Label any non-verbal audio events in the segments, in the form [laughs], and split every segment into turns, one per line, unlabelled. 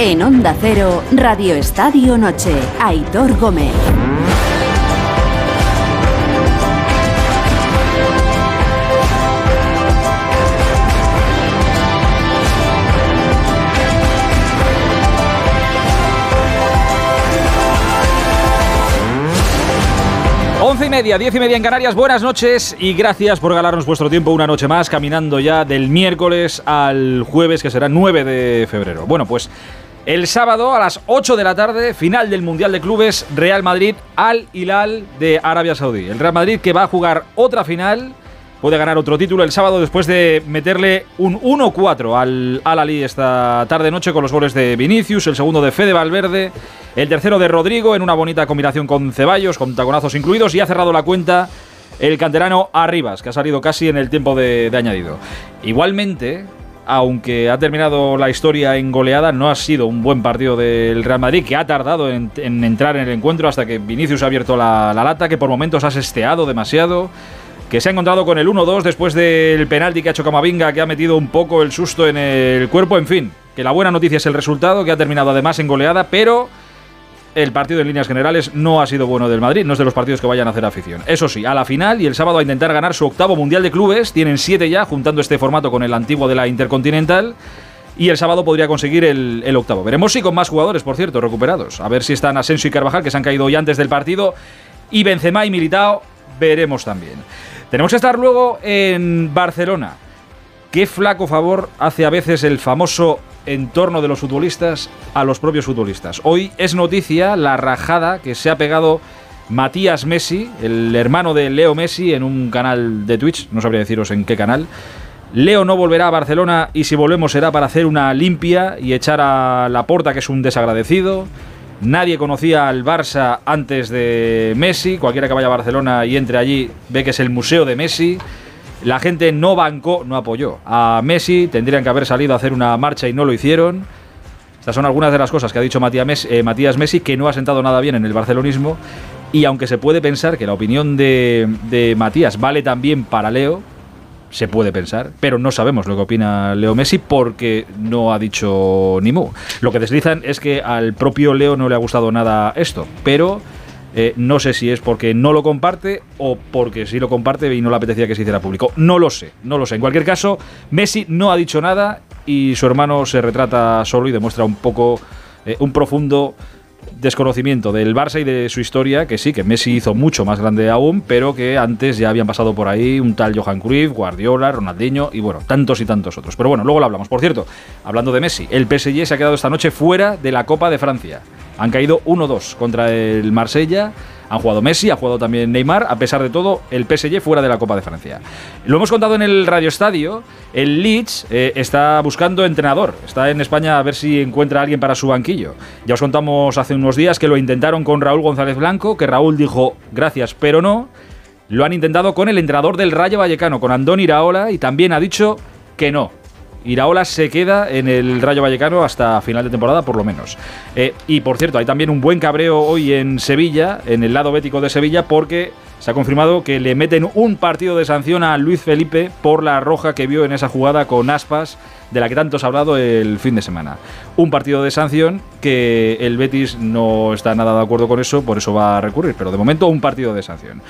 En Onda Cero, Radio Estadio Noche, Aitor Gómez.
Once y media, diez y media en Canarias, buenas noches y gracias por galarnos vuestro tiempo una noche más, caminando ya del miércoles al jueves, que será 9 de febrero. Bueno, pues el sábado a las 8 de la tarde, final del Mundial de Clubes, Real Madrid al Hilal de Arabia Saudí. El Real Madrid que va a jugar otra final, puede ganar otro título el sábado después de meterle un 1-4 al Al Ali esta tarde-noche con los goles de Vinicius, el segundo de Fede Valverde, el tercero de Rodrigo en una bonita combinación con Ceballos, con taconazos incluidos, y ha cerrado la cuenta el canterano Arribas, que ha salido casi en el tiempo de, de añadido. Igualmente, aunque ha terminado la historia en goleada, no ha sido un buen partido del Real Madrid, que ha tardado en, en entrar en el encuentro hasta que Vinicius ha abierto la, la lata, que por momentos ha sesteado demasiado que se ha encontrado con el 1-2 después del penalti que ha hecho Camavinga, que ha metido un poco el susto en el cuerpo. En fin, que la buena noticia es el resultado, que ha terminado además en goleada, pero el partido en líneas generales no ha sido bueno del Madrid, no es de los partidos que vayan a hacer afición. Eso sí, a la final y el sábado a intentar ganar su octavo Mundial de Clubes, tienen siete ya, juntando este formato con el antiguo de la Intercontinental. Y el sábado podría conseguir el, octavo. Veremos si con más jugadores, por cierto, recuperados. A ver si están Asensio y Carvajal, que se han caído hoy antes del partido. Y Benzema y Militao, veremos también. Tenemos que estar luego en Barcelona. Qué flaco favor hace a veces el famoso entorno de los futbolistas a los propios futbolistas. Hoy es noticia la rajada que se ha pegado Matías Messi, el hermano de Leo Messi, en un canal de Twitch, no sabría deciros en qué canal. Leo no volverá a Barcelona y si volvemos será para hacer una limpia y echar a la porta que es un desagradecido. Nadie conocía al Barça antes de Messi. Cualquiera que vaya a Barcelona y entre allí ve que es el museo de Messi. La gente no bancó, no apoyó a Messi. Tendrían que haber salido a hacer una marcha y no lo hicieron. Estas son algunas de las cosas que ha dicho Matías Messi, eh, Matías Messi que no ha sentado nada bien en el barcelonismo. Y aunque se puede pensar que la opinión de, de Matías vale también para Leo, se puede pensar, pero no sabemos lo que opina Leo Messi porque no ha dicho ni mu. Lo que deslizan es que al propio Leo no le ha gustado nada esto, pero eh, no sé si es porque no lo comparte o porque sí lo comparte y no le apetecía que se hiciera público. No lo sé, no lo sé. En cualquier caso, Messi no ha dicho nada y su hermano se retrata solo y demuestra un poco, eh, un profundo desconocimiento del Barça y de su historia, que sí, que Messi hizo mucho más grande aún, pero que antes ya habían pasado por ahí un tal Johan Cruyff, Guardiola, Ronaldinho y bueno, tantos y tantos otros. Pero bueno, luego lo hablamos. Por cierto, hablando de Messi, el PSG se ha quedado esta noche fuera de la Copa de Francia. Han caído 1-2 contra el Marsella. Han jugado Messi, ha jugado también Neymar. A pesar de todo, el PSG fuera de la Copa de Francia. Lo hemos contado en el Radio Estadio. El Leeds eh, está buscando entrenador. Está en España a ver si encuentra a alguien para su banquillo. Ya os contamos hace unos días que lo intentaron con Raúl González Blanco, que Raúl dijo gracias, pero no. Lo han intentado con el entrenador del Rayo Vallecano, con Andón Iraola, y también ha dicho que no. Iraola se queda en el Rayo Vallecano hasta final de temporada, por lo menos. Eh, y por cierto, hay también un buen cabreo hoy en Sevilla, en el lado bético de Sevilla, porque se ha confirmado que le meten un partido de sanción a Luis Felipe por la roja que vio en esa jugada con aspas, de la que tanto se ha hablado el fin de semana. Un partido de sanción que el Betis no está nada de acuerdo con eso, por eso va a recurrir, pero de momento un partido de sanción.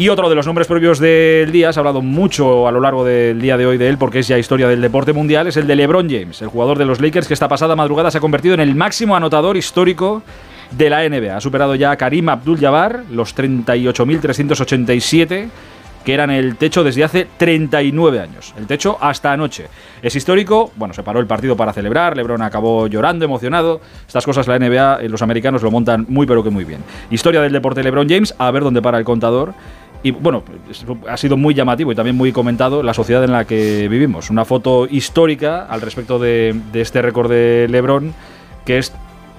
Y otro de los nombres propios del día, se ha hablado mucho a lo largo del día de hoy de él porque es ya historia del deporte mundial, es el de LeBron James, el jugador de los Lakers que esta pasada madrugada se ha convertido en el máximo anotador histórico de la NBA. Ha superado ya a Karim Abdul-Jabbar, los 38.387 que eran el techo desde hace 39 años. El techo hasta anoche. Es histórico, bueno, se paró el partido para celebrar, Lebron acabó llorando, emocionado. Estas cosas la NBA, los americanos lo montan muy pero que muy bien. Historia del deporte LeBron James, a ver dónde para el contador. Y bueno, ha sido muy llamativo y también muy comentado la sociedad en la que vivimos. Una foto histórica al respecto de, este récord de Lebron, que es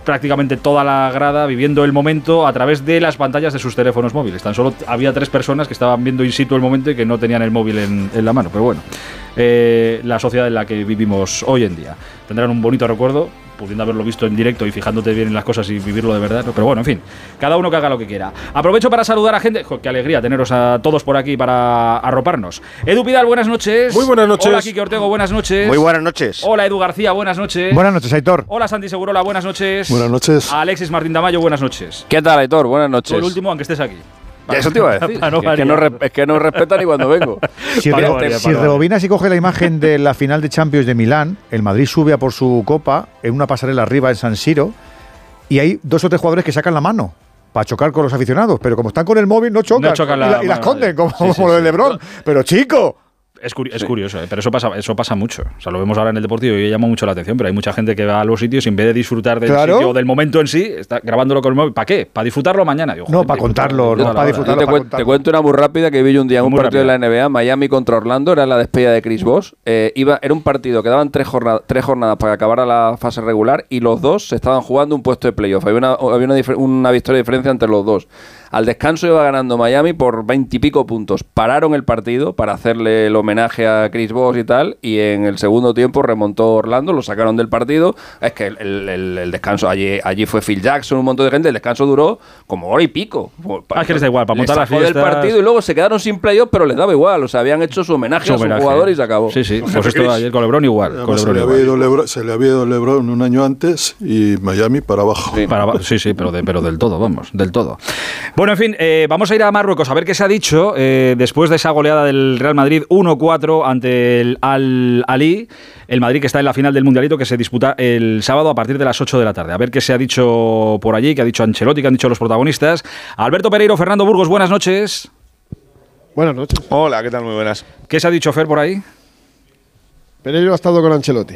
prácticamente toda la grada viviendo el momento a través de las pantallas de sus teléfonos móviles. Tan solo había tres personas que estaban viendo in situ el momento y que no tenían el móvil en, en la mano. Pero bueno, eh, la sociedad en la que vivimos hoy en día. Tendrán un bonito recuerdo pudiendo haberlo visto en directo y fijándote bien en las cosas y vivirlo de verdad. Pero bueno, en fin, cada uno que haga lo que quiera. Aprovecho para saludar a gente. qué alegría teneros a todos por aquí para arroparnos. Edu Pidal, buenas noches.
Muy buenas noches.
Hola, Kike Ortego, buenas noches.
Muy buenas noches.
Hola, Edu García, buenas noches.
Buenas noches, Aitor.
Hola, Santi Segurola, buenas noches.
Buenas noches.
Alexis Martín Damayo, buenas noches.
¿Qué tal, Aitor? Buenas noches.
el último, aunque estés aquí.
Eso te iba a decir. [laughs] es, que no es, que no respeta ni cuando vengo.
Si, rebobinas y coge la imagen de la final de Champions de Milán, el Madrid sube a por su copa en una pasarela arriba en San Siro y hay dos o tres jugadores que sacan la mano para chocar con los aficionados, pero como están con el móvil no chocan, y, la, esconden, como, lo de Lebron. Pero chico,
es, curioso, ¿eh? pero eso pasa, eso pasa mucho. O sea, lo vemos ahora en el deportivo y llama mucho la atención, pero hay mucha gente que va a los sitios y en vez de disfrutar del sitio o del momento en sí, está grabándolo con el móvil. ¿Para qué? ¿Para disfrutarlo mañana?
no, para contarlo, no para disfrutarlo.
te, cuento una muy rápida que vi un día en un partido de la NBA, Miami contra Orlando, era la despedida de Chris Boss. Eh, iba, era un partido que daban tres, jornadas, tres jornadas para acabar a la fase regular y los dos se estaban jugando un puesto de playoff. Había una, había una, una victoria de diferencia entre los dos. Al descanso iba ganando Miami por veintipico puntos. Pararon el partido para hacerle el homenaje a Chris Bosh y tal, y en el segundo tiempo remontó Orlando, lo sacaron del partido. Es que el, descanso, allí, allí fue Phil Jackson, un montón de gente, el descanso duró como hora y pico.
Ah, que les da igual, para montar la fiesta.
del partido y luego se quedaron sin playoff, pero les daba igual, o sea, habían hecho su homenaje, a su jugador y se acabó.
Sí, sí, pues esto ayer con LeBron igual.
se, le había ido Lebron, se, le había ido LeBron un año antes y Miami para abajo.
Sí, sí, sí pero, pero del todo, vamos, del todo. Bueno, en fin, eh, vamos a ir a Marruecos a ver qué se ha dicho eh, después de esa goleada del Real Madrid 1-4 ante el Al-Ali. El Madrid que está en la final del Mundialito que se disputa el sábado a partir de las 8 de la tarde. A ver qué se ha dicho por allí, qué ha dicho Ancelotti, qué han dicho los protagonistas. Alberto Pereiro, Fernando Burgos, buenas noches.
Buenas noches.
Hola, ¿qué tal? Muy buenas.
¿Qué se ha dicho Fer por ahí?
Pereiro ha estado con Ancelotti.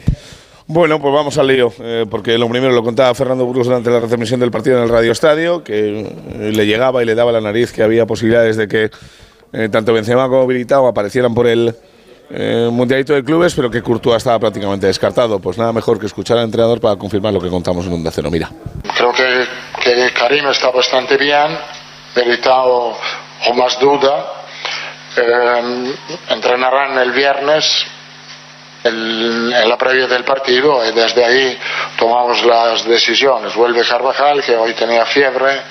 Bueno, pues vamos al lío, eh, porque lo primero lo contaba Fernando Burgos durante la retransmisión del partido en el Radio Estadio, que eh, le llegaba y le daba la nariz que había posibilidades de que eh, tanto Benzema como Militao aparecieran por el Mundialito de Clubes, pero que Courtois estaba prácticamente descartado. Pues nada mejor que escuchar al entrenador para confirmar lo que contamos en un Cero. Mira.
Creo que, que Karim está bastante bien, Militao o más duda. entrenarán el viernes en la previa del partido y desde ahí tomamos las decisiones. Vuelve Carvajal, que hoy tenía fiebre,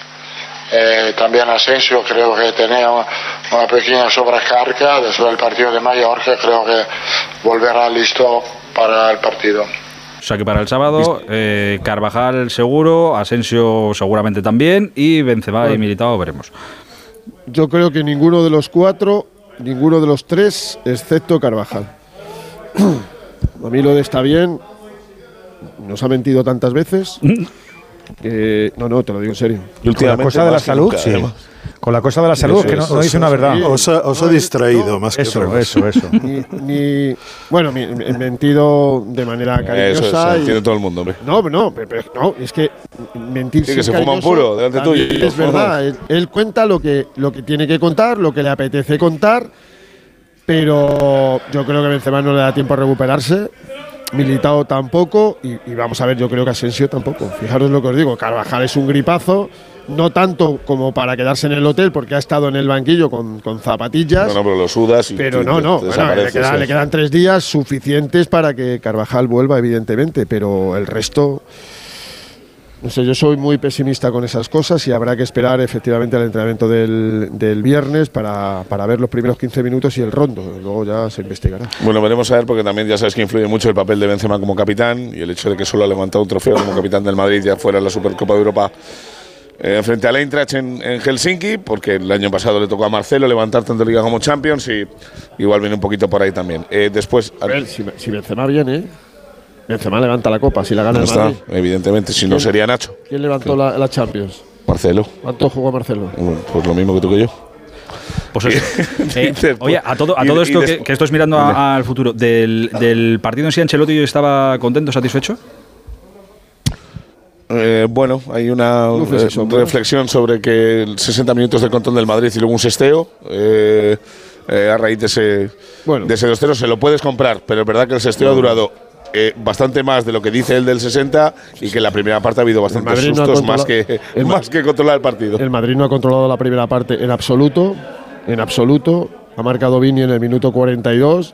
eh, también Asensio creo que tenía una pequeña sobrecarga después del partido de Mallorca, creo que volverá listo para el partido.
O sea que para el sábado, eh, Carvajal seguro, Asensio seguramente también y Benzema y Militao veremos.
Yo creo que ninguno de los cuatro, ninguno de los tres, excepto Carvajal. A mí lo de está bien, nos ha mentido tantas veces. no, no, te lo digo en serio.
Con la cosa de la salud, sí. Con la cosa de la salud, que no, dice una verdad.
Os ha, distraído más que
eso. Eso, eso,
ni, bueno, mentido de manera cariñosa.
Eso, todo el mundo, hombre.
No, no, pero, no, es que mentir
sí, que se fuma un puro delante tuyo.
Es verdad, él, él, cuenta lo que, lo que tiene que contar, lo que le apetece contar pero yo creo que Benzema no le da tiempo a recuperarse. Militado tampoco y, vamos a ver, yo creo que Asensio tampoco. Fijaros lo que os digo, Carvajal es un gripazo, no tanto como para quedarse en el hotel porque ha estado en el banquillo con, zapatillas.
No, no, pero lo sudas y
Pero no, no, le, le quedan tres días suficientes para que Carvajal vuelva, evidentemente, pero el resto no sé, yo soy muy pesimista con esas cosas y habrá que esperar efectivamente al entrenamiento del, del viernes para, para, ver los primeros 15 minutos y el rondo. Luego ya se investigará.
Bueno, veremos a ver porque también ya sabes que influye mucho el papel de Benzema como capitán y el hecho de que solo ha levantado un trofeo como capitán del Madrid ya fuera en la Supercopa de Europa eh, frente al Eintracht en, en, Helsinki, porque el año pasado le tocó a Marcelo levantar tanto Liga como Champions y igual viene un poquito por ahí también. Eh, después,
si, si Benzema viene, Benzema levanta la copa, si la gana el Madrid.
evidentemente, si no sería Nacho.
¿Quién levantó la, Champions?
Marcelo.
¿Cuánto jugó Marcelo?
Pues lo mismo que tú que yo.
Pues [laughs] eh, oye, a todo, a todo esto que, que, estoy mirando al futuro, del, del, partido en sí, Ancelotti estaba contento, satisfecho?
Eh, bueno, hay una eh, reflexión sobre que 60 minutos de control del Madrid y luego un sesteo. a raíz de ese, bueno. de ese 2-0 se lo puedes comprar, pero es verdad que el sesteo ha durado eh, bastante más de lo que dice el del 60 y que en la primera parte ha habido bastantes sustos más, que, [laughs] más que controlar el partido.
El Madrid no ha controlado la primera parte en absoluto, en absoluto. Ha marcado Vini en el minuto 42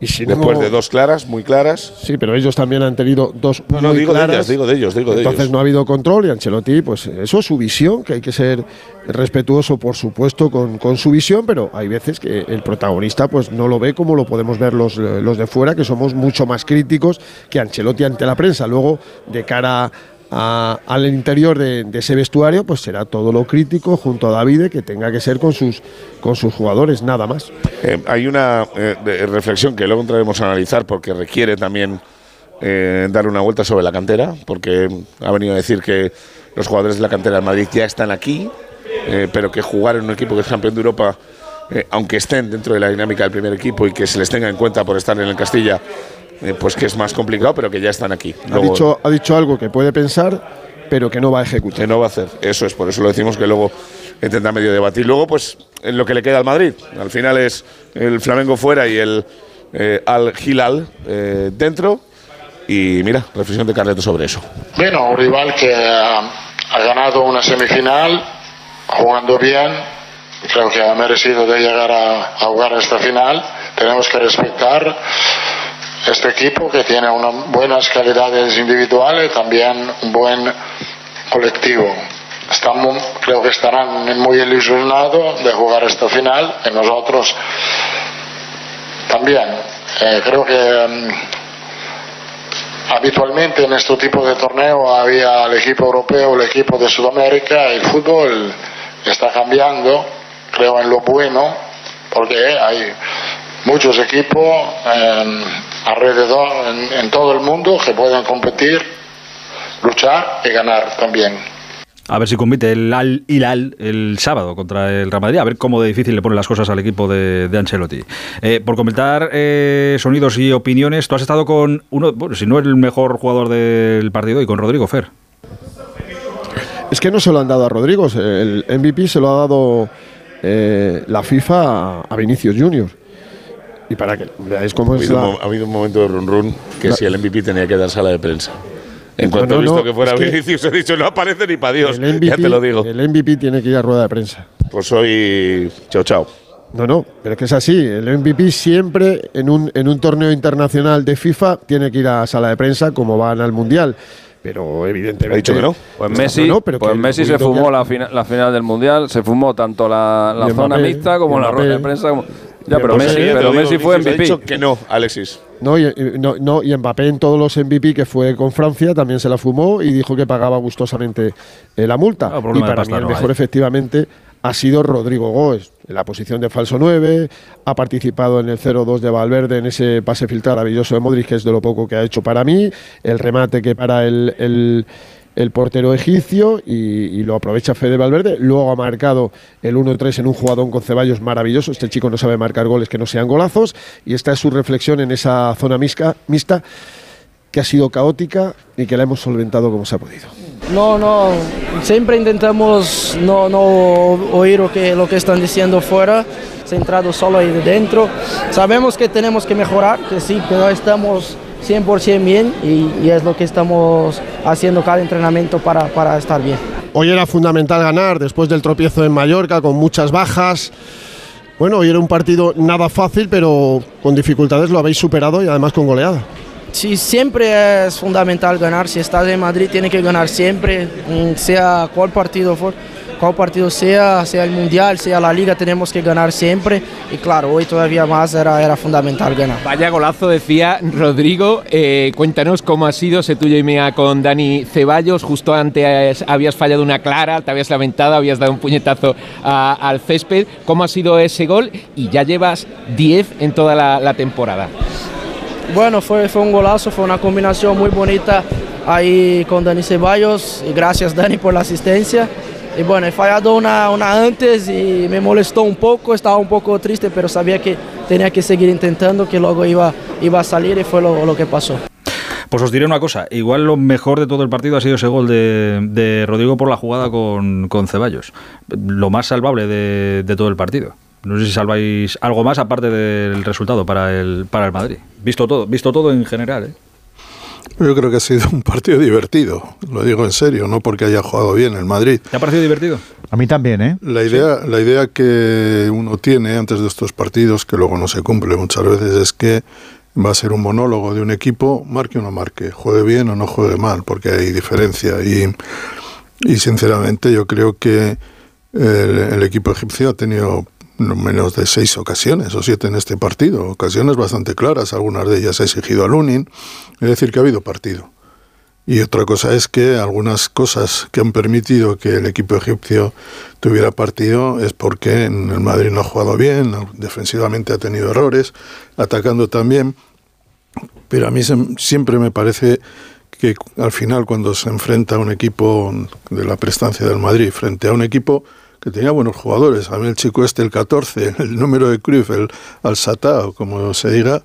Después de dos claras, muy claras.
Sí, pero ellos también han tenido dos
no,
no,
digo
claras.
de ellas, digo de ellos, digo de
Entonces no ha habido control y Ancelotti, pues eso es su visión, que hay que ser respetuoso, por supuesto, con, con, su visión, pero hay veces que el protagonista pues no lo ve como lo podemos ver los, los de fuera, que somos mucho más críticos que Ancelotti ante la prensa. Luego, de cara a, al interior de, ese vestuario, pues será todo lo crítico junto a David que tenga que ser con sus, con sus jugadores, nada más.
Eh, hay una eh, reflexión que luego entraremos a analizar porque requiere también eh, dar una vuelta sobre la cantera, porque ha venido a decir que los jugadores de la cantera de Madrid ya están aquí, eh, pero que jugar en un equipo que es campeón de Europa, aunque estén dentro de la dinámica del primer equipo y que se les tenga en cuenta por estar en el Castilla, eh, pues que es más complicado, pero que ya están aquí.
ha, dicho, ha dicho algo que puede pensar, pero que no va a ejecutar.
Que no va a hacer, eso es, por eso lo decimos que luego intenta medio debatir. Luego, pues, en lo que le queda al Madrid, al final es el Flamengo fuera y el eh, Al Hilal eh, dentro. Y mira, reflexión de Carleto sobre eso.
Bueno, un rival que ha, ha ganado una semifinal, jugando bien, creo que ha merecido de llegar a, a jugar a esta final. Tenemos que respetar este equipo que tiene unas buenas calidades individuales, también un buen colectivo. Estamos, creo que estarán muy ilusionados de jugar esta final y nosotros también. Eh, creo que um, habitualmente en este tipo de torneo había el equipo europeo, el equipo de Sudamérica, el fútbol está cambiando, creo en lo bueno, porque hay muchos equipos eh, alrededor, en, en, todo el mundo, que pueden competir, luchar y ganar también.
A ver si compite el Al Hilal el sábado contra el Real Madrid, a ver cómo de difícil le ponen las cosas al equipo de, de Ancelotti. Eh, por comentar eh, sonidos y opiniones, tú has estado con uno, bueno, si no el mejor jugador del partido, y con Rodrigo Fer.
Es que no se lo han dado a Rodrigo, el MVP se lo ha dado eh, la FIFA a, a Vinicius Junior. Y para que veáis cómo
ha
es
habido,
la...
un, ha habido un momento de run run que la... si el MVP tenía que dar sala de prensa. En cuanto no, he visto no, que fuera Vinicius, que he dicho, no aparece ni para Dios.
MVP,
ya te lo digo.
El MVP tiene que ir a rueda de prensa.
Pues hoy, chao, chao.
No, no, pero es que es así. El MVP siempre en un, en un torneo internacional de FIFA tiene que ir a sala de prensa como van al Mundial. Pero evidentemente.
¿Ha dicho que no?
Pues Messi, no, pero pues Messi se fumó la, fina, la, final del Mundial, se fumó tanto la, la zona Mbappé, mixta como la rueda de prensa. Como, ya, pero Messi, pero Messi fue MVP.
Ha dicho que no, Alexis.
No y, no, no, y Mbappé en todos los MVP que fue con Francia también se la fumó y dijo que pagaba gustosamente eh, la multa.
No,
y para mí el mejor, efectivamente, ha sido Rodrigo Góez, en la posición de falso 9, ha participado en el 0-2 de Valverde, en ese pase filtrado maravilloso de Modric, que es de lo poco que ha hecho para mí, el remate que para el, el el portero egipcio y, lo aprovecha Fede Valverde. Luego ha marcado el 1-3 en un jugador con Ceballos maravilloso. Este chico no sabe marcar goles que no sean golazos. Y esta es su reflexión en esa zona mixta, mixta que ha sido caótica y que la hemos solventado como se ha podido.
No, no, siempre intentamos no, no oír lo que, lo que están diciendo fuera, centrado solo ahí de dentro. Sabemos que tenemos que mejorar, que sí, que no estamos 100% bien y, y, es lo que estamos haciendo cada entrenamiento para, para estar bien.
Hoy era fundamental ganar después del tropiezo en Mallorca con muchas bajas. Bueno, hoy era un partido nada fácil, pero con dificultades lo habéis superado y además con goleada.
Sí, siempre es fundamental ganar. Si estás en Madrid, tiene que ganar siempre, sea cual partido fuera cual partido sea, sea el Mundial, sea la Liga, tenemos que ganar siempre. Y claro, hoy todavía más era, era fundamental ganar.
Vaya golazo, decía Rodrigo. Eh, cuéntanos cómo ha sido ese tuyo y mía con Dani Ceballos. Justo antes habías fallado una clara, te habías lamentado, habías dado un puñetazo a, al césped. ¿Cómo ha sido ese gol? Y ya llevas 10 en toda la, la temporada.
Bueno, fue, fue un golazo, fue una combinación muy bonita ahí con Dani Ceballos. Y gracias, Dani, por la asistencia. Y bueno, he fallado una, una, antes y me molestó un poco, estaba un poco triste, pero sabía que tenía que seguir intentando, que luego iba, iba a salir y fue lo, lo que pasó.
Pues os diré una cosa, igual lo mejor de todo el partido ha sido ese gol de, de Rodrigo por la jugada con, con Ceballos. Lo más salvable de, de, todo el partido. No sé si salváis algo más aparte del resultado para el, para el Madrid. Visto todo, visto todo en general, ¿eh?
Yo creo que ha sido un partido divertido, lo digo en serio, no porque haya jugado bien el Madrid.
¿Te ha parecido divertido?
A mí también, ¿eh?
La idea, la idea que uno tiene antes de estos partidos, que luego no se cumple muchas veces, es que va a ser un monólogo de un equipo, marque o no marque, juegue bien o no juegue mal, porque hay diferencia. Y, y sinceramente yo creo que el, el equipo egipcio ha tenido no menos de seis ocasiones o siete en este partido, ocasiones bastante claras, algunas de ellas ha exigido a Lunin, es decir, que ha habido partido. Y otra cosa es que algunas cosas que han permitido que el equipo egipcio tuviera partido es porque en el Madrid no ha jugado bien, defensivamente ha tenido errores, atacando también. Pero a mí siempre me parece que al final cuando se enfrenta a un equipo de la prestancia del Madrid frente a un equipo que tenía buenos jugadores. A mí el chico este, el 14, [laughs] el número de Cruyff, el al Satao, como se diga,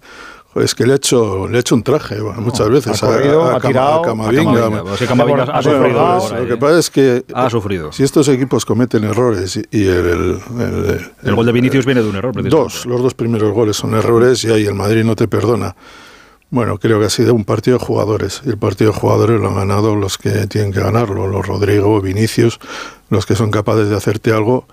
es que le he hecho, le he hecho un traje muchas veces
ha corrido,
a, a,
ha tirado,
a Camavinga.
Pues ha sufrido.
Bueno, lo que pasa es que
ha sufrido.
si estos equipos cometen errores y, y el, el,
el, el, gol de Vinicius viene de un error.
Dos, los dos primeros goles son errores y ahí el Madrid no te perdona. Bueno, creo que ha sido un partido de jugadores. Y el partido de jugadores lo han ganado los que tienen que ganarlo, los Rodrigo, Vinicius, los que son capaces de hacerte algo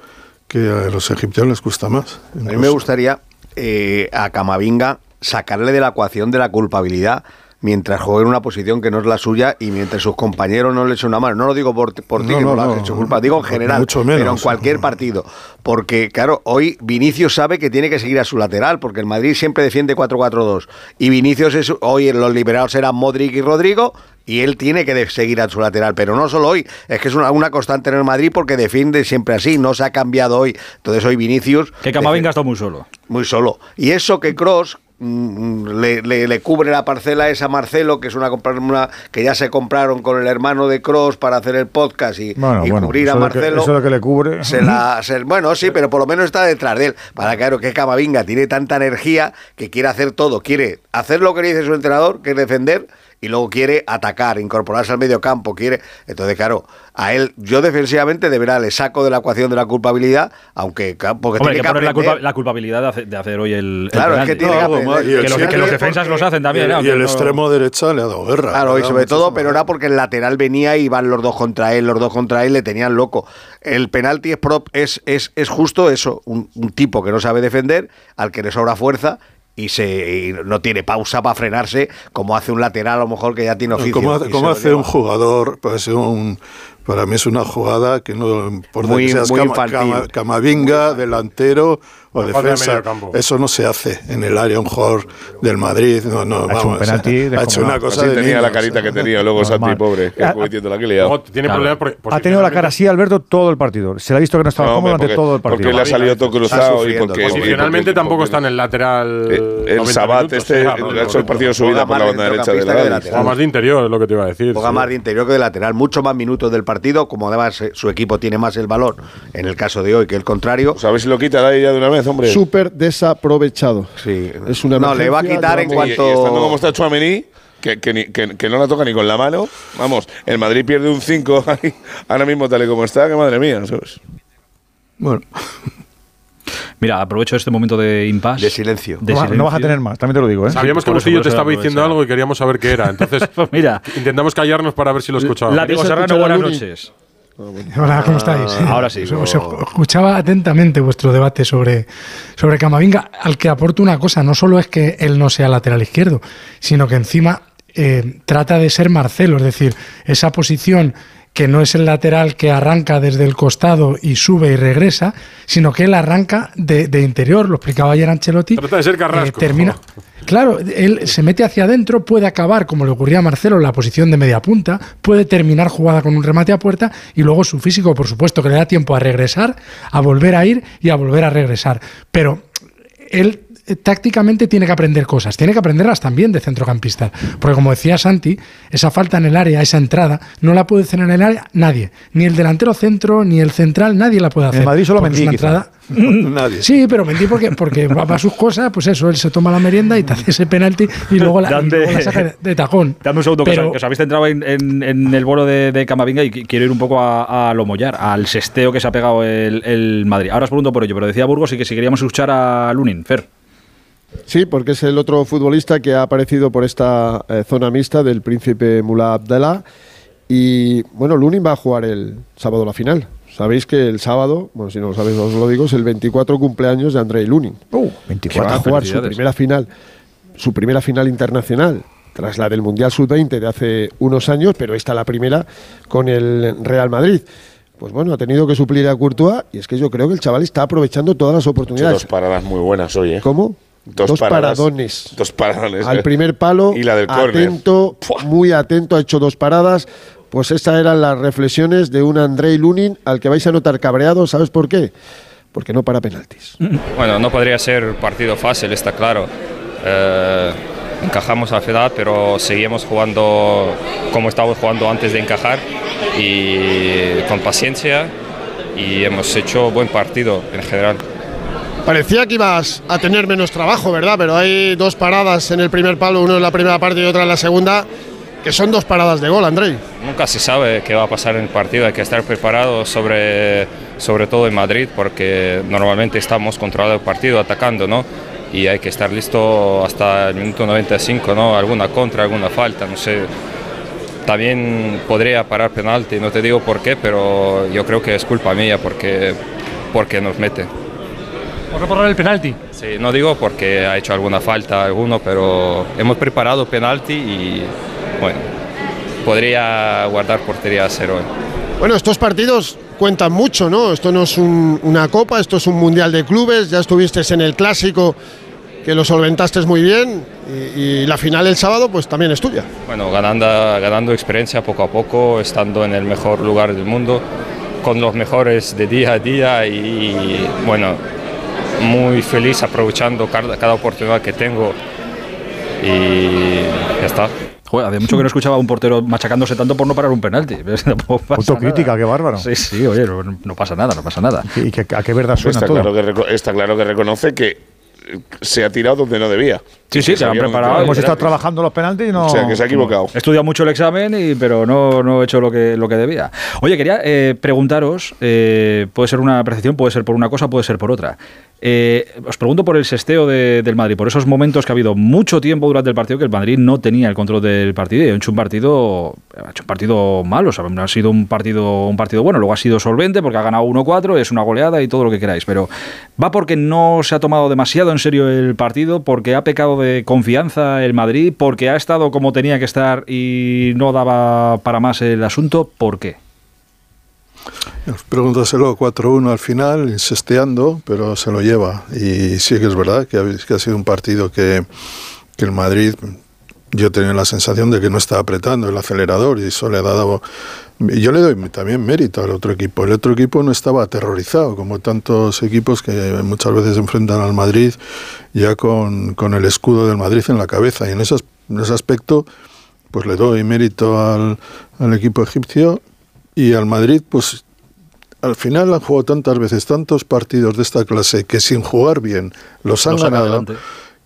que a los egipcios les cuesta más.
A mí me gustaría eh, a Camavinga sacarle de la ecuación de la culpabilidad mientras juegue en una posición que no es la suya y mientras sus compañeros no le echen una mano. No lo digo por, por ti,
No,
que no,
no,
lo has
no,
hecho culpa, digo en general,
mucho menos.
pero en cualquier partido. Porque, claro, hoy Vinicius sabe que tiene que seguir a su lateral, porque el Madrid siempre defiende 4-4-2. Y Vinicius, es, hoy los liberados eran Modric y Rodrigo, y él tiene que seguir a su lateral, pero no solo hoy, es que es una, una constante en el Madrid porque defiende siempre así, no se ha cambiado hoy. Entonces hoy Vinicius...
Que Camavinga está muy solo.
Muy solo. Y eso que Cross le, le- le cubre la parcela esa a Marcelo, que es una, que ya se compraron con el hermano de Cross para hacer el podcast y,
Bueno,
y
bueno,
cubrir a
que-
Marcelo.
eso de que le cubre.
Se la, se- bueno, sí, pero por lo menos está detrás de él. Para claro que Camavinga tiene tanta energía que quiere hacer todo. Quiere hacer lo que le dice su entrenador, que es defender, y luego quiere atacar, incorporarse al medio campo, quiere. Entonces, claro, a él, yo defensivamente de verdad le saco de la ecuación de la culpabilidad, aunque porque
Hombre,
tiene
que
que
poner la, culpa- la culpabilidad de hacer, de hacer hoy el. el
Claro, es que tiene que
No,
Que los, que
siempre-
los defensas los hacen también.
y
¿eh?
el, extremo derecha le ha dado guerra.
Claro, y sobre todo, pero era porque el lateral venía y iban los dos contra él, los dos contra él, le tenían loco. El penalti es, prop, es, es, es justo eso, un, un tipo que no sabe defender, al que le sobra fuerza y, se, y no tiene pausa para frenarse, como hace un lateral a lo mejor que ya tiene oficio.
Como,
y
hace- un jugador, parece un, para mí es una jugada que no importa
Muy-
que seas
muy.
Cama- Camavinga, delantero o defensa. Eso no se hace en el área. Un jugador del Madrid, no, no,
Ha hecho un
vamos,
penalti
ha hecho una cosa
Así
de
tenía la carita que tenía luego
Normal.
Santi, pobre,
Ah, [laughs]
cometiendo la que le ha
tiene
Claro.
tenido la cara así Alberto todo el partido. Se le ha visto que no estaba
No,
cómodo durante todo el partido.
porque le ha salido todo cruzado y porque...
Posicionalmente tampoco
porque-
está en el lateral.
Eh, El
90
Sabat este
sí,
ha hecho el partido de su
Juega
vida por la banda
de
derecha
de lateral.
Juega más de interior, es lo que te iba a decir.
Juega más de interior que de lateral, mucho más minutos del partido, como además eh, su equipo tiene más el valor en el caso de hoy que el contrario.
Pues a ver si lo quita de ahí ya de una vez, hombre.
Súper desaprovechado.
Sí.
Es una
no, le va a quitar en
llevamos-
Y-
cuanto.
Y, estando como está Chouameni, que, que, que- que no la toca ni con la mano, vamos, el Madrid pierde un 5 [laughs] ahí, ahora mismo tal y como está, que madre mía, ¿sabes?
Bueno,
Mira, aprovecho este momento de impasse.
De silencio.
de
no, va- no vas a
silencio.
tener más, también te lo digo. ¿eh?
Sabíamos que Bustillo te estaba diciendo algo y queríamos saber qué era. [laughs] Entonces
Pues mira,
intentamos callarnos para ver si lo escuchaba.
Látigo
¿Queréis
Serrano, buenas
Luni? [laughs]
Hola, ¿cómo estáis?
Ahora sí.
Os, os escuchaba atentamente vuestro debate sobre, sobre Camavinga, al que aporto una cosa, no solo es que él no sea lateral izquierdo, sino que encima eh, trata de ser Marcelo, es decir, esa posición que no es el lateral que arranca desde el costado y sube y regresa, sino que él arranca de, de interior, lo explicaba ayer Ancelotti.
Trata de ser Carrasco.
termina, Claro, él se mete hacia adentro, puede acabar, como le ocurría a Marcelo, en la posición de media punta, puede terminar jugada con un remate a puerta y luego su físico, por supuesto, que le da tiempo a regresar, a volver a ir y a volver a regresar. Pero él eh, tácticamente tiene que aprender cosas, tiene que aprenderlas también de centrocampista. Porque como decía Santi, esa falta en el área, esa entrada, no la puede hacer en el área nadie. Ni el delantero centro, ni el central, nadie la puede hacer.
En Madrid solo Mendy,
entrada- [laughs]
nadie.
Sí, pero mentí porque, porque va a sus cosas, pues eso, él se toma la merienda y te hace ese penalti y luego la, y
Dame-
luego la saca de, de tajón.
Dame un segundo, que,
Pero-
os, que os habéis centrado en, en- en el bolo de, de Camavinga y qui- quiero ir un poco a, a lo mollar, al sesteo que se ha pegado el, el Madrid. Ahora os pregunto por ello, pero decía Burgos y que si queríamos escuchar a Lunin, Fer.
Sí, porque es el otro futbolista que ha aparecido por esta eh, zona mixta del príncipe Mullah Abdallah. Y bueno, Lunin va a jugar el sábado la final. Sabéis que el sábado, bueno, si no lo sabéis, os lo digo, es el 24 cumpleaños de Andrei Lunin.
Uh,
que
24.
va a jugar su primera final, su primera final internacional, tras la del Mundial Sub-20 de hace unos años, pero esta la primera con el Real Madrid. Pues bueno, ha tenido que suplir a Courtois y es que yo creo que el chaval está aprovechando todas las oportunidades.
dos paradas muy buenas hoy, ¿eh?
¿Cómo?
Dos, paradas,
paradones.
Dos paradones.
Al primer palo, [laughs]
Y la del córner.
atento, muy atento, ha hecho dos paradas. Pues estas eran las reflexiones de un Andrei Lunin al que vais a notar cabreado. ¿Sabes por qué? Porque no para penaltis. [laughs]
Bueno, no podría ser partido fácil, está claro. Eh, encajamos al final, pero seguimos jugando como estábamos jugando antes de encajar y con paciencia y hemos hecho buen partido en general.
Parecía que ibas a tener menos trabajo, ¿verdad? Pero hay dos paradas en el primer palo, uno en la primera parte y otra en la segunda, que son dos paradas de gol, Andrei.
Nunca se sabe qué va a pasar en el partido, hay que estar preparado sobre, sobre todo en Madrid porque normalmente estamos controlando el partido, atacando, ¿no? Y hay que estar listo hasta el minuto 95, ¿no? Alguna contra, alguna falta, no sé. También podría parar penalti, no te digo por qué, pero yo creo que es culpa mía porque, porque nos mete.
Por no parar el penalti.
Sí, no digo porque ha hecho alguna falta alguno, pero hemos preparado penalti y bueno, podría guardar portería a cero.
Bueno, estos partidos cuentan mucho, ¿no? Esto no es un- una copa, esto es un mundial de clubes. Ya estuviste en el clásico, que lo solventaste muy bien, y, y la final el sábado, pues también es tuya.
Bueno, ganando, ganando experiencia poco a poco, estando en el mejor lugar del mundo, con los mejores de día a día y bueno, muy feliz aprovechando cada, cada oportunidad que tengo y ya está.
Joder, había mucho que no escuchaba a un portero machacándose tanto por no parar un penalti. [laughs]
Autocrítica, qué bárbaro.
Sí, sí, oye, no, no pasa nada, no pasa nada.
Y que, a qué verdad suena
está,
todo.
claro que está claro que reconoce que se ha tirado donde no debía.
Sí, sí, se han preparado.
Hemos estado trabajando los penaltis y no.
O sea, que se ha equivocado.
He estudiado mucho el examen, y, pero no, no he hecho lo que, lo que debía. Oye, quería eh, preguntaros, eh, puede ser una percepción, puede ser por una cosa, puede ser por otra. Eh, os pregunto por el sesteo de- del Madrid, por esos momentos que ha habido mucho tiempo durante el partido que el Madrid no tenía el control del partido y ha hecho un partido, ha hecho un partido malo, o sea, no ha sido un partido, un partido bueno, luego ha sido solvente porque ha ganado 1-4, es una goleada y todo lo que queráis, pero va porque no se ha tomado demasiado en serio el partido, porque ha pecado de confianza el Madrid, porque ha estado como tenía que estar y no daba para más el asunto, ¿por qué?
Pregúntaselo 4-1 al final, insesteando, pero se lo lleva. Y sí que es verdad que ha sido un partido que, que el Madrid, yo tenía la sensación de que no estaba apretando el acelerador y eso le ha dado... Yo le doy también mérito al otro equipo. El otro equipo no estaba aterrorizado, como tantos equipos que muchas veces enfrentan al Madrid ya con, con el escudo del Madrid en la cabeza. Y en, esas- en ese aspecto, pues le doy mérito al, al equipo egipcio y al Madrid, pues al final han jugado tantas veces tantos partidos de esta clase que sin jugar bien los han ganado.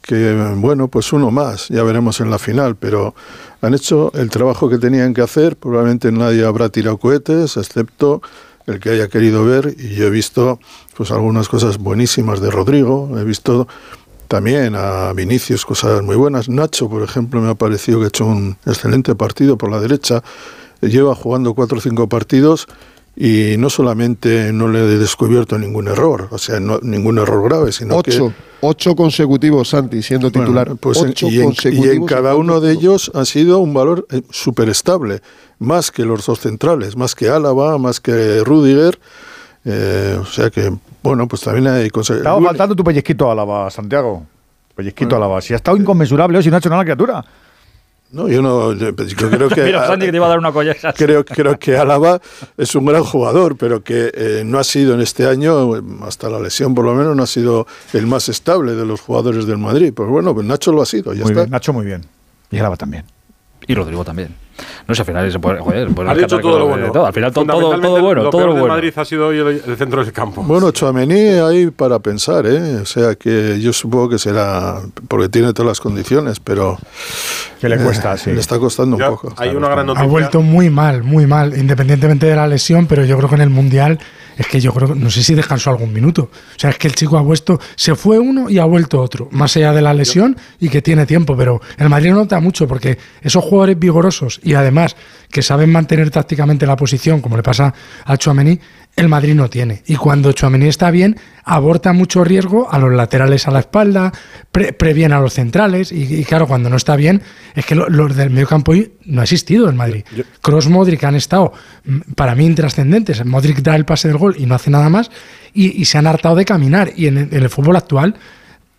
Que bueno, pues uno más, ya veremos en la final, pero han hecho el trabajo que tenían que hacer. Probablemente nadie habrá tirado cohetes, excepto el que haya querido ver. Y yo he visto pues algunas cosas buenísimas de Rodrigo, he visto también a Vinicius cosas muy buenas. Nacho, por ejemplo, me ha parecido que ha hecho un excelente partido por la derecha. Lleva jugando cuatro o cinco partidos y no solamente no le he descubierto ningún error, o sea, no, ningún error grave, sino que
Ocho, ocho consecutivos, Santi, siendo
bueno,
titular.
pues
ocho
y, en, y
consecutivos.
en cada uno de ellos ha sido un valor eh, súper estable, más que los dos centrales, más que Álava, más que Rudiger. eh, o sea que, bueno, pues también hay cosas.
Estaba faltando tu pellizquito Álava, Santiago. Pellizquito Álava. Si ha estado inconmensurable, si no ha hecho nada la criatura.
No, yo no. Yo, pues, creo que. [laughs]
Mira, que te iba a dar una colleja.
Creo, creo que Álava es un gran jugador, pero que eh, no ha sido en este año, hasta la lesión por lo menos, no ha sido el más estable de los jugadores del Madrid. Pues bueno, pues Nacho lo ha sido, ya
Muy
está.
bien, Nacho muy bien. Y Álava también.
Y Rodrigo también. No sé, al final se puede, joder, puede
Ha dicho todo lo
de
bueno.
todo. Al final todo, todo, bueno,
lo
todo
peor
lo
del
bueno.
Madrid ha sido hoy el, el centro del campo.
Bueno, Chouameni ahí para pensar, ¿eh? O sea que yo supongo que será porque tiene todas las condiciones, pero
que le cuesta, sí.
Le está costando un poco.
Hay una gran
Ha
noticia.
vuelto muy mal, muy mal, independientemente de la lesión, pero yo creo que en el Mundial es que yo creo que no sé si descansó algún minuto. O sea, es que el chico ha vuelto, se fue uno y ha vuelto otro, más allá de la lesión y que tiene tiempo, pero el Madrid nota mucho porque esos jugadores vigorosos y además que saben mantener tácticamente la posición, como le pasa a Chouameni, el Madrid no tiene. Y cuando Chouameni está bien, aborta mucho riesgo a los laterales a la espalda, pre- previene a los centrales y, y claro, cuando no está bien, es que lo- los del medio campo no ha existido el Madrid. Cross Modric han estado mm, para mí intrascendentes. Modric da el pase del gol y no hace nada más y, y se han hartado de caminar. Y en, en el fútbol actual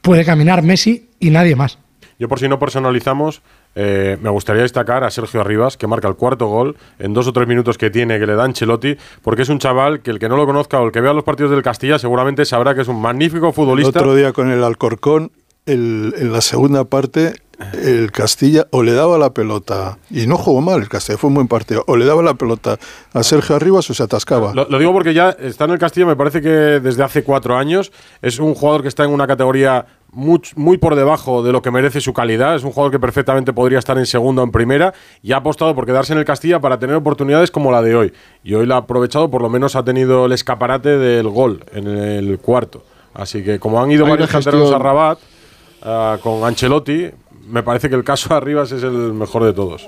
puede caminar Messi y nadie más.
Yo por si no personalizamos, eh, me gustaría destacar a Sergio Arribas, que marca el cuarto gol en dos o tres minutos que tiene, que le da Ancelotti, porque es un chaval que el que no lo conozca o el que vea los partidos del Castilla seguramente sabrá que es un magnífico
El
futbolista.
otro día con el Alcorcón, el- en la segunda parte, el Castilla o le daba la pelota, y no jugó mal el Castilla, fue un buen partido, o le daba la pelota a Sergio Arribas o se atascaba.
Lo, lo digo porque ya está en el Castilla, me parece que desde hace cuatro años. Es un jugador que está en una categoría muy, muy por debajo de lo que merece su calidad. Es un jugador que perfectamente podría estar en segunda o en primera y ha apostado por quedarse en el Castilla para tener oportunidades como la de hoy. Y hoy la ha aprovechado, por lo menos ha tenido el escaparate del gol en el cuarto. Así que como han ido
Hay
varios canteranos a Rabat ah, con Ancelotti, me parece que el caso de [laughs] Arribas es el mejor de todos.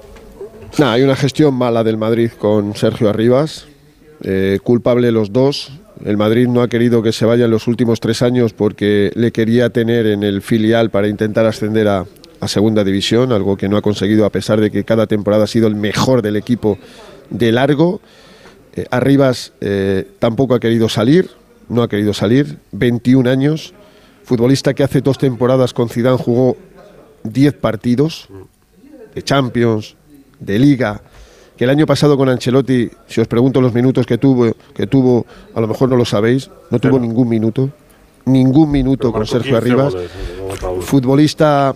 Nah, hay una gestión mala del Madrid con Sergio Arribas, eh, culpable los dos. El Madrid no ha querido que se vaya en los últimos tres años porque le quería tener en el filial para intentar ascender a, segunda división, algo que no ha conseguido a pesar de que cada temporada ha sido el mejor del equipo de largo. Eh, Arribas eh, tampoco ha querido salir, no ha querido salir, 21 años, futbolista que hace dos temporadas con Zidane jugó 10 partidos de Champions, de Liga, que el año pasado con Ancelotti, si os pregunto los minutos que tuvo, que tuvo, a lo mejor no lo sabéis, no tuvo ningún minuto, ningún minuto con Sergio Arribas, futbolista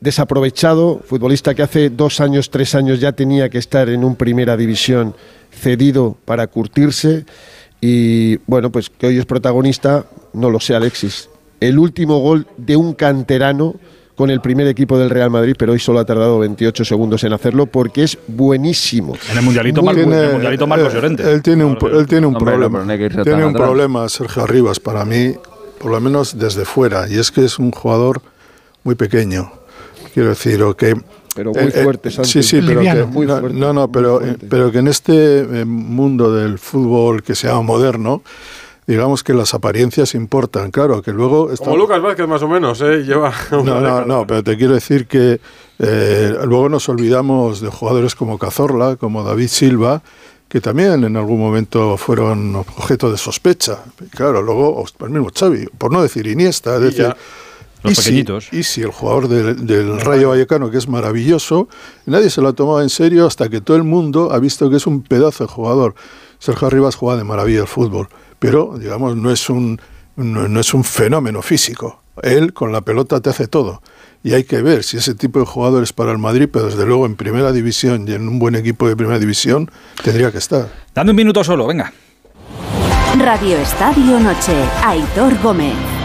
desaprovechado, futbolista que hace dos años, tres años ya tenía que estar en un primera división cedido para curtirse. Y bueno, pues que hoy es protagonista, no lo sé Alexis. El último gol de un canterano con el primer equipo del Real Madrid, pero hoy solo ha tardado 28 segundos en hacerlo porque es buenísimo.
En el Mundialito,
Muy
Marco- en el
Tiene-
Mundialito Marcos
eh,
Llorente.
Él tiene un, él tiene un
Hombre,
problema.
no
tiene un
atrás.
problema Sergio Arribas para mí, por lo menos desde fuera, y es que es un jugador muy pequeño. Quiero decir, o que
Pero muy fuerte, Santi.
Sí, sí, pero
Liviano.
que,
Muy
no,
fuerte,
no, no,
muy
pero, pero que en este eh, mundo del fútbol que se llama moderno, digamos que las apariencias importan, claro, que luego está-
Como Lucas Vázquez más o menos, ¿eh? [laughs] lleva una
no, no, no, pero te quiero decir que eh, luego nos olvidamos de jugadores como Cazorla, como David Silva, que también en algún momento fueron objeto de sospecha. Claro, luego el mismo Xavi, por no decir Iniesta, es decir.
Los
y si-
pequeñitos.
y si el jugador del, del Rayo Vallecano, que es maravilloso, nadie se lo ha tomado en serio hasta que todo el mundo ha visto que es un pedazo de jugador. Sergio Arribas juega de maravilla el fútbol, pero digamos no es un no, no es un fenómeno físico. Él con la pelota te hace todo. Y hay que ver si ese tipo de jugador es para el Madrid, pero desde luego en primera división y en un buen equipo de primera división tendría que estar.
Dame un minuto solo, venga.
Radio Estadio Noche. Aitor Gómez.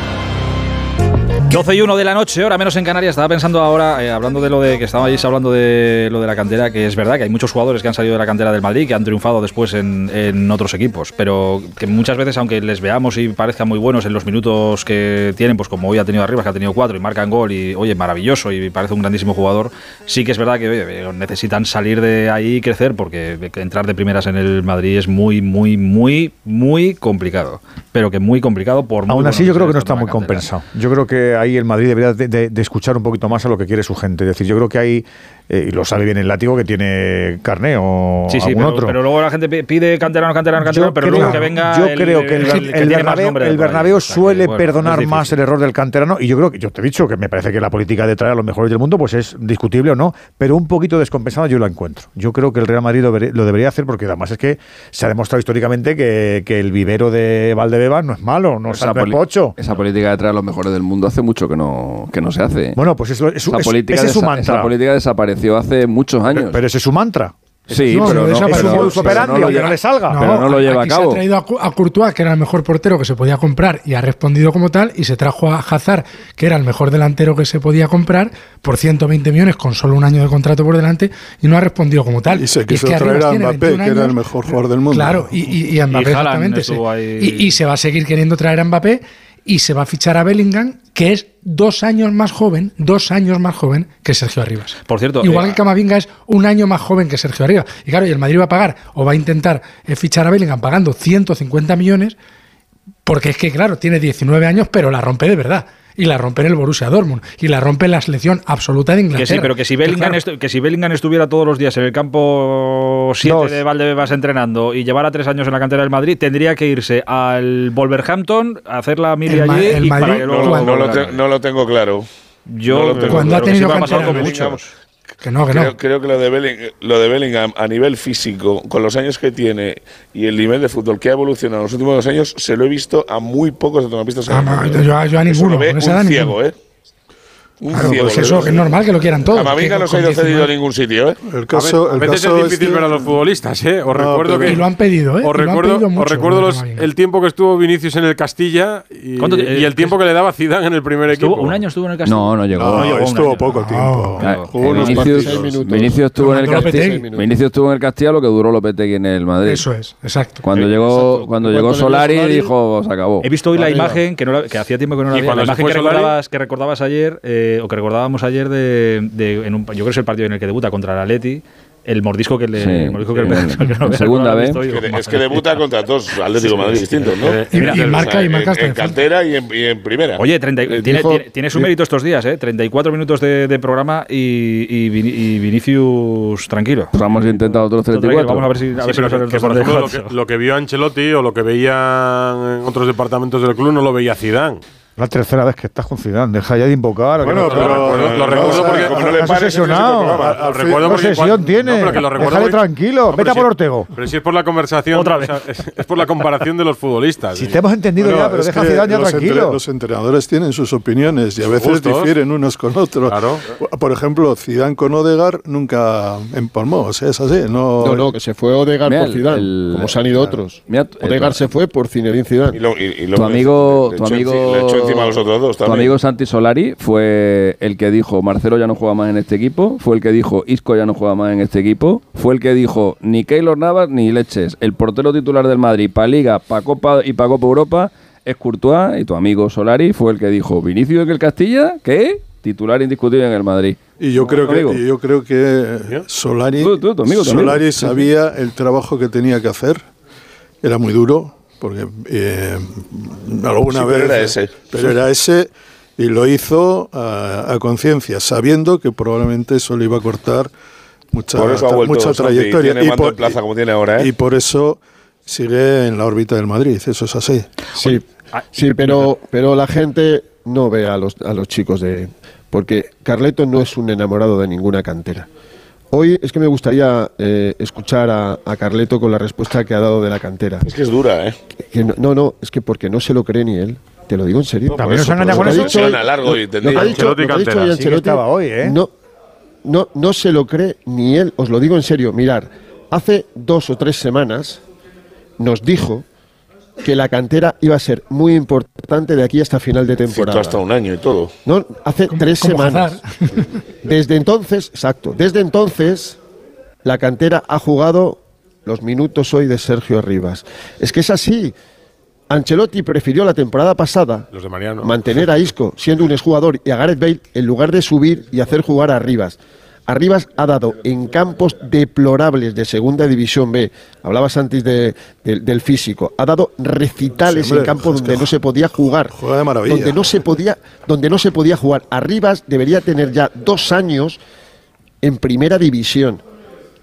12 y 1 de la noche, hora menos en Canarias. Estaba pensando ahora, eh, hablando de lo de que estabais hablando de lo de la cantera, que es verdad que hay muchos jugadores que han salido de la cantera del Madrid que han triunfado después en, en otros equipos, pero que muchas veces, aunque les veamos y parezcan muy buenos en los minutos que tienen, pues como hoy ha tenido arriba, que ha tenido cuatro y marcan gol y, oye, maravilloso y parece un grandísimo jugador, sí que es verdad que oye, necesitan salir de ahí y crecer porque entrar de primeras en el Madrid es muy, muy, muy, muy complicado. Pero que muy complicado por
Aún así, yo creo que no está muy compensado. Yo creo que ahí el Madrid debería de, de- de escuchar un poquito más a lo que quiere su gente. Es decir, yo creo que hay, eh, y lo sabe bien el látigo, que tiene carné o
Sí, sí,
algún
pero,
otro.
pero luego la gente pi- pide canterano, canterano, canterano,
Yo
pero
creo-
luego que venga.
yo
el,
creo que el,
el que
Bernabéu, el suele
bueno,
perdonar más el error del canterano y yo creo que yo te he dicho que me parece que la política de traer a los mejores del mundo pues es discutible o no, pero un poquito descompensada yo la encuentro. Yo creo que el Real Madrid lo, debería hacer porque además es que se ha demostrado históricamente que, que el vivero de Valdebeba no es malo, no, es pocho.
esa política de traer a los mejores del mundo hace mucho que no, que no se hace.
Bueno, pues eso, es,
esa
es-
política
ese es su
desa-
mantra.
Esa política desapareció hace muchos años.
Pero ese es su mantra.
Sí,
No,
pero
pero
no, pero
es
no- pero lo
aunque no
lleva-
le salga.
pero no lo lleva a
aquí
cabo.
Se ha traído a, a Courtois, que era el mejor portero que se podía comprar, y ha respondido como tal, y se trajo a Hazard, que era el mejor delantero que se podía comprar, por 120 millones, con solo un año de contrato por delante, y no ha respondido como tal.
Y se
es
quiso
que
traer a Mbappé,
21
que era el
años.
mejor jugador del mundo.
Claro, y, y, y a Mbappé
Y
exactamente. sí.
ahí.
Y, y se va a seguir queriendo traer a Mbappé, y se va a fichar a Bellingham, que es dos años más joven, dos años más joven que Sergio Arribas.
Por cierto,
Igual
eh,
que Camavinga es un año más joven que Sergio Arribas. Y claro, y el Madrid va a pagar o va a intentar eh, fichar a Bellingham pagando 150 millones, porque es que, claro, tiene 19 años, pero la rompe de verdad. Y la rompe en el Borussia Dortmund. Y la rompe en la selección absoluta de Inglaterra.
Que sí, pero que si, Bellingham
claro,
que si Bellingham estuviera todos los días en el campo 7
Dos.
de Valdebebas entrenando y llevara tres años en la cantera del Madrid, tendría que irse al Wolverhampton a hacer la mili allí
el
y para que
lo- no lo no lo tengo claro.
Yo
No lo tengo
Cuando ha
claro.
creo que sí
tenido
me ha pasado con muchos.
Que no, que
Creo,
no.
creo que lo de, Belling- lo de Bellingham a nivel físico, con los años que tiene y el nivel de fútbol que ha evolucionado en los últimos dos años, se lo he visto a muy pocos en
Ah, yo a- yo a
Eso
ninguno,
lo ve un
ninguno.
ciego, ¿eh? Un
Claro,
ciego.
pues eso, es normal que lo quieran todos.
Camavinga no se ha ido cedido a
19
ningún sitio, ¿eh?
El caso,
a
el
veces es difícil
este-
ver a los futbolistas, ¿eh? Os
No,
recuerdo que.
Y lo han pedido, ¿eh?
Os
Y lo han
recuerdo,
pedido
os
mucho,
recuerdo los- el tiempo que estuvo Vinicius en el Castilla y,
¿Cuánto te-
y el tiempo que le daba Zidane en el primer equipo.
Un año estuvo en el Castillo.
No, no llegó.
No,
llegó un
estuvo
año.
poco tiempo.
Ah,
Jugó unos
Vinicius,
partidos.
Vinicius estuvo en el Castilla. Vinicius estuvo en el Castilla lo que duró Lopetegui en el Madrid.
Eso es, exacto.
Cuando llegó,
exacto.
cuando llegó Solari, dijo, se acabó.
He visto hoy la imagen que, hacía tiempo que no la veía. La imagen que recordabas ayer, eh, o que recordábamos ayer de, de- en un, yo creo que es el partido en el que debuta contra el Atleti, el mordisco que le,
Sí,
el mordisco que
sí,
le
en-
que no
segunda
hoy,
Es que, es que debuta contra dos Atlético de Madrid distintos, ¿no?
Eh, y- y
marca- y marca
en, en cantera y en, y en primera.
Oye, 30 y-
Eh,
tiene,
dijo-
tiene- tiene su mérito estos días, ¿eh? 34 minutos de, de programa y, y, Vini- y Vinicius tranquilo.
Pues hemos intentado otros
Tranquilo,
34.
Vamos a ver si, a
Sí,
ver si
que,
el
que, por ejemplo, lo,
34.
que, lo que vio Ancelotti o lo que veían en otros departamentos del club no lo veía Zidane.
La tercera vez que estás con Zidane, deja ya de invocar.
Bueno,
que no-
pero-
Lo recuerdo- lo recuerdo porque-
como no le se
obsesionado.
Al
recuerdo
¿Qué
porque
obsesión
cuando-
tiene?
no, que lo
Déjale
porque-
tranquilo,
No,
vete a por
si-
Ortego.
Pero si es por la conversación,
Otra
o
vez.
sea, es, es por la comparación de los futbolistas.
Si te hemos entendido
Bueno,
ya, pero deja a Zidane ya
los entre-
tranquilo.
los entrenadores tienen sus opiniones y a veces
Justos.
difieren unos con otros.
Claro.
Por ejemplo, Zidane con Odegar nunca empalmó, o sea, es así. No,
No, no, que se fue Odegaard
Mira,
por Zidane, como se han ido otros.
Eh,
Odegaard se fue por Zinedine Zidane.
Tu amigo, tu
encima a los otros dos
tu amigo Santi Solari fue el que dijo Marcelo ya no juega más en este equipo, fue el que dijo Isco ya no juega más en este equipo, fue el que dijo ni Keylor Navas ni Leches, el portero titular del Madrid para Liga, para Copa y para Copa Europa es Courtois y tu amigo Solari fue el que dijo Vinicius en el Castilla, ¿qué? Titular indiscutible en el Madrid.
Y yo creo que, y yo creo que Solari,
Tú, tú, tu amigo, tu
Solari sabía el trabajo que tenía que hacer. Era muy duro, porque eh, alguna
Sí,
vez.
pero era ese.
pero era ese, y lo hizo a, a conciencia, sabiendo que probablemente eso le iba a cortar mucha,
Por eso ha vuelto
mucha trayectoria.
tiene mando en plaza como tiene ahora, ¿eh?
y por eso sigue en la órbita del Madrid, eso es así.
Sí,
Ah,
sí, pero, pero la gente no ve a los, a los chicos de... Porque Carleto no es un enamorado de ninguna cantera. Hoy es que me gustaría eh, escuchar a, a Carleto con la respuesta que ha dado de la cantera.
Es que es dura, ¿eh?
Que no, no, no, es que porque no se lo cree ni él. Te lo digo en serio.
También nos han engañado con eso.
dicho
Suena
hoy-
largo y
lo-
tendido.
Lo que ha dicho,
Ancelotti
lo que ha dicho
cantera.
hoy
Sí estaba hoy, ¿eh?
No, no, no se lo cree ni él. Os lo digo en serio. Mirar, hace dos o tres semanas nos dijo que la cantera iba a ser muy importante de aquí hasta final de temporada.
hasta un año y todo.
No, hace tres semanas. [laughs] Desde entonces, exacto, desde entonces la cantera ha jugado los minutos hoy de Sergio Rivas. Es que es así. Ancelotti prefirió la temporada pasada
Los de Mariano.
mantener a Isco siendo un exjugador y a Gareth Bale en lugar de subir y hacer jugar a Rivas. Arribas ha dado en campos deplorables de Segunda División B, hablabas antes de- de- del físico, ha dado recitales en campos donde no se podía jugar,
juega de maravilla.
donde no se podía, donde no se podía jugar. Arribas debería tener ya dos años en Primera División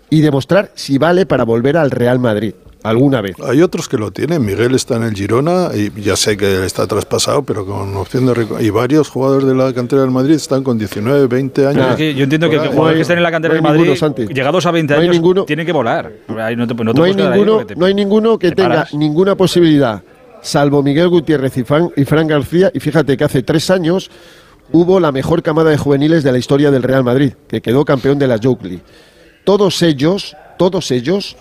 y demostrar si vale para volver al Real Madrid alguna vez.
Hay otros que lo tienen. Miguel está en el Girona y ya sé que está traspasado, pero con opción de. Y varios jugadores de la cantera del Madrid están con 19, 20 años.
Es que yo entiendo que,
No
que
hay-
jugadores que estén en la cantera
no
del Madrid,
ninguno,
llegados a 20
No hay
años,
ninguno.
tienen que volar. Ahí no te, no te
no, hay ninguno,
te-
no hay ninguno que
te
tenga
paras.
ninguna posibilidad salvo Miguel Gutiérrez y Fran, y Fran García, y fíjate que hace tres años hubo la mejor camada de juveniles de la historia del Real Madrid, que quedó campeón de la Joke Todos ellos, todos ellos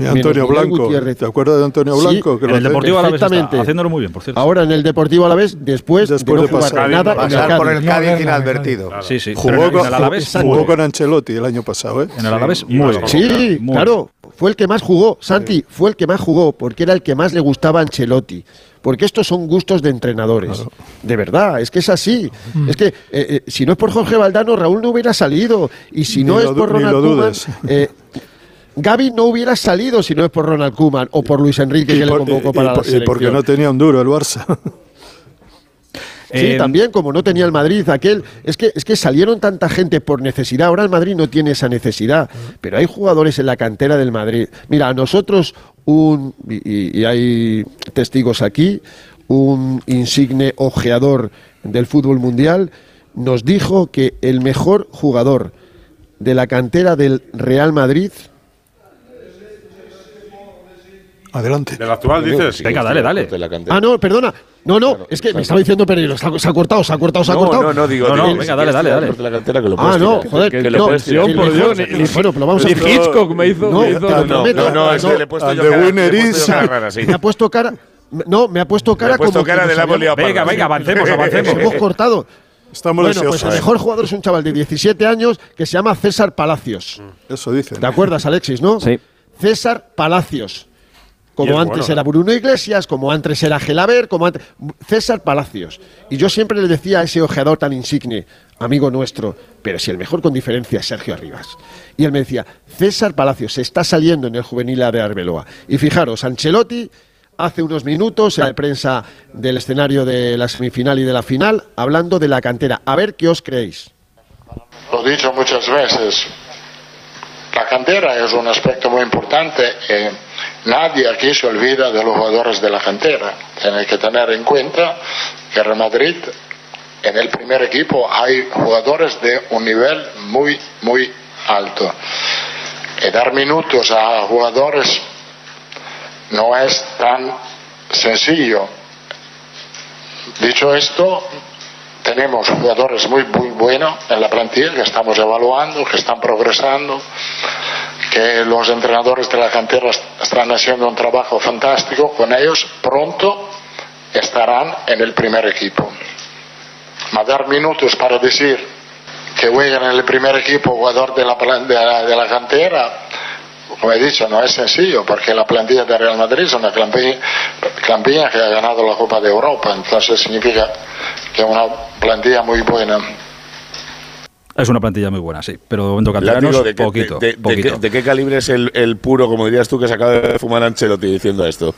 Mira, Antonio
Miguel
Blanco,
Gutiérrez.
¿te acuerdas de Antonio
Sí,
Blanco? Que
En
lo
el Deportivo Alavés está haciéndolo muy bien, por cierto.
Ahora en el Deportivo Alavés, después,
Después
de
de
no jugar
pasar-
nada
Pasar por el
No,
Cádiz
Bernabéu,
inadvertido.
Sí, sí.
Jugó,
en
con,
el Alavés,
jugó con Ancelotti el año pasado, ¿eh?
En el Alavés, muy bien.
Sí,
Muy
claro, fue el que más jugó, Santi, fue el que más jugó, porque era el que más le gustaba a Ancelotti. Porque estos son gustos de entrenadores. De verdad, es que es así. Es que eh, eh, si no es por Jorge Valdano, Raúl no hubiera salido. Y si
Ni
no
lo
es por
ni
Ronald
lo
Koeman,
dudes.
eh, Gaby no hubiera salido si no es por Ronald Koeman o por Luis Enrique que le convocó para
y
la
por- y porque no tenía un duro el Barça.
Sí,
Eh,
también, como no tenía el Madrid, aquel. Es que, es que salieron tanta gente por necesidad. Ahora el Madrid no tiene esa necesidad. Pero hay jugadores en la cantera del Madrid. Mira, a nosotros, un. Y, y hay testigos aquí, un insigne ojeador del fútbol mundial nos dijo que el mejor jugador de la cantera del Real Madrid.
Adelante.
¿Del actual dices?
Venga, dale, dale.
Ah, no, perdona. No, no, es que me estaba diciendo Pereiro. Se ha, ha cortado, se ha cortado, se ha
No,
cortado.
no, no, digo,
No, no,
digo,
venga,
si
dale, dale, dale.
por la cantera, que lo
Ah, no,
tirar.
joder,
Que
no,
lo puedes tirar.
el mejor- el- bueno, pero vamos a
El Hitchcock me hizo.
No,
me hizo-
No,
prometo.
no, no, es que le he puesto yo cara,
winner
le he puesto
is-
yo cara rara, sí.
Me ha puesto cara. No, me ha puesto cara
Le he puesto
como que
cara de la
habíamos-
Venga, venga,
sí.
avancemos,
Nos [laughs]
avancemos.
hemos cortado.
Estamos
Bueno, pues
deseosos.
el mejor jugador es un chaval de 17 años que se llama César Palacios.
Eso dicen.
¿Te acuerdas, Alexis, no?
Sí.
César Palacios. Como
es
antes
bueno,
era Bruno Iglesias, como antes era Gelaber, como antes. César Palacios. Y yo siempre le decía a ese ojeador tan insigne, amigo nuestro, pero si el mejor con diferencia es Sergio Arribas. Y él me decía, César Palacios se está saliendo en el juvenil A de Arbeloa. Y fijaros, Ancelotti hace unos minutos en la prensa del escenario de la semifinal y de la final, hablando de la cantera. A ver qué os creéis.
Lo he dicho muchas veces, la cantera es un aspecto muy importante nadie aquí se olvida de los jugadores de la cantera. Tiene que tener en cuenta que Real Madrid, en el primer equipo, hay jugadores de un nivel muy, muy alto. Y dar minutos a jugadores no es tan sencillo. Dicho esto, tenemos jugadores muy, muy buenos en la plantilla que estamos evaluando, que están progresando, que los entrenadores de la cantera est- están haciendo un trabajo fantástico. Con ellos pronto estarán en el primer equipo. Ma dar minutos para decir que juegan en el primer equipo jugador de la, de la, de la cantera, como he dicho, no es sencillo, porque la plantilla de Real Madrid es una plantilla que ha ganado la Copa de Europa, entonces significa que es una plantilla muy buena.
Es una plantilla muy buena, sí. Pero de momento canteranos,
de,
poquito.
de- de- de
poquito.
qué, de qué calibre es el, el puro, como dirías tú, que se acaba de fumar Ancelotti diciendo esto?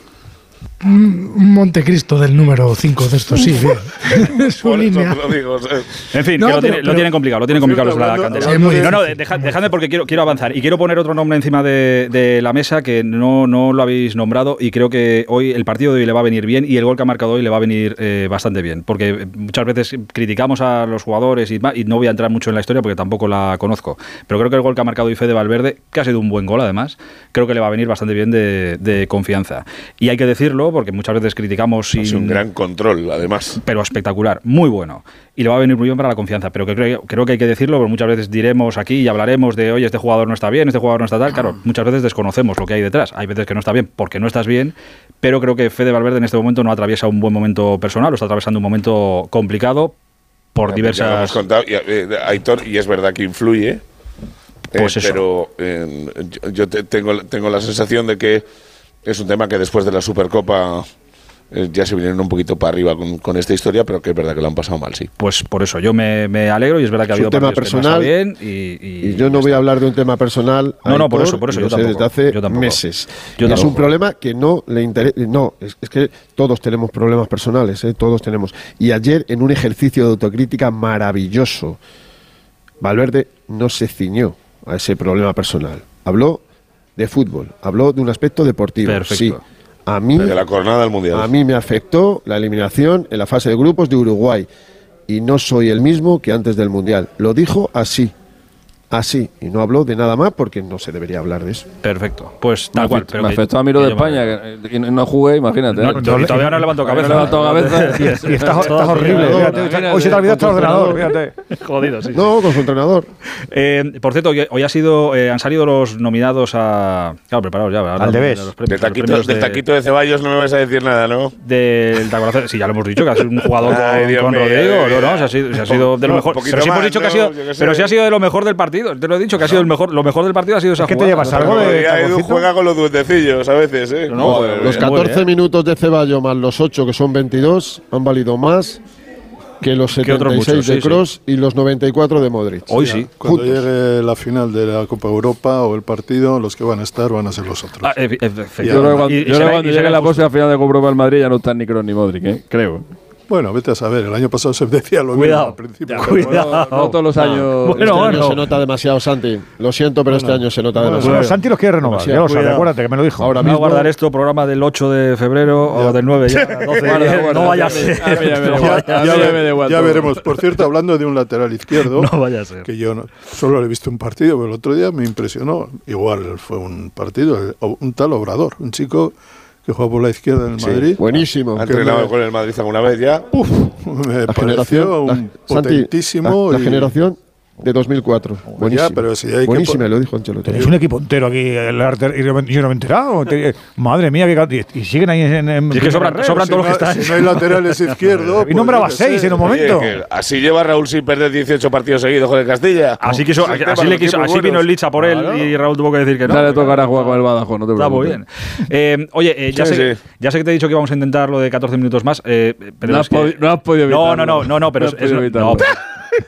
Un un Montecristo del número 5 de estos, sí. [laughs] Su [laughs] línea.
lo digo, ¿sabes?
En fin,
No,
que lo,
pero-
tiene- lo
pero-
tienen complicado, lo tienen complicado los de la cantera. no, no, deja- dejadme porque quiero, quiero avanzar. Y quiero poner otro nombre encima de, de la mesa que no, no lo habéis nombrado y creo que hoy el partido de hoy le va a venir bien y el gol que ha marcado hoy le va a venir eh, bastante bien. Porque muchas veces criticamos a los jugadores y, y no voy a entrar mucho en la historia porque tampoco la conozco. Pero creo que el gol que ha marcado hoy Fede Valverde, que ha sido un buen gol además, creo que le va a venir bastante bien de, de confianza. Y hay que decirlo porque muchas veces criticamos sin,
Es un gran control, además.
pero espectacular, muy bueno. Y le va a venir muy bien para la confianza. Pero que creo, creo que hay que decirlo, porque muchas veces diremos aquí y hablaremos de, oye, este jugador no está bien, este jugador no está tal. Claro, muchas veces desconocemos lo que hay detrás. Hay veces que no está bien porque no estás bien, pero creo que Fede Valverde en este momento no atraviesa un buen momento personal, o está atravesando un momento complicado por
Ya
diversas...
hemos contado, y, eh, Aitor, y es verdad que influye. eh,
Pues eso.
Pero eh, yo, yo te- tengo, tengo la sensación de que es un tema que después de la Supercopa eh, ya se vinieron un poquito para arriba con, con esta historia, pero que es verdad que lo han pasado mal, sí.
Pues por eso, yo me, me alegro y es verdad que ha
Es un
habido
tema personal
bien y, y-
Y yo no voy a hablar de un tema personal.
No, no, por eso, por eso, yo tampoco,
desde hace
yo tampoco.
meses.
Yo
Y es un problema que no le interesa. No, es, es que todos tenemos problemas personales, ¿eh? todos tenemos. Y ayer, en un ejercicio de autocrítica maravilloso, Valverde no se ciñó a ese problema personal. Habló de fútbol, habló de un aspecto deportivo.
Perfecto.
Sí. A mí,
De la jornada del Mundial.
a mí me afectó la eliminación en la fase de grupos de Uruguay y no soy el mismo que antes del Mundial. Lo dijo así. Así. Y no habló de nada más porque no se debería hablar de eso.
Perfecto. Pues tal
me
cual.
afectó,
pero
me
que-
afectó a mí lo de España, que, y no- jugué, imagínate.
No,
¿eh?
to- todavía no levanto cabeza.
No levanto cabeza.
Y, y estás, estás horrible. fíjate, hoy se te ha olvidado hasta el ordenador. Fíjate. [laughs]
Jodido, sí.
No, con su entrenador.
Eh, por cierto, hoy- ha sido, eh, han salido los nominados a. Claro, preparados ya. ahora
Al
de los premios,
Del taquito, del
de-
taquito de Ceballos no me vas a decir nada, ¿no?
Del taconazo. Sí, ya lo hemos dicho, que ha sido un jugador con, Rodrigo. No, no, se ha sido, se ha sido de lo mejor. Pero sí hemos dicho que ha sido de lo mejor del partido. Te lo he dicho, que ha sido el mejor, lo mejor del partido ha sido esa
¿Qué te llevas, algo de
Edu juega con los duendecillos a veces, ¿eh?
No,
Joder,
Los
muy
14
bien.
minutos de Ceballos más los 8, que son 22, han valido más que los
Que otros
76
muchos,
de
sí, sí.
Kroos y los 94 de Modric.
Hoy sí.
Cuando
Juntos.
llegue la final de la Copa Europa o el partido, los que van a estar van a ser los otros.
Ah, efe- efe-
Y
Yo creo que cuando,
y- y
yo creo
será-
que cuando
y
llegue la próxima final de Copa Europa del Madrid ya no están ni Kroos ni Modric, ¿eh? creo.
Bueno, vete a saber, el año pasado se decía lo
Cuidado.
mismo al principio.
Ya, cuidado.
bueno,
No, no todos los años.
Bueno,
este año
bueno.
se nota demasiado, Santi. Lo siento, pero este año se nota
Bueno,
demasiado.
Santi los quiere renovar. Ya lo
Cuidado.
acuérdate que me lo dijo.
Ahora
Vamos a
mismo,
guardar esto, programa del 8 de febrero o del 9 ya. 12,
Guarda,
10,
guarda,
no vaya a
ya
ser.
a ya A
ya,
ya
ya veremos. Por cierto, hablando de un lateral izquierdo, [laughs]
No vaya a ser.
que yo no- solo he visto un partido, pero el otro día me impresionó. Igual fue un partido, un tal Obrador, un chico que juega por la izquierda en el
Sí.
Madrid.
buenísimo.
Ha entrenado con el Madrid alguna vez ya. [laughs]
Me
La
pareció
generación,
un
la- Santi,
potentísimo.
la, la
y-
generación de 2004. Buenísimo.
pero si hay
Buenísima, lo dijo Ancelotti.
Tenéis un equipo entero aquí, el arte- y yo no me he enterado. Te- Madre mía, que, y, y siguen ahí en. en
Si es que sobran,
red.
sobran
si
todos los que están.
si [laughs] no hay laterales izquierdos.
Y nombraba seis en un momento.
Oye, que así lleva Raúl sin perder 18 partidos seguidos con el Castilla.
Así, quiso,
Es el
así, le quiso, así vino el Licha por él
Claro.
y Raúl tuvo que decir que no.
Ya le tocará jugar con el Badajoz, no te
Está muy
preocupes.
bien. Eh, oye, eh, ya,
Sí,
sé,
sí.
ya sé que te he dicho que vamos a intentar lo de 14 minutos más. eh, pero
No has
que-
no has podido
No,
evitarlo.
no, no, no, no, pero
No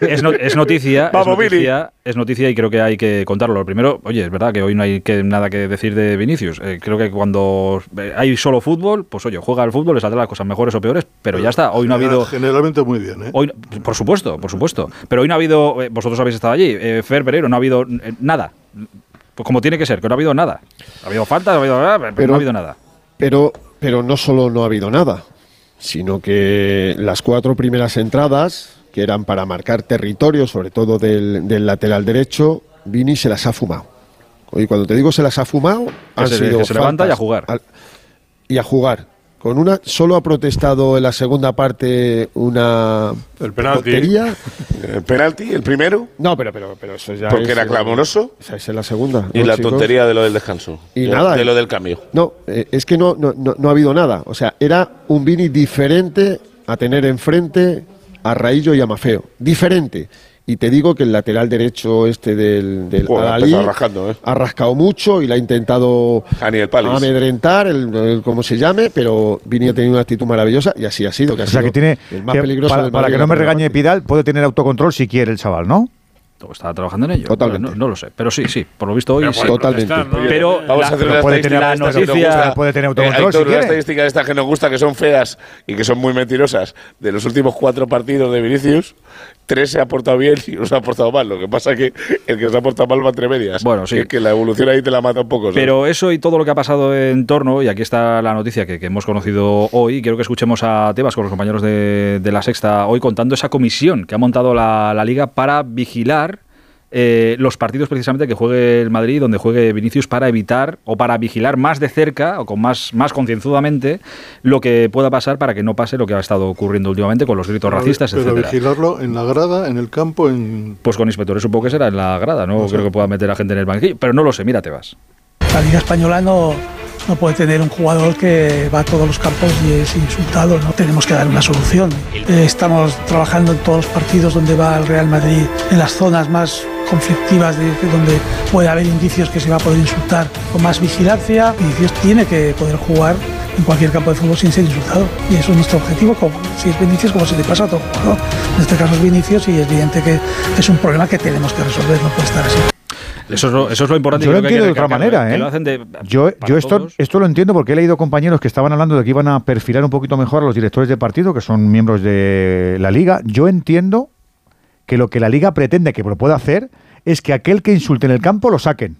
es, no- noticia.
Vamos,
es noticia, es noticia y creo que hay que contarlo. Lo primero, oye, es verdad que hoy no hay que, nada que decir de Vinicius. Eh, creo que cuando eh, hay solo fútbol, pues oye, juega al fútbol, le saldrán las cosas mejores o peores, pero ya está. Hoy no ha habido.
Generalmente muy bien, ¿eh?
Hoy, por supuesto, por supuesto. Pero hoy no ha habido. eh, vosotros habéis estado allí. Eh, Fer Pereiro, no ha habido eh, nada. Pues como tiene que ser, que no ha habido nada. Ha habido faltas, ha habido, pero,
Pero-
no ha habido nada.
Pero, pero no solo no ha habido nada, sino que las cuatro primeras entradas, que eran para marcar territorio, sobre todo del, del lateral derecho, Vini se las ha fumado. Y cuando te digo se las ha fumado, han
se-
sido
que se levanta y a jugar.
al- y a jugar. Con una, solo ha protestado en la segunda parte una
El penalti.
El penalti, el primero,
No, pero, pero, pero eso ya
porque
es,
era
eh,
clamoroso.
Esa es la segunda.
Y
¿no,
la
chicos?
tontería de lo del descanso.
Y
de,
nada,
De
eh.
lo del cambio.
No, eh, es que no, no, no, no ha habido nada. O sea, era un Vini diferente a tener enfrente a Raillo y a Mafeo. Diferente. Y te digo que el lateral derecho este del, del
Joder,
Adalí
¿eh?
ha rascado mucho y le ha intentado amedrentar, el, el- como se llame, pero Vini ha tenido una actitud maravillosa y así ha sido. Que ha
O sea,
sido
que tiene.
el más
que
peligroso
para
del
para que no
la
me regañe. Pidal, puede tener autocontrol si quiere el chaval, ¿no?
Estaba trabajando en ello.
Totalmente.
No, no lo sé. Pero sí, sí. Por lo visto hoy
Pero
sí.
Totalmente.
Pero
Vamos
la-
a hacer una
puede tener-
la noticia-
gusta.
puede tener
Eh,
autocontrol
Aitor,
si
una
quiere.
estadística de estas que nos gusta, que son feas y que son muy mentirosas. De los últimos cuatro partidos de Vinicius, tres se ha portado bien y uno se ha portado mal. Lo que pasa es que el que se ha portado mal va entre medias.
Bueno, sí.
Que, que la evolución ahí te la mata un poco. ¿sabes?
Pero eso y todo lo que ha pasado en torno, y aquí está la noticia que, que hemos conocido hoy, quiero que escuchemos a Tebas con los compañeros de, de la Sexta hoy contando esa comisión que ha montado la, la Liga para vigilar eh, los partidos precisamente que juegue el Madrid, donde juegue Vinicius, para evitar o para vigilar más de cerca o con más, más concienzudamente lo que pueda pasar para que no pase lo que ha estado ocurriendo últimamente con los gritos
Pero-
racistas,
pero
etcétera.
vigilarlo en la grada, en el campo, en.
Pues con inspectores supongo que será en la grada, no,
No sé.
creo que pueda meter a gente en el banquillo, pero no lo sé, mira Tebas.
La Liga Española no, no puede tener un jugador que va a todos los campos y es insultado. No tenemos que dar una solución. Eh, estamos trabajando en todos los partidos donde va el Real Madrid, en las zonas más conflictivas de, de donde puede haber indicios que se va a poder insultar con más vigilancia. Vinicius tiene que poder jugar en cualquier campo de fútbol sin ser insultado. Y eso es nuestro objetivo, como si es Vinicius, como si le pasa a otro jugador. En este caso es Vinicius y es evidente que es un problema que tenemos que resolver, no puede estar así.
Eso es lo, eso es lo importante.
Yo lo
creo que hay
entiendo de otra manera,
que
¿eh?
lo hacen de-
Yo, yo esto,
todos.
esto lo entiendo porque he leído compañeros que estaban hablando de que iban a perfilar un poquito mejor a los directores de partido, que son miembros de la liga. Yo entiendo que lo que la liga pretende que lo pueda hacer es que aquel que insulte en el campo lo saquen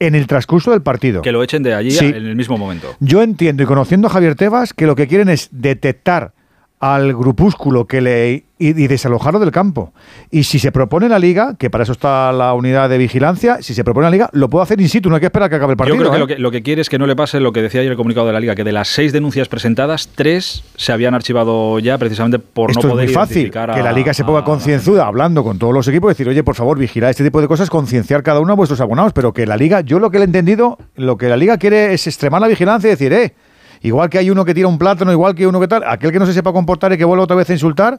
en el transcurso del partido.
Que lo echen de allí
Sí.
en el mismo momento.
Yo entiendo y conociendo a Javier Tebas que lo que quieren es detectar al grupúsculo que le y, y, desalojarlo del campo. Y si se propone la liga, que para eso está la unidad de vigilancia, si se propone la liga, lo puedo hacer in situ, no hay que esperar que acabe el partido.
Yo creo que,
¿eh?
lo, que lo, que quiere es que no le pase lo que decía ayer el comunicado de la liga, que de las seis denuncias presentadas, tres se habían archivado ya precisamente por
Esto
no poder es
muy fácil, que la liga se ponga concienzuda, hablando con todos los equipos, decir, oye, por favor, vigilad este tipo de cosas, concienciar cada uno a vuestros abonados, pero que la liga, yo lo que le he entendido, lo que la liga quiere es extremar la vigilancia y decir, eh, igual que hay uno que tira un plátano, igual que uno que tal, aquel que no se sepa comportar y que vuelva otra vez a insultar,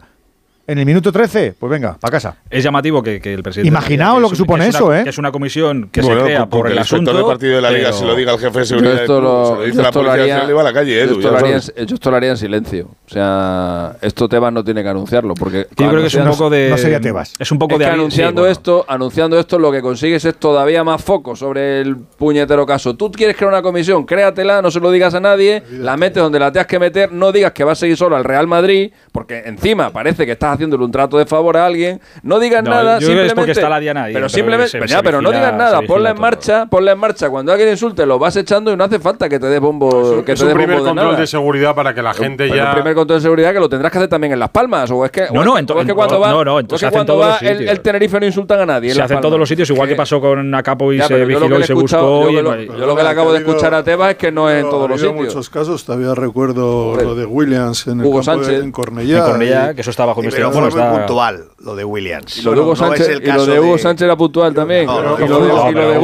en el minuto 13, pues venga, para casa.
Es llamativo que, el presidente.
Imaginaos lo que supone eso, ¿eh?
Que es una comisión que se crea por el, asunto.
del partido de la Liga Si lo diga el jefe de seguridad.
Esto lo,
dice la policía, se a la calle, Edu,
yo,
esto
lo haría, esto lo haría en silencio. O sea, esto Tebas no tiene que anunciarlo. porque
Yo creo que es un poco de.
No sería Tebas.
Es un poco de.
Que anunciando, esto, anunciando esto, lo que consigues es todavía más foco sobre el puñetero caso. Tú quieres crear una comisión, créatela, no se lo digas a nadie, la metes donde la tengas que meter, no digas que va a seguir solo al Real Madrid, porque encima parece que estás haciéndole un trato de favor a alguien, no digas
no,
nada.
Yo simplemente, creo que es porque está la Diana ahí,
Pero,
pero
simplemente,
se,
ya, pero no digas nada, ponla en marcha, ponla en marcha. Cuando alguien insulte, lo vas echando y no hace falta que te des bombo. Es, que
es
te
un, primer
control de, nada.
de, seguridad para que la gente
pero
ya.
Primer control de seguridad que lo tendrás que hacer también en Las Palmas. O es que,
no, no,
entonces. que cuando va,
no, no, entonces
cuando va el, el, Tenerife no insultan a nadie.
Se
hacen
todos los sitios, igual que pasó con Acapo y se vigiló y se buscó.
Yo lo que le acabo de escuchar a Tebas es que no es en todos los sitios.
En muchos casos, todavía recuerdo lo de Williams en el
Sánchez.
en Cornellá.
En Cornellá, que eso estaba bajo
pero fue puntual lo de Williams.
Y lo de Hugo Sánchez, lo de Hugo Sánchez era puntual también. y lo de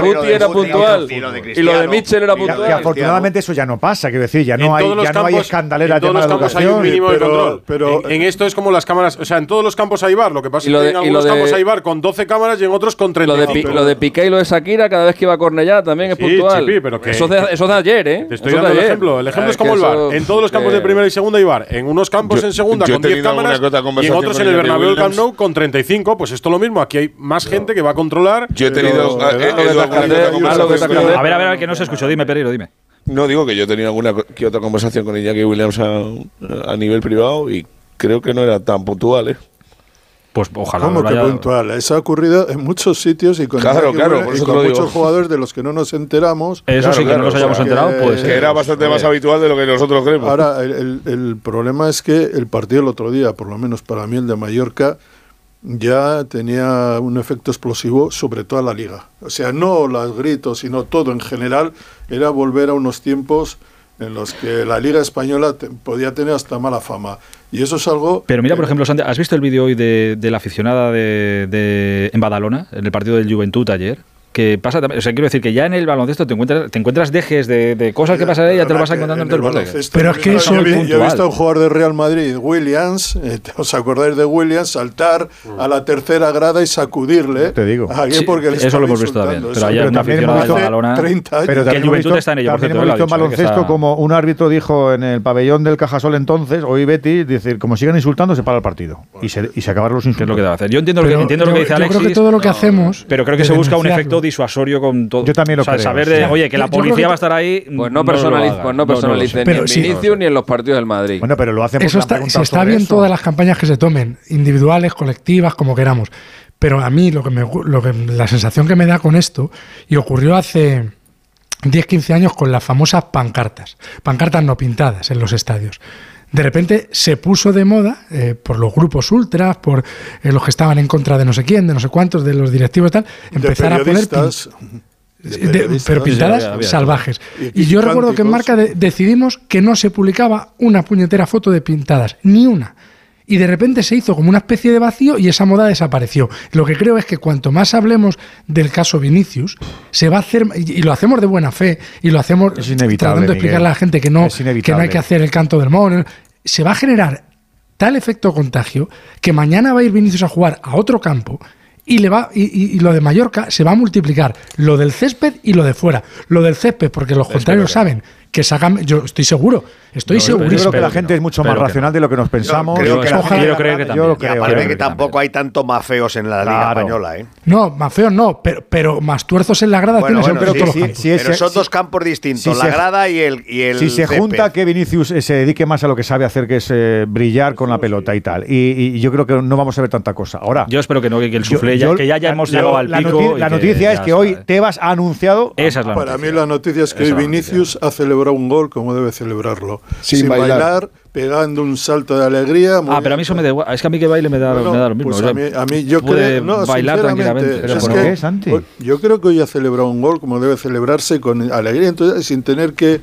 Guti era puntual.
Y lo de
Mitchell era puntual.
Afortunadamente eso ya no pasa, quiero decir, ya no hay
escandalera
de educación.
Pero
en esto es como las cámaras, o sea, en todos los campos hay bar, lo que pasa es que en algunos campos hay bar con 12 cámaras y en otros con
30. Lo de Piqué y lo de Shakira cada vez que iba a Cornellá también es puntual. Eso de ayer, ¿eh?
Te estoy dando el ejemplo. El ejemplo
ah,
es como el bar. En todos los campos de primera y segunda hay bar. En unos campos en segunda
segunda yo
con 10 cámaras y en otros en el Bernabéu del Camp Nou con 35, pues esto es lo mismo, aquí hay más gente que va a controlar.
Yo he tenido
a, ver, a ver, que no se escuchó, dime Pereiro, dime.
No, digo que yo he tenido alguna que otra conversación con Iñaki Williams a, a nivel privado y creo que no era tan puntual, ¿eh?
pues ojalá.
¿Cómo que puntual? Eso ha ocurrido en muchos sitios y con,
claro, claro,
con muchos jugadores de los que no nos enteramos.
Eso sí que no nos hayamos enterado, pues.
Que era bastante eh, más habitual de lo que nosotros creemos.
Ahora, el, el, problema es que el partido el otro día, por lo menos para mí el de Mallorca, ya tenía un efecto explosivo sobre toda la liga. O sea, no los gritos, sino todo en general, era volver a unos tiempos en los que la Liga Española podía tener hasta mala fama. Y eso es algo...
Pero mira, por ejemplo, Santi, ¿has visto el vídeo hoy de, de, la aficionada de, de, en Badalona, en el partido del Juventud ayer? que pasa. O sea, quiero decir que ya en el baloncesto te encuentras, te encuentras dejes de, cosas que pasan y ya te lo vas encontrando en,
en
el
baloncesto.
Pero es que eso.
Yo, he visto a un jugador de Real Madrid, Williams, eh, ¿os acordáis de Williams? Saltar mm. a la tercera grada y sacudirle.
Te digo.
Sí,
porque
eso lo hemos visto también. Pero,
pero, pero.
Balona,
30 años.
Pero también que
Juventud
visto,
en.
También hemos visto baloncesto como un árbitro dijo en el pabellón del Cajasol entonces, hoy Betty, decir, como sigan insultando, se para el partido. Y se, y se acabaron los insultos.
Lo que debe hacer. Yo entiendo, lo, que, entiendo lo que dice Alexis.
Yo creo que todo lo que hacemos.
Pero creo que se busca un efecto disuasorio con todo.
Yo también lo
o sea,
creo,
saber de, sí. oye, que la policía va a estar ahí.
Pues no, personaliz pues no personalicen ni en
sí.
Vinicius ni en los partidos del Madrid.
Bueno, pero lo hacen
eso está,
han
Se está bien todas las campañas que se tomen, individuales, colectivas, como queramos. Pero a mí lo que me, lo que, la sensación que me da con esto, y ocurrió hace 10, 15 años con las famosas pancartas. Pancartas no pintadas en los estadios de repente se puso de moda eh, por los grupos ultras, por eh, los que estaban en contra de no sé quién, de no sé cuántos, de los directivos y tal, empezar a poner...
De,
pero pintadas salvajes.
Y,
yo recuerdo que en Marca decidimos que no se publicaba una puñetera foto de pintadas, ni una y de repente se hizo como una especie de vacío y esa moda desapareció. Lo que creo es que cuanto más hablemos del caso Vinicius, se va a hacer, y lo hacemos de buena fe, y lo hacemos tratando de explicarle a la gente que no, que no hay que hacer el canto del mono, se va a generar tal efecto contagio que mañana va a ir Vinicius a jugar a otro campo y, le va, y, y, lo de Mallorca se va a multiplicar. Lo del césped y lo de fuera. Lo del césped, porque los contrarios saben que salgan. Yo estoy seguro, estoy
no, seguro.
Yo
creo que la gente es mucho más racional de lo que nos pensamos.
Yo
creo
que,
también.
Y aparte que, tampoco también. hay tantos mafeos en la. Liga Española. ¿eh?
No, mafeos no, pero, pero más tuerzos en la grada
bueno,
tienes
bueno, sí,
todos
pero son dos campos distintos, la grada y el.
Si se junta que Vinicius eh, se dedique más a lo que sabe hacer, que es eh, brillar con la pelota y tal. Y, yo creo que no vamos a ver tanta cosa. Ahora.
Yo espero que no, que el sufle ya, que ya, hemos llegado al pico.
La noticia es que hoy ¿eh? Tebas ha anunciado.
Esa es la noticia.
Para mí la noticia es que Vinicius ha celebrado un gol como debe celebrarlo.
Sin
Sin,
bailar.
bailar. pegando un salto de alegría.
Ah, pero a mí eso me da igual. Es que a mí que baile me da,
No,
me da lo mismo.
pues
O sea,
a mí, a mí yo creo, no,
bailar tranquilamente.
es
¿por
que
qué, Santi?
hoy- Yo creo que hoy ha celebrado un gol como debe celebrarse con alegría, entonces sin tener que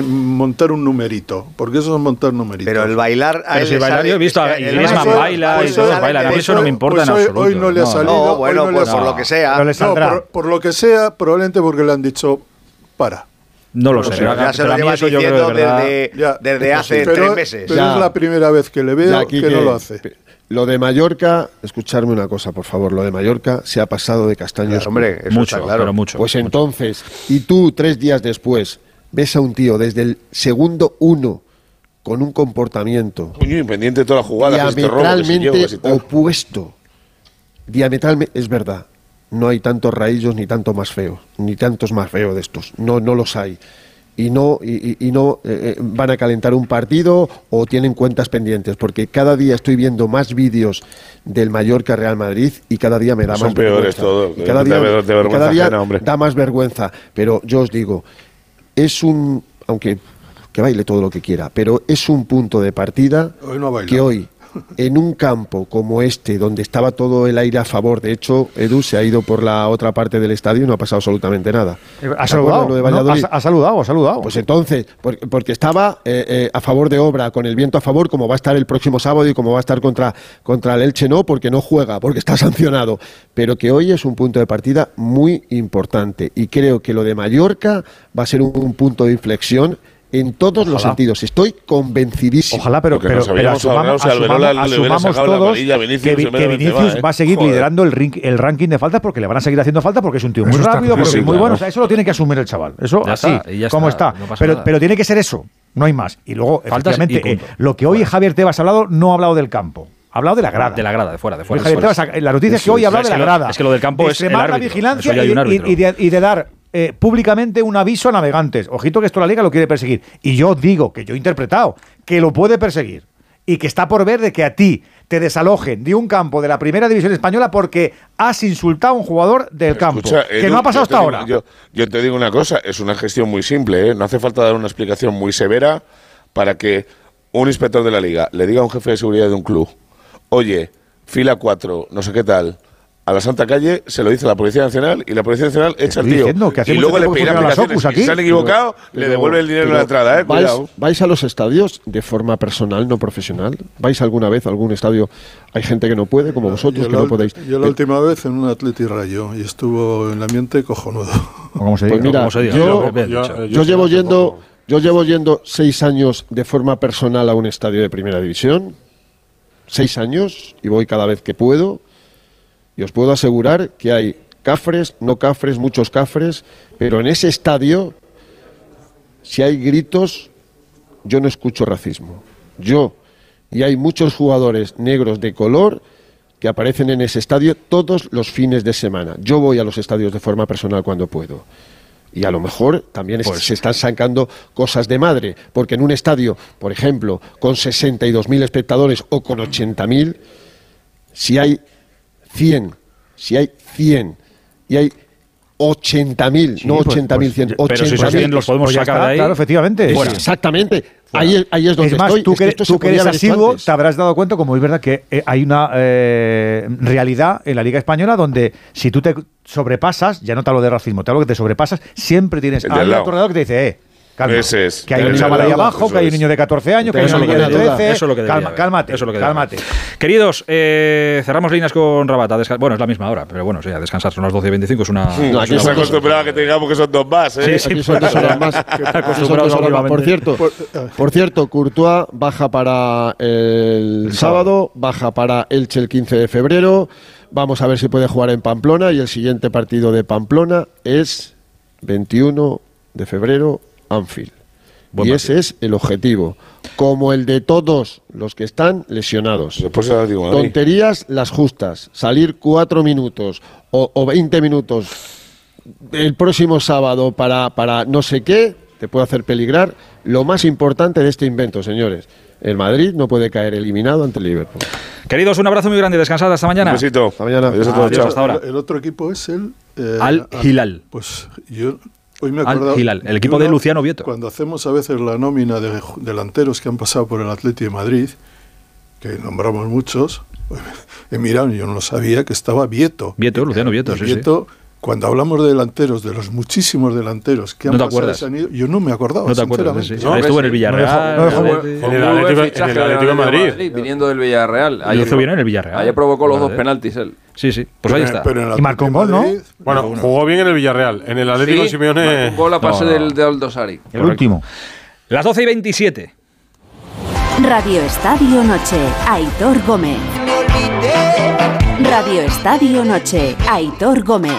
montar un numerito, porque eso es montar numeritos.
Pero el bailar a
Pero si bailar,
sale-
yo he visto a
es
Griezmann
bailar-
baila
pues
y todos
sale
bailan. A mí eso no me importa
Pues
en
hoy,
absoluto.
hoy no le ha salido.
No,
hoy
bueno,
no le
pues
ha
por lo
salido.
que sea.
Pero
No,
saldrá.
por, por lo que sea, probablemente porque le han dicho para.
No lo sé.
pero ya se lo
yo creo
diciendo
verdad-
desde,
Ya,
desde hace
pero,
tres meses.
Pero
Ya.
es la primera vez que le veo que no lo hace.
Lo de Mallorca, escucharme una cosa, por favor. Lo de Mallorca se ha pasado de castaños.
Claro, hombre, eso
Mucho,
está claro.
pero mucho.
Pues entonces, y tú tres días después ves a un tío desde el segundo uno con un comportamiento
Coño, y pendiente de toda la jugada. que robo, que
diametralmente
tal.
opuesto. Diametralmente, es verdad. No hay tantos raíllos ni tanto más feos, ni tantos más feos de estos. No, no los hay. Y no, y, y- no eh, eh, van a calentar un partido o tienen cuentas pendientes, porque cada día estoy viendo más vídeos del Mallorca Real Madrid y cada día me da
Son
más
peores
vergüenza.
todo,
Y cada
de
día,
de
y
vergüenza
cada día
ajena, hombre.
da más vergüenza. Pero yo os digo, es un, aunque que baile todo lo que quiera, pero es un punto de partida
Hoy no
que hoy, en un campo como este, donde estaba todo el aire a favor, de hecho, Edu se ha ido por la otra parte del estadio y no ha pasado absolutamente nada.
Ha
¿Te acuerdas
saludado.
lo de
¿no?
Valladolid?
Ha, ha saludado, ha saludado.
Pues entonces, por- porque estaba eh, eh, a favor de obra, con el viento a favor, como va a estar el próximo sábado y como va a estar contra, contra el Elche, no, porque no juega, porque está [laughs] sancionado. Pero que hoy es un punto de partida muy importante. Y creo que lo de Mallorca va a ser un, un punto de inflexión en todos los sentidos. Estoy convencidísimo.
Ojalá, pero, pero, pero asumamos, asumamos- todos
Vinicius
que,
de
Vinicius
¿eh?
va a seguir
Joder.
liderando el, ring- el ranking de faltas porque le van a seguir haciendo falta porque es un tío muy rápido, porque
Sí,
es muy
claro.
bueno. O sea, eso lo tiene que asumir el chaval. Eso
Ya
así,
está, y ya
como
está,
está.
no pasa
pero,
nada.
pero tiene que ser eso, no hay más. Y luego,
Faltas y
efectivamente, eh,
punto.
lo que hoy Javier Tebas ha hablado, no ha hablado del campo. Ha hablado de la grada.
De la grada, de fuera, de fuera.
Javier
de fuera.
Tebas, la noticia es que hoy ha hablado de la grada.
Es que lo del campo
de
es el
extremar la vigilancia y, y- y de, y de dar eh, públicamente un aviso a navegantes. Ojito que esto la liga lo quiere perseguir. Y yo digo, que yo he interpretado, que lo puede perseguir. Y que está por ver de que a ti te desalojen de un campo de la primera división española porque has insultado a un jugador del campo.
Escucha,
que no ha pasado hasta
digo-
ahora.
Yo, yo te digo una cosa, es una gestión muy simple, ¿eh? no hace falta dar una explicación muy severa para que un inspector de la liga le diga a un jefe de seguridad de un club, oye, fila 4, no sé qué tal, a la Santa Calle, se lo dice la Policía Nacional y la Policía Nacional echa al tío.
diciendo
y luego le pedirá explicaciones.
Ocus
Y si se
aquí.
han equivocado, le devuelve el dinero en
pero
la entrada, ¿eh?
¿vais,
Cuidado.
vais a los estadios de forma personal, no profesional? ¿Vais alguna vez a algún estadio? Hay gente que no puede, como vosotros,
Yo
que
la,
no podéis.
yo la última vez en un Atleti Rayo y estuvo en el ambiente cojonudo. [laughs]
¿Cómo se
Pues mira,
como se diga,
yo,
sé
llevo yendo, yo llevo yendo seis años de forma personal a un estadio de primera división, seis años y voy cada vez que puedo. Y os puedo asegurar que hay cafres, no cafres, muchos cafres, pero en ese estadio, si hay gritos, yo no escucho racismo. Yo y hay muchos jugadores negros de color que aparecen en ese estadio todos los fines de semana. Yo voy a los estadios de forma personal cuando puedo. Y a lo mejor también es-
Pues
se están sacando cosas de madre, porque en un estadio, por ejemplo, con 62.000 espectadores o con 80.000, si hay 100, si hay 100 y hay 80.000,
Sí,
no
pues-
80.000,
pues,
100,
pero si esos
80.000.
100 los podemos
Pues
sacar
está,
de ahí.
Claro, efectivamente.
Fuera. Exactamente. Ahí, ahí es donde
es más,
estoy.
tú
Es
que, tú que eres asiduo, te habrás dado cuenta, como es verdad, que eh, hay una eh, realidad en la Liga Española donde si tú te sobrepasas, ya no te hablo de racismo, te hablo que te sobrepasas, siempre tienes
El
a alguien que te dice, eh, calma,
es.
que hay
El
un chaval
al
ahí abajo, que hay un niño de 14 años, que hay niña
que
de
debería
13,
Eso es lo que debería
calma, cálmate,
Eso es lo que
cálmate.
Queridos, eh, cerramos líneas con Rabata. Bueno, es la misma hora, pero bueno, sí, a descansar. Son las 12 y 25. Es una.
No, aquí
se acostumbraba que te digamos que son dos más, ¿eh?
Sí, sí,
Aquí son dos horas más. [laughs] Dos horas más. Por cierto, por cierto, Courtois baja para el sábado, baja para Elche el 15 de febrero. Vamos a ver si puede jugar en Pamplona y el siguiente partido de Pamplona es 21 de febrero, Anfield.
Buen
y
partido.
ese es el objetivo, como el de todos los que están lesionados.
Después se digo.
Tonterías las justas. Salir cuatro minutos o, o 20 minutos el próximo sábado para, para no sé qué, te puede hacer peligrar. Lo más importante de este invento, señores. El Madrid no puede caer eliminado ante el Liverpool.
Queridos, un abrazo muy grande. Descansad hasta mañana.
Un besito.
Hasta mañana.
Adiós a todos.
Adiós,
chao.
hasta ahora.
El, otro equipo es el... eh,
Al Hilal.
Pues yo Hoy me
Al Hilal, el equipo de Luciano Vieto.
Cuando hacemos a veces la nómina de delanteros que han pasado por el Atleti de Madrid, que nombramos muchos, [laughs] he mirado y yo no lo sabía que estaba Vieto.
Vieto, Luciano Vieto,
Y
sí, sí.
Cuando hablamos de delanteros, de los muchísimos delanteros que han
No te
pasado yo no me acordaba.
No te acuerdas, sí. Ahí estuvo en el Villarreal.
No dejó- no dejó-
en el
Atlético- en el Atlético de Madrid.
viniendo del Villarreal.
Lo hizo bien en el Villarreal.
Ayer provocó los dos penaltis él.
Sí, sí. Pues ahí está.
Pero en el
Y marcó un gol, ¿no?
Madrid,
Bueno, jugó bien en el Villarreal. En el Atlético de
Sí,
Simeone.
marcó un gol a pase
No, no.
del de Aldosari.
El último.
Las 12 y 27.
Radio Estadio Noche, Aitor Gómez. Radio Estadio Noche, Aitor Gómez.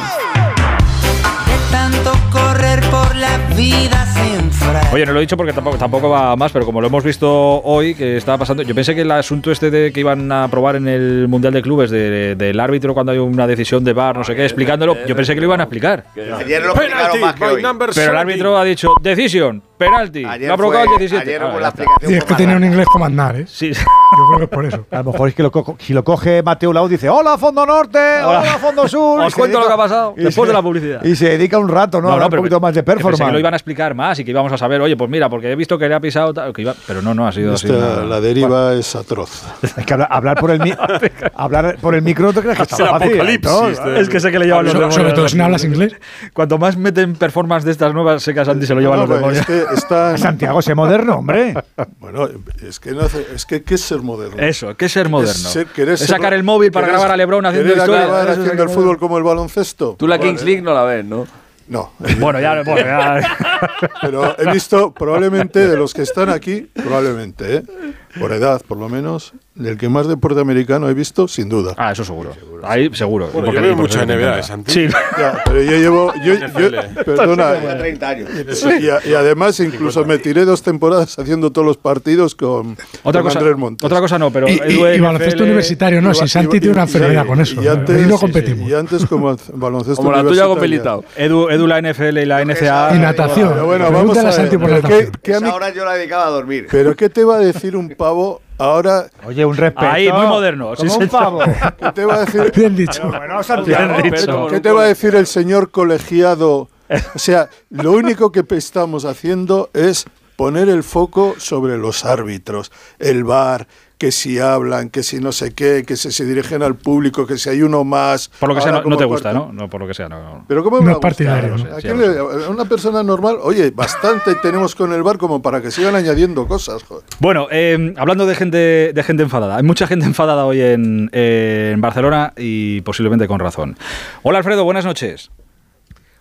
Tanto correr por la vida sin freno.
Oye, no lo he dicho porque tampoco, tampoco va más, pero como lo hemos visto hoy, que estaba pasando. Yo pensé que el asunto este de que iban a probar en el Mundial de Clubes de- del árbitro cuando hay una decisión de bar, no sé qué, explicándolo, yo pensé que lo iban a explicar.
Ayer lo explicaron más que hoy.
Pero el árbitro ha dicho, decisión, penalti,
Ayer
lo ha provocado
fue-
el 17.
ayer
Ah,
hubo
ya
la
está.
Y es que tenía un inglés como andar, ¿eh?
Sí.
Yo creo que es por eso.
A lo mejor es que lo co- si lo coge Mateo Lau dice hola Fondo Norte, hola,
Hola.
Fondo [laughs] Sur.
Os cuento lo
dedica-
que ha pasado después
se-
de la publicidad.
Y se dedica un rato, ¿no? a hablar un poquito más de
que
performance.
que lo iban a explicar más y que íbamos a saber, oye, pues mira, porque he visto que le ha pisado tal, que iba- pero no, no ha sido así.
Esta-
no.
la deriva es atroz. [laughs]
Es que habla- hablar por el mi- [laughs] hablar por el micro, ¿tú crees que
Es
está fácil?
apocalipsis,
Aitor?
Es que sé que le llevan los demonios.
sobre todo si no hablas inglés.
Cuanto más meten performance de estas nuevas secas anti se lo llevan
No,
los demonios.
Es
Santiago, sé moderno, hombre. [laughs]
Bueno, es que, no hace- es que ¿qué es ser moderno?
Eso, ¿qué es ser moderno?
ser-
Es
ser-
sacar el móvil para grabar a Lebron haciendo Eso es
haciendo el fútbol como el baloncesto.
Tú la
Vale.
Kings League no la ves, ¿no?
No. [laughs]
Bueno, ya, bueno, ya.
Pero he visto, probablemente, de los que están aquí, probablemente, ¿eh? Por edad por lo menos, del que más deporte americano he visto, sin duda.
Ah, eso seguro. Ahí seguro.
Bueno,
Porque-
yo veo mucha NBA. ¿eh, Santi?
Sí.
Ya, pero yo llevo, yo, yo- perdona,
Como 30 años.
y, a- y además incluso me tiré dos temporadas haciendo todos los partidos con,
Otra
con
cosa,
Andrés Montes.
otra cosa no, pero
Y, baloncesto universitario, no.
Y
Si Santi
y-
tiene una enfermedad con eso.
Y antes,
no
sí, sí,
competimos.
y antes como baloncesto
Como la tuya con. Militao.
Edu, Edu, la NFL y la NCAA.
Y natación.
Pero bueno, vamos a ver,
Santi por
pero
natación.
¿qué- qué a mí-
Esa hora yo la dedicaba a dormir.
pero ¿qué te va a decir un [laughs] pavo ahora?
Oye, un respeto.
Ahí, muy moderno. Sí,
Como un
señor.
pavo.
¿Qué te va a decir? [laughs]
Bien dicho.
Bueno, Santiago.
Bien dicho.
¿Qué te va a decir el señor colegiado? O sea, lo único que estamos haciendo es poner el foco sobre los árbitros, el VAR, que si hablan, que si no sé qué, que si se dirigen al público, que si hay uno más.
Por lo que sea, no, te gusta, ¿no? No, por lo que sea, no.
Pero ¿cómo
No
me
es partidario,
O
¿no?
sea, ¿a
Sí,
quién
ya
le- a una persona normal, oye, bastante tenemos con el VAR como para que sigan añadiendo cosas. joder.
Bueno, eh, hablando de gente, de gente enfadada, hay mucha gente enfadada hoy en, eh, en Barcelona y posiblemente con razón. Hola Alfredo, buenas noches.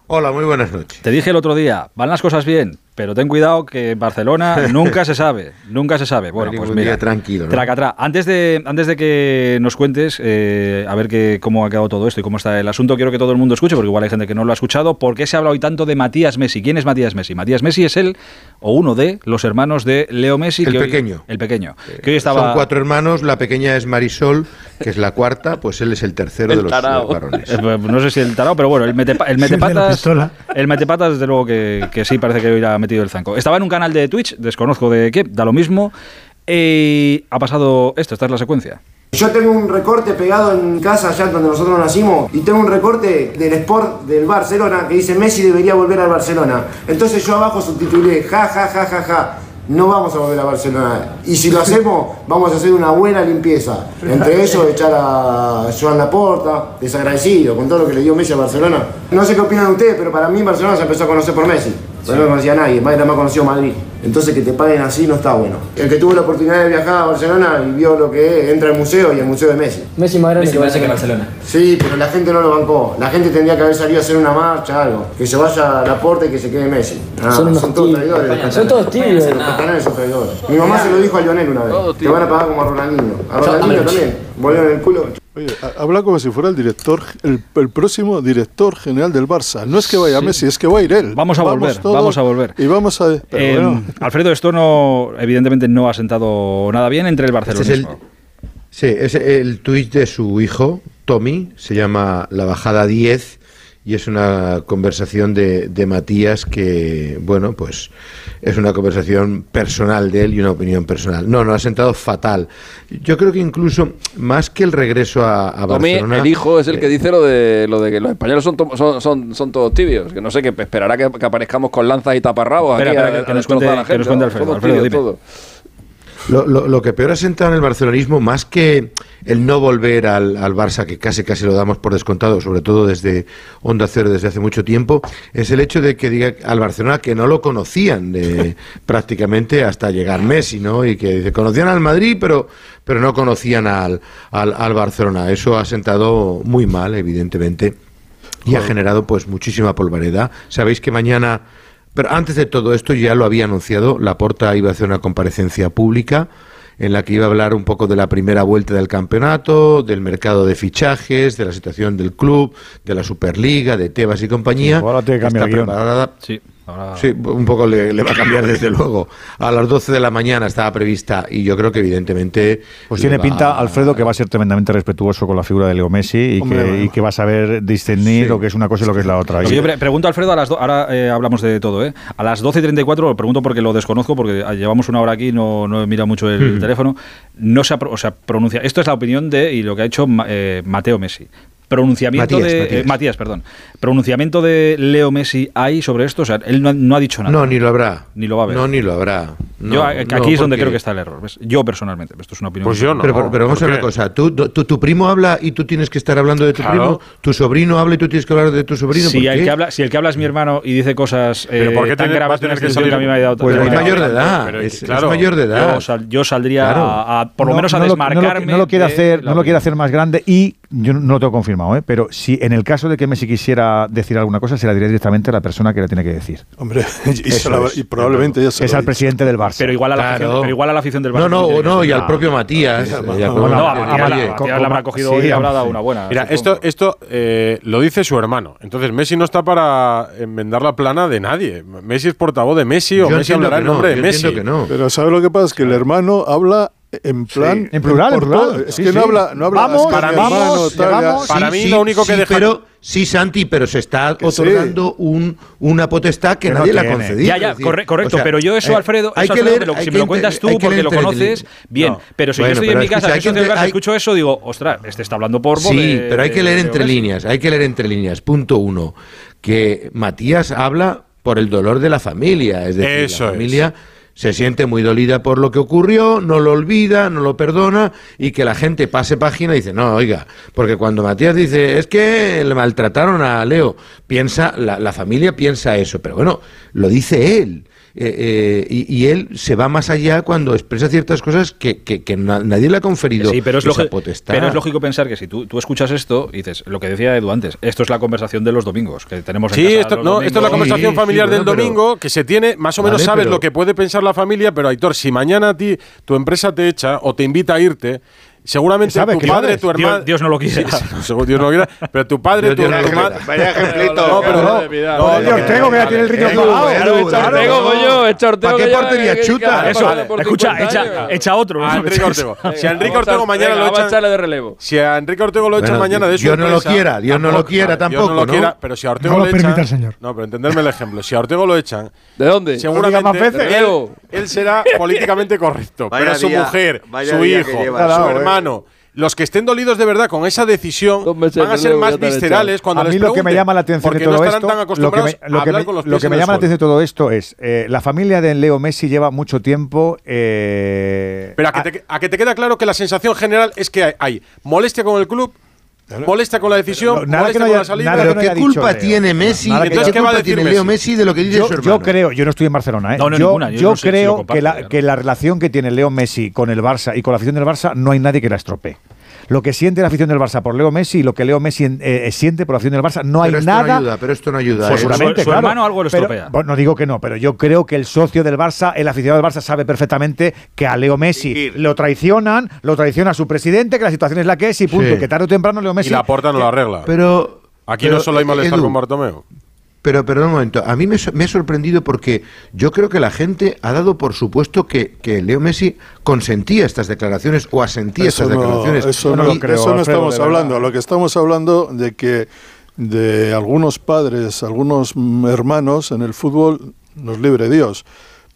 Hola, muy buenas noches.
Te dije el otro día, van las cosas bien, pero ten cuidado que en Barcelona [laughs] nunca se sabe, nunca se sabe. Bueno, pues mira,
tranquilo, ¿no?
tracatrá. Antes de, antes de que nos cuentes, eh, a ver que, cómo ha quedado todo esto y cómo está el asunto, quiero que todo el mundo escuche, porque igual hay gente que no lo ha escuchado. ¿Por qué se habla hoy tanto de Matías Messi? ¿Quién es Matías Messi? Matías Messi es él o uno de los hermanos de Leo Messi.
El
que hoy-
pequeño.
el pequeño. Que hoy estaba...
Son cuatro hermanos, la pequeña es Marisol, que es la cuarta, pues él es el tercero
El
de los
tarao.
eh, varones.
Eh, pues, No sé si el tarao, pero bueno, el, metepa- el
el
metepatas.
pistola.
El metepatas, desde luego que, que sí, parece que hoy le ha Estaba en un canal de Twitch, desconozco de qué, da lo mismo. Y ha pasado esto, esta es la secuencia.
Yo tengo un recorte pegado en casa allá donde nosotros nacimos y tengo un recorte del Sport del Barcelona que dice Messi debería volver al Barcelona. Entonces yo abajo subtitulé ja ja ja ja ja. No vamos a volver a Barcelona. Y si lo hacemos, [laughs] vamos a hacer una buena limpieza. Entre ellos, echar a Joan Laporta, desagradecido con todo lo que le dio Messi a Barcelona. No sé qué opinan ustedes, pero para mí Barcelona se empezó a conocer por Messi. Pero no conocía a nadie, más era más conocido Madrid. Entonces que te paguen así no está bueno. El que tuvo la oportunidad de viajar a Barcelona y vio lo que es, entra al museo y el museo de Messi.
Messi más grande que Barcelona.
Sí, pero la gente no lo bancó. La gente tendría que haber salido a hacer una marcha, algo. Que se vaya a la puerta y que se quede Messi. Ah,
Son unos
son todos traidores.
Son todos tibios.
Los catalanes son traidores. Mi mamá se lo dijo a Lionel una vez. Te van a pagar como a Ronaldinho. A Ronaldinho también. Volvieron el culo.
Oye, ha- habla como si fuera el director, el, el próximo director general del Barça. No es que vaya Messi, es que va a ir él.
Vamos a volver,
todos
vamos a volver.
Y vamos a.
Eh,
bueno.
Alfredo, esto no, evidentemente no ha sentado nada bien entre el
Este es el,
barcelonismo.
sí, es el tuit de su hijo, Tommy, se llama La Bajada 10, y es una conversación de, de, Matías que, bueno, pues es una conversación personal de él y una opinión personal. No, no ha sentado fatal. Yo creo que incluso más que el regreso a, a Barcelona.
el hijo es el que
eh,
dice lo de, lo de que los españoles son, son, son, son todos tibios, que no sé, que esperará que, aparezcamos con lanzas y taparrabos
espera,
aquí a,
que,
a
que,
nos
cuente,
la gente,
que, nos cuente, Alfredo, Alfredo,
Alfredo,
lo, lo, que peor ha sentado en el barcelonismo, más que el no volver al, al, Barça, que casi casi lo damos por descontado, sobre todo desde Onda Cero, desde hace mucho tiempo, es el hecho de que diga al Barcelona que no lo conocían eh, [laughs] prácticamente hasta llegar Messi, ¿no? Y que dice, conocían al Madrid, pero, pero no conocían al, al, al Barcelona. Eso ha sentado muy mal, evidentemente, y ha generado pues muchísima polvareda. Sabéis que mañana... Pero antes de todo esto ya lo había anunciado, Laporta iba a hacer una comparecencia pública en la que iba a hablar un poco de la primera vuelta del campeonato, del mercado de fichajes, de la situación del club, de la Superliga, de Tebas y compañía.
Ahora tiene que
Está preparada.
Sí.
Sí, un poco le, va a cambiar desde luego. A las 12 de la mañana estaba prevista y yo creo que evidentemente...
Pues tiene pinta, Alfredo, que va a ser tremendamente respetuoso con la figura de Leo Messi y, que, va a saber discernir lo que es una cosa y lo que es la otra. Yo
pre pregunto, Alfredo, a las do... ahora eh, hablamos de todo, ¿eh? A las 12 y 34, lo pregunto porque lo desconozco, porque ah, llevamos una hora aquí, no, no he mucho el
mm.
teléfono, no se, ha, o sea, pronuncia... Esto es la opinión de, y lo que ha hecho eh, Mateo Messi pronunciamiento
Matías,
de eh, Matías. Perdón, pronunciamiento de Leo Messi hay sobre esto, o sea, él no, no, ha dicho nada.
No, ni lo habrá.
Ni lo va a ver.
No, ni lo habrá.
Yo, aquí es donde creo que está el error. ¿ves? Yo personalmente, esto es una opinión.
Pues yo no.
Pero, vamos a ver una cosa. Tú, tu primo habla y tú tienes que estar hablando de tu
claro.
primo. Tu sobrino habla y tú tienes que hablar de tu sobrino.
Si, el que, habla, si el que habla es mi hermano y dice cosas eh,
¿Pero por
tan graves
tener que, salir...
a mí me ha dado
Pues es mayor de edad. Es,
claro.
es mayor de edad.
Yo, saldría a, por lo menos a desmarcarme.
No lo quiere hacer más grande y yo no lo tengo confirmado, ¿eh? pero si en el caso de que Messi quisiera decir alguna cosa, se la diría directamente a la persona que la tiene que decir.
Hombre, [laughs] y, probablemente ya se
Es al presidente del Barça.
Pero igual a la, afición, del Barça.
No, no, no, y al propio Matías.
No,
la habrá cogido hoy y habrá dado una buena.
Mira, esto, esto eh, lo dice su hermano. Entonces, Messi no está para enmendar la plana de nadie. Messi es portavoz de Messi o Messi hablará en nombre de Messi.
Pero ¿sabe lo que pasa? Es que el hermano habla en plan. Sí.
En plural, en plural.
Es
sí,
que
sí.
no habla. No habla
vamos,
para,
vamos, hermano,
para mí lo único que deja.
Pero, sí, Santi, pero se está otorgando un, una potestad que, nadie no
la
concedía.
Ya, ya,
decir,
correcto.
O sea,
pero yo eso,
eh,
Alfredo,
hay
eso,
que leer,
lo,
hay
si
que
me lo cuentas tú porque lo conoces, bien.
No.
Pero si
bueno,
yo estoy en mi casa, escucho eso, digo, ostras, este está hablando por
Sí, pero hay que leer entre líneas. Hay que leer entre líneas. Punto uno. Que Matías habla por el dolor de la familia. Es decir, la familia. Es se siente muy dolida por lo que ocurrió, no lo olvida, no lo perdona y que la gente pase página y dice, no, oiga, porque cuando Matías dice, es que le maltrataron a Leo, piensa, la, la familia piensa eso, pero bueno, lo dice él. Eh, eh, y, él se va más allá cuando expresa ciertas cosas que, que, nadie le ha conferido
pero es
potestad.
Pero es lógico pensar que si tú, tú escuchas esto y dices, lo que decía Edu antes, esto es la conversación de los domingos que tenemos en
Sí,
casa
esto, no, esto es la conversación familiar del domingo que se tiene, más o menos sabes lo que puede pensar la familia, pero Aitor, si mañana a ti tu empresa te echa o te invita a irte, Seguramente
¿Sabe?
tu padre, tu hermano.
Dios, Dios, no lo quiere.
Sí, [laughs] Dios no lo quiera. Pero tu padre, tu
hermano.
Vaya ejemplito.
No, pero no.
No, Dios, tengo que ya tiene el ritmo
clavado.
Ortego, coño. Echa Ortego.
¿Para qué portería chuta?
Eso. Escucha, echa otro.
Ah, a Enrique Ortego. Si a Enrique Ortego mañana lo echan.
de relevo.
Si a Enrique Ortego lo echan mañana de eso.
Dios no lo quiera. Dios no lo quiera tampoco.
no lo quiera. Pero si a Ortego
lo
echan.
señor.
No, pero entenderme el ejemplo. Si a Ortego lo echan.
¿De dónde?
Seguramente. Él será políticamente correcto. Pero su mujer, su hijo, su
hermano
hermano. Los que estén dolidos de verdad con esa decisión van a ser más viscerales cuando les
lo que me llama la atención de todo
no
esto,
tan
lo que me, lo que me,
con los
lo que me llama la atención de todo esto es eh, la familia de Leo Messi lleva mucho tiempo. Eh,
Pero a que, te, a queda claro que la sensación general es que hay molestia con el club, Molesta con la decisión,
no, nada que no haya, con
la salida.
Nada
pero
que no
¿qué culpa
dicho,
tiene Messi?
Nada
Entonces,
¿qué culpa tiene
Messi?
Leo Messi de lo que dice
yo,
su hermano?
Yo creo, yo no estoy en Barcelona, ¿eh? yo,
ninguna, yo,
yo
creo sé, si
que, la, que la relación que tiene Leo Messi con el Barça y con la afición del Barça no hay nadie que la estropee lo que siente la afición del Barça por Leo Messi y lo que Leo Messi eh, eh siente por la afición del Barça. No hay nada.
Pero esto no ayuda. ¿eh?
Pues, seguramente, su, su
claro,
hermano algo lo estropea.
Bueno, no digo que no, pero yo creo que el socio del Barça, el aficionado del Barça, sabe perfectamente que a Leo Messi lo traicionan, lo traiciona a su presidente, que la situación es la que es y punto. Que tarde o temprano Leo Messi.
Y la porta no lo arregla.
Pero.
Aquí no solo hay eh,
malestar
con Bartomeo.
Pero, perdón un momento, a mí me, me, ha sorprendido porque yo creo que la gente ha dado por supuesto que, Leo Messi consentía estas declaraciones o asentía
eso
estas declaraciones.
Eso no,
y,
creo, eso no estamos hablando, lo que estamos hablando de que de algunos padres, algunos hermanos en el fútbol, nos libre Dios,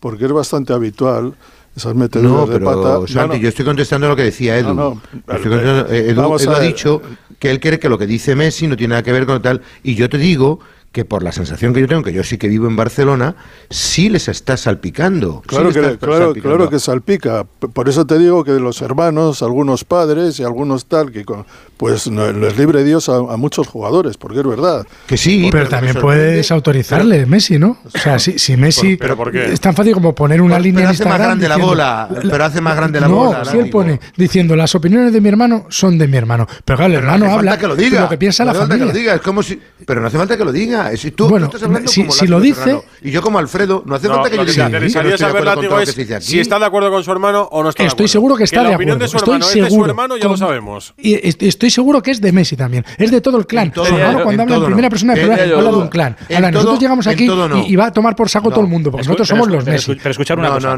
porque es bastante habitual esas
no,
de pata. No, no.
yo estoy contestando lo que decía Edu.
No,
estoy eh, Edu, Edu ha dicho que él cree que lo que dice Messi no tiene nada que ver con tal. Y yo te digo que por la sensación que yo tengo, que yo sí que vivo en Barcelona, sí les está salpicando.
Claro, que, claro, claro que salpica. Por eso te digo que los hermanos, algunos padres y algunos tal, que con, pues les libre Dios a, muchos jugadores, porque es verdad.
Que sí,
pero también puedes autorizarle Messi, ¿no? O sea, si, si Messi...
Pero, ¿pero
es tan fácil como poner una
pero,
línea...
Pero hace más grande
diciendo, la
bola, pero hace más grande la bola.
No,
si
pone diciendo las opiniones de mi hermano son de mi hermano. Pero claro, el hermano habla
que lo diga.
lo que piensa la familia.
Que lo diga. Es como si, pero no hace falta que lo diga. Ah, tú,
bueno,
tú estás hablando
si,
como
si lo dice.
Serrano, y yo, como Alfredo, no hace
no,
falta que yo diga.
Saber, si está de acuerdo con su hermano o no está
Estoy
de
seguro que está
que
de acuerdo.
De su
estoy
hermano, seguro. Es de su hermano, ya
con,
lo sabemos.
Y estoy seguro que es de Messi también. Es de todo el clan.
Todo, Sorrano,
cuando habla en primera persona, habla de un clan.
Ahora,
nosotros llegamos aquí y, va a tomar por saco todo el mundo, porque nosotros somos los Messi.
Pero escuchar una cosa.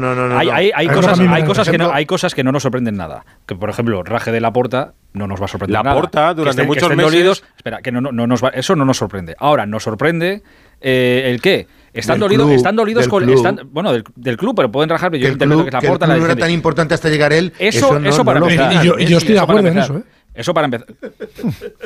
Hay cosas que no nos sorprenden nada. Que, por ejemplo, raje de la porta no nos va a sorprender. La
nada.
porta
durante
estén,
muchos meses.
Dolidos, espera, que no, no, no nos va, eso no nos sorprende. Ahora, nos sorprende eh, el qué. Están, dolido,
club,
están dolidos con. Están, bueno, del, del, club, pero pueden rajar.
Pero yo
interpreto
club,
que la porta.
No era tan importante hasta llegar él.
Eso, eso,
no, para
empezar.
Eh, yo, yo, estoy de acuerdo en eso, ¿eh?
Eso para empezar.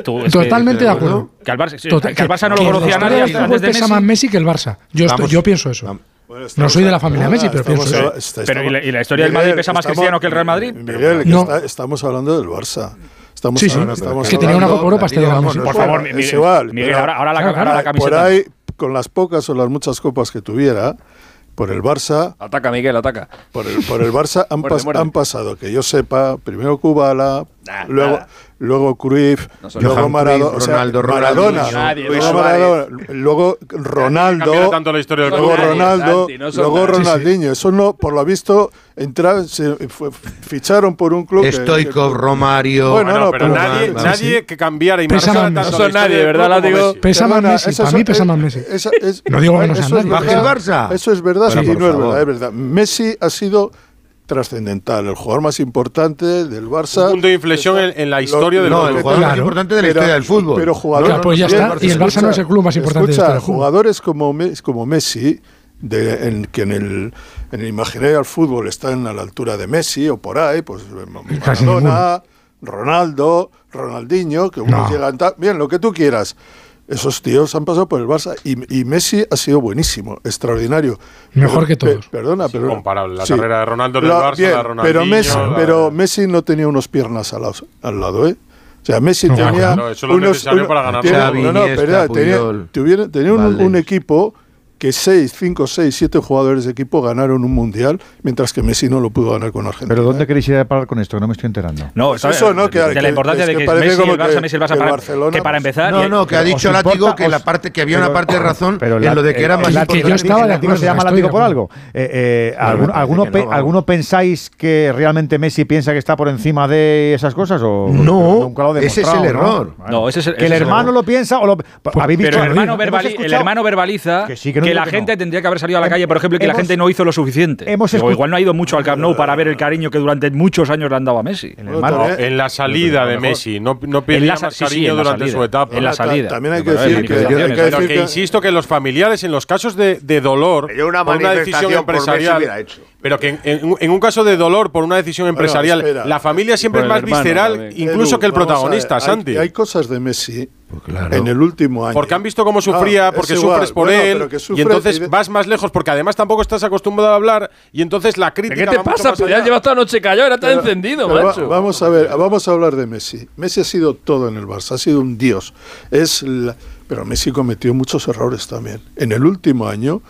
Tú, Totalmente que,
de acuerdo.
Que al Barça, que, el Barça no lo conocía nadie. Antes de Messi.
pesa más Messi que el Barça. Yo, estoy, yo pienso eso.
Vamos.
No soy de la familia Messi, pero pienso.
Pero, ¿y, la, historia del Madrid pesa más
estamos,
cristiano que el Real Madrid?
Miguel,
no.
estamos hablando del Barça. Estamos
sí, sí,
hablando, estamos
que tenía una Copa Europa este hasta llegamos.
Por favor, Miguel, es
igual,
Miguel ahora, ahora, la,
claro,
camiseta.
Por ahí, con las pocas o las muchas copas que tuviera, por el Barça.
Ataca, Miguel, ataca.
Por el, por el Barça han, han, pasado, que yo sepa, primero Kubala, luego luego Cruyff,
no
luego Maradona,
Cruyff, Ronaldo,
o sea, Maradona, luego, Maradona luego Ronaldo,
tanto la historia del
luego Ronaldo,
Santi, no
luego Ronaldinho. Eso no, por lo visto, entrar, se fue, ficharon por un club.
Estoico,
que,
Romario.
Bueno,
bueno
no,
pero,
pero
nadie, nadie que cambiara y marcara tanto
no son nadie, ¿verdad? La
digo.
Pesa más Messi. Para mí pesa más Messi. no digo que no
sea
nadie.
Eso es
verdad, eso es verdad, y no es verdad, es verdad. Messi ha sido trascendental, el jugador más importante del Barça.
Un punto de inflexión está, en, en, la historia lo, del
no, el jugador
claro, más
importante de la historia pero, del fútbol.
Pero jugadores.
Claro, pues ya
bien.
Y el Barça escucha, no es el club más importante
escucha,
de la
Jugadores como, como Messi, de, en, que en el, en el imaginario del fútbol están a la altura de Messi o por ahí, pues
eh,
Maradona, Ronaldo, Ronaldinho, que unos
no.
llegan. Bien, lo que tú quieras. Esos tíos han pasado por el Barça y, y Messi ha sido buenísimo, extraordinario.
Mejor que todos.
Pe, perdona, pero.
Comparable, la carrera de Ronaldo en el Barça,
bien,
la Ronaldinho,
Pero Messi, pero Messi no tenía unos piernas al, al lado, ¿eh? O sea, Messi tenía.
Claro,
unos.
Tenía,
no, no, pero tenía, un equipo que 6, 5, 6, 7 jugadores de equipo ganaron un mundial, mientras que Messi no lo pudo ganar con Argentina.
¿Pero dónde ¿eh? queréis ir a parar con esto? No me estoy enterando.
No, eso,
eso no, que,
de la importancia de
que,
Messi, el Barça, Messi, el para, que para empezar...
No,
eh,
no, que ha dicho Látigo que, la parte, que había una parte de razón
pero
en lo de que era
eh,
más importante.
Yo estaba,
Látigo se llama Látigo por algo. Eh, ¿alguno,
alguno,
¿Alguno pensáis que realmente Messi piensa que está por encima de esas cosas? O,
no,
nunca lo
ese es el error.
No, ese es el,
que el hermano lo piensa o lo...
Pero el hermano verbaliza...
Que
la gente tendría que haber salido a la calle, por ejemplo, y que la gente no hizo lo suficiente.
Hemos
igual no ha ido mucho al Camp Nou para ver el cariño que durante muchos años le han dado a Messi.
En, el no,
eh,
en la salida de Messi, no, no más cariño durante su etapa.
En la salida.
También hay que decir que, hay que,
insisto que los familiares, en los casos de, dolor,
una,
por una decisión empresarial. Pero que en, un caso de dolor por una decisión empresarial, la familia siempre es más visceral, incluso que el protagonista, Santi.
hay cosas de Messi
pues
en el último año.
Porque han visto cómo sufría, porque sufres por él. Y entonces vas más lejos, porque además tampoco estás acostumbrado a hablar. Y entonces la crítica.
¿Qué te pasa? Pues ya llevas toda noche callado, ahora
estás
encendido, macho.
Vamos a ver, vamos a hablar de Messi. Messi ha sido todo en el Barça, ha sido un dios. Es la... Pero Messi cometió muchos errores también. En el último año,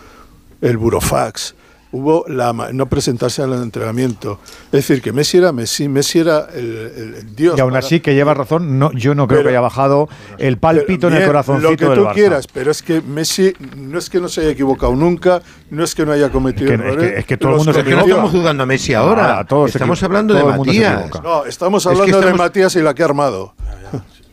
el burofax hubo la ma- no presentarse al entrenamiento. Es decir, que Messi era Messi, Messi era el, el- el dios.
Y aún
para-
así, que lleva razón, no, yo no creo
Pero-
que haya bajado el palpito en el corazoncito
Lo que
del
tú
Barça.
quieras, pero es que Messi no es que no se haya equivocado nunca, no es que no haya cometido
Es que- es
errores.
que- es que todo el mundo se
Es que no estamos jugando a Messi ahora.
Todos
estamos hablando de
todo
Matías.
equivoca.
No, estamos
Es que
hablando de Matías y la que ha armado.
Sí,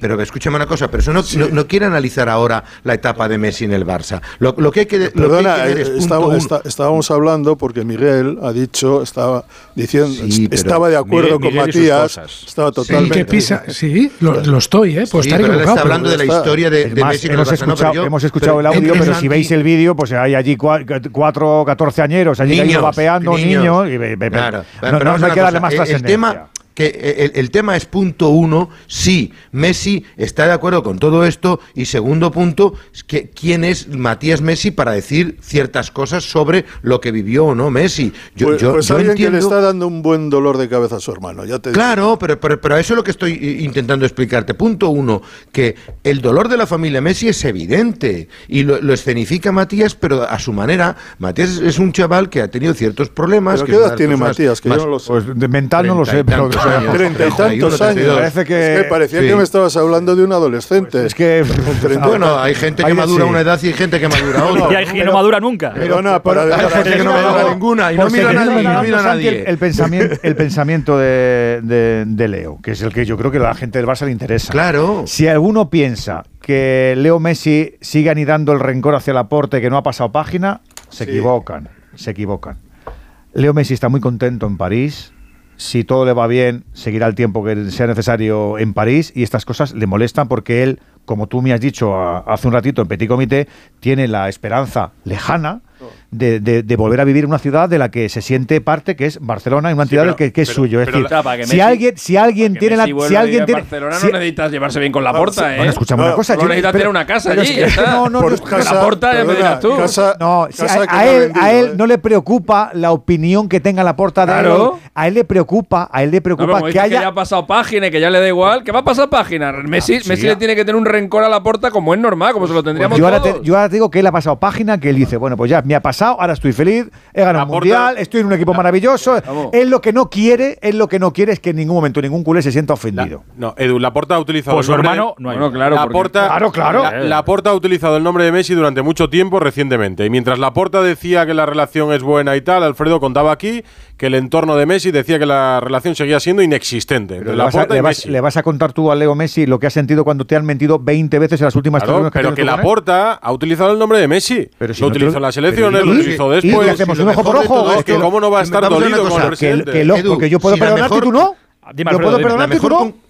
pero escúchame una cosa, pero eso no, no, no quiere analizar ahora la etapa de Messi en el Barça. Lo, lo que hay que, lo que hay
Perdona,
que ver es
está- estábamos hablando porque Miguel ha dicho, estaba diciendo,
Sí,
estaba de acuerdo
Miguel-
con
Miguel
Matías, estaba
Sí,
totalmente.
que pisa, sí, lo, lo estoy, ¿eh? Puedo
Sí,
estar
pero él está hablando de la historia de, de
más,
Messi
hemos,
Barça, no,
escuchado,
pero yo-
hemos escuchado
pero
el audio, pero si veis el vídeo, pues hay allí cua- cuatro, 14 añeros, allí
Niños,
vapeando
niños.
niños. y
Claro.
no, no- no hay que darle más trascendencia.
Que el, el tema es punto uno, sí, Messi está de acuerdo con todo esto y segundo punto, que quién es Matías Messi para decir ciertas cosas sobre lo que vivió o no Messi. Yo,
pues
yo-
pues
yo
alguien que le
entiendo-
está dando un buen dolor de cabeza a su hermano, ya te digo.
Claro, pero, pero, pero eso es lo que estoy eh, intentando explicarte. Punto uno, que el dolor de la familia Messi es evidente y lo, lo escenifica Matías, pero a su manera. Matías es- un chaval que ha tenido ciertos problemas.
¿Pero
que
qué edad tiene Matías? Que yo no lo sé.
Pues de mental no lo sé, pero.
Años.
Treinta y
31,
tantos años.
32.
Parece que-
Es que parecía
Sí.
que me estabas hablando de un adolescente.
Es que. [laughs]
Bueno, hay gente que
Hay-
madura
sí.
una edad y hay gente que madura [laughs] otra.
y hay gente que no madura nunca.
Perdona, para,
Hay
para-
gente que no madura ninguna y no mira a nadie, no mira a
Santi,
nadie.
El, el pensamiento, [laughs] el pensamiento de, de- de Leo, que es el que yo creo que a la gente del Barça le interesa.
Claro.
Si alguno piensa que Leo Messi sigue anidando el rencor hacia la porte que no ha pasado página, se equivocan, se equivocan. Leo Messi está muy contento en París. Si todo le va bien, seguirá el tiempo que sea necesario en París y estas cosas le molestan porque él, como tú me has dicho hace un ratito en Petit Comité, tiene la esperanza lejana de, de- de volver a vivir en una ciudad de la que se siente parte, que es Barcelona, y una entidad
pero-
que, que es
pero-
suyo. Es
pero
decir,
la-
que
si
Messi-
alguien, si alguien
Que
tiene la, si alguien
en
tiene,
Barcelona
si-
no necesitas llevarse bien con la porta, ¿eh?
bueno, escúchame una cosa. Yo-
necesitas tener una casa allí,
que-
ya [laughs] está.
No, no,
Por casa-
la porta ya me
perdona,
dirás tú.
casa-
no, si
casa
a,
que no
él,
vendido,
a él
¿eh?
no le preocupa la opinión que tenga la porta de
Claro.
él. A él le preocupa, a él le
No,
preocupa que
que
haya
ya ha pasado página y que ya le da igual, que va a pasar página. Messi,
Ah, sí,
Messi le tiene que tener un rencor a la porta como es normal, como se lo tendríamos
yo ahora, te, yo ahora te digo que él ha pasado página, que él dice, bueno, pues ya me ha pasado, ahora estoy feliz, he ganado un mundial, estoy en un equipo maravilloso.
Vamos.
Él lo que no quiere, él lo que no quiere es que en ningún momento ningún culé se sienta ofendido.
No, Edu, Laporta ha utilizado
Pues
el
su
nombre
hermano
de-
no hay.
Bueno, claro, porque-
Laporta,
Claro, claro.
La- Laporta ha utilizado el nombre de Messi durante mucho tiempo recientemente. Y mientras Laporta decía que la relación es buena y tal, Alfredo contaba aquí que el entorno de Messi decía que la relación seguía siendo inexistente.
Pero
entre
le, vas a,
Laporta
le
y
vas-
Messi.
le vas a contar tú a Leo Messi lo que has sentido cuando te han mentido 20 veces en las últimas
Claro,
tres
pero que
tienes tú con él?
Laporta ha utilizado el nombre de Messi.
Pero si
lo
no te
utilizó en las elecciones,
pero
lo
¿y? ¿Y
después.
qué hacemos?
Y
¿Un ojo por ojo? Es
que
que
¿Cómo no va a estar dolido con el
que
Que,
presidente?
que porque yo puedo perdonarte y tú no. Yo puedo perdonarte y tú no.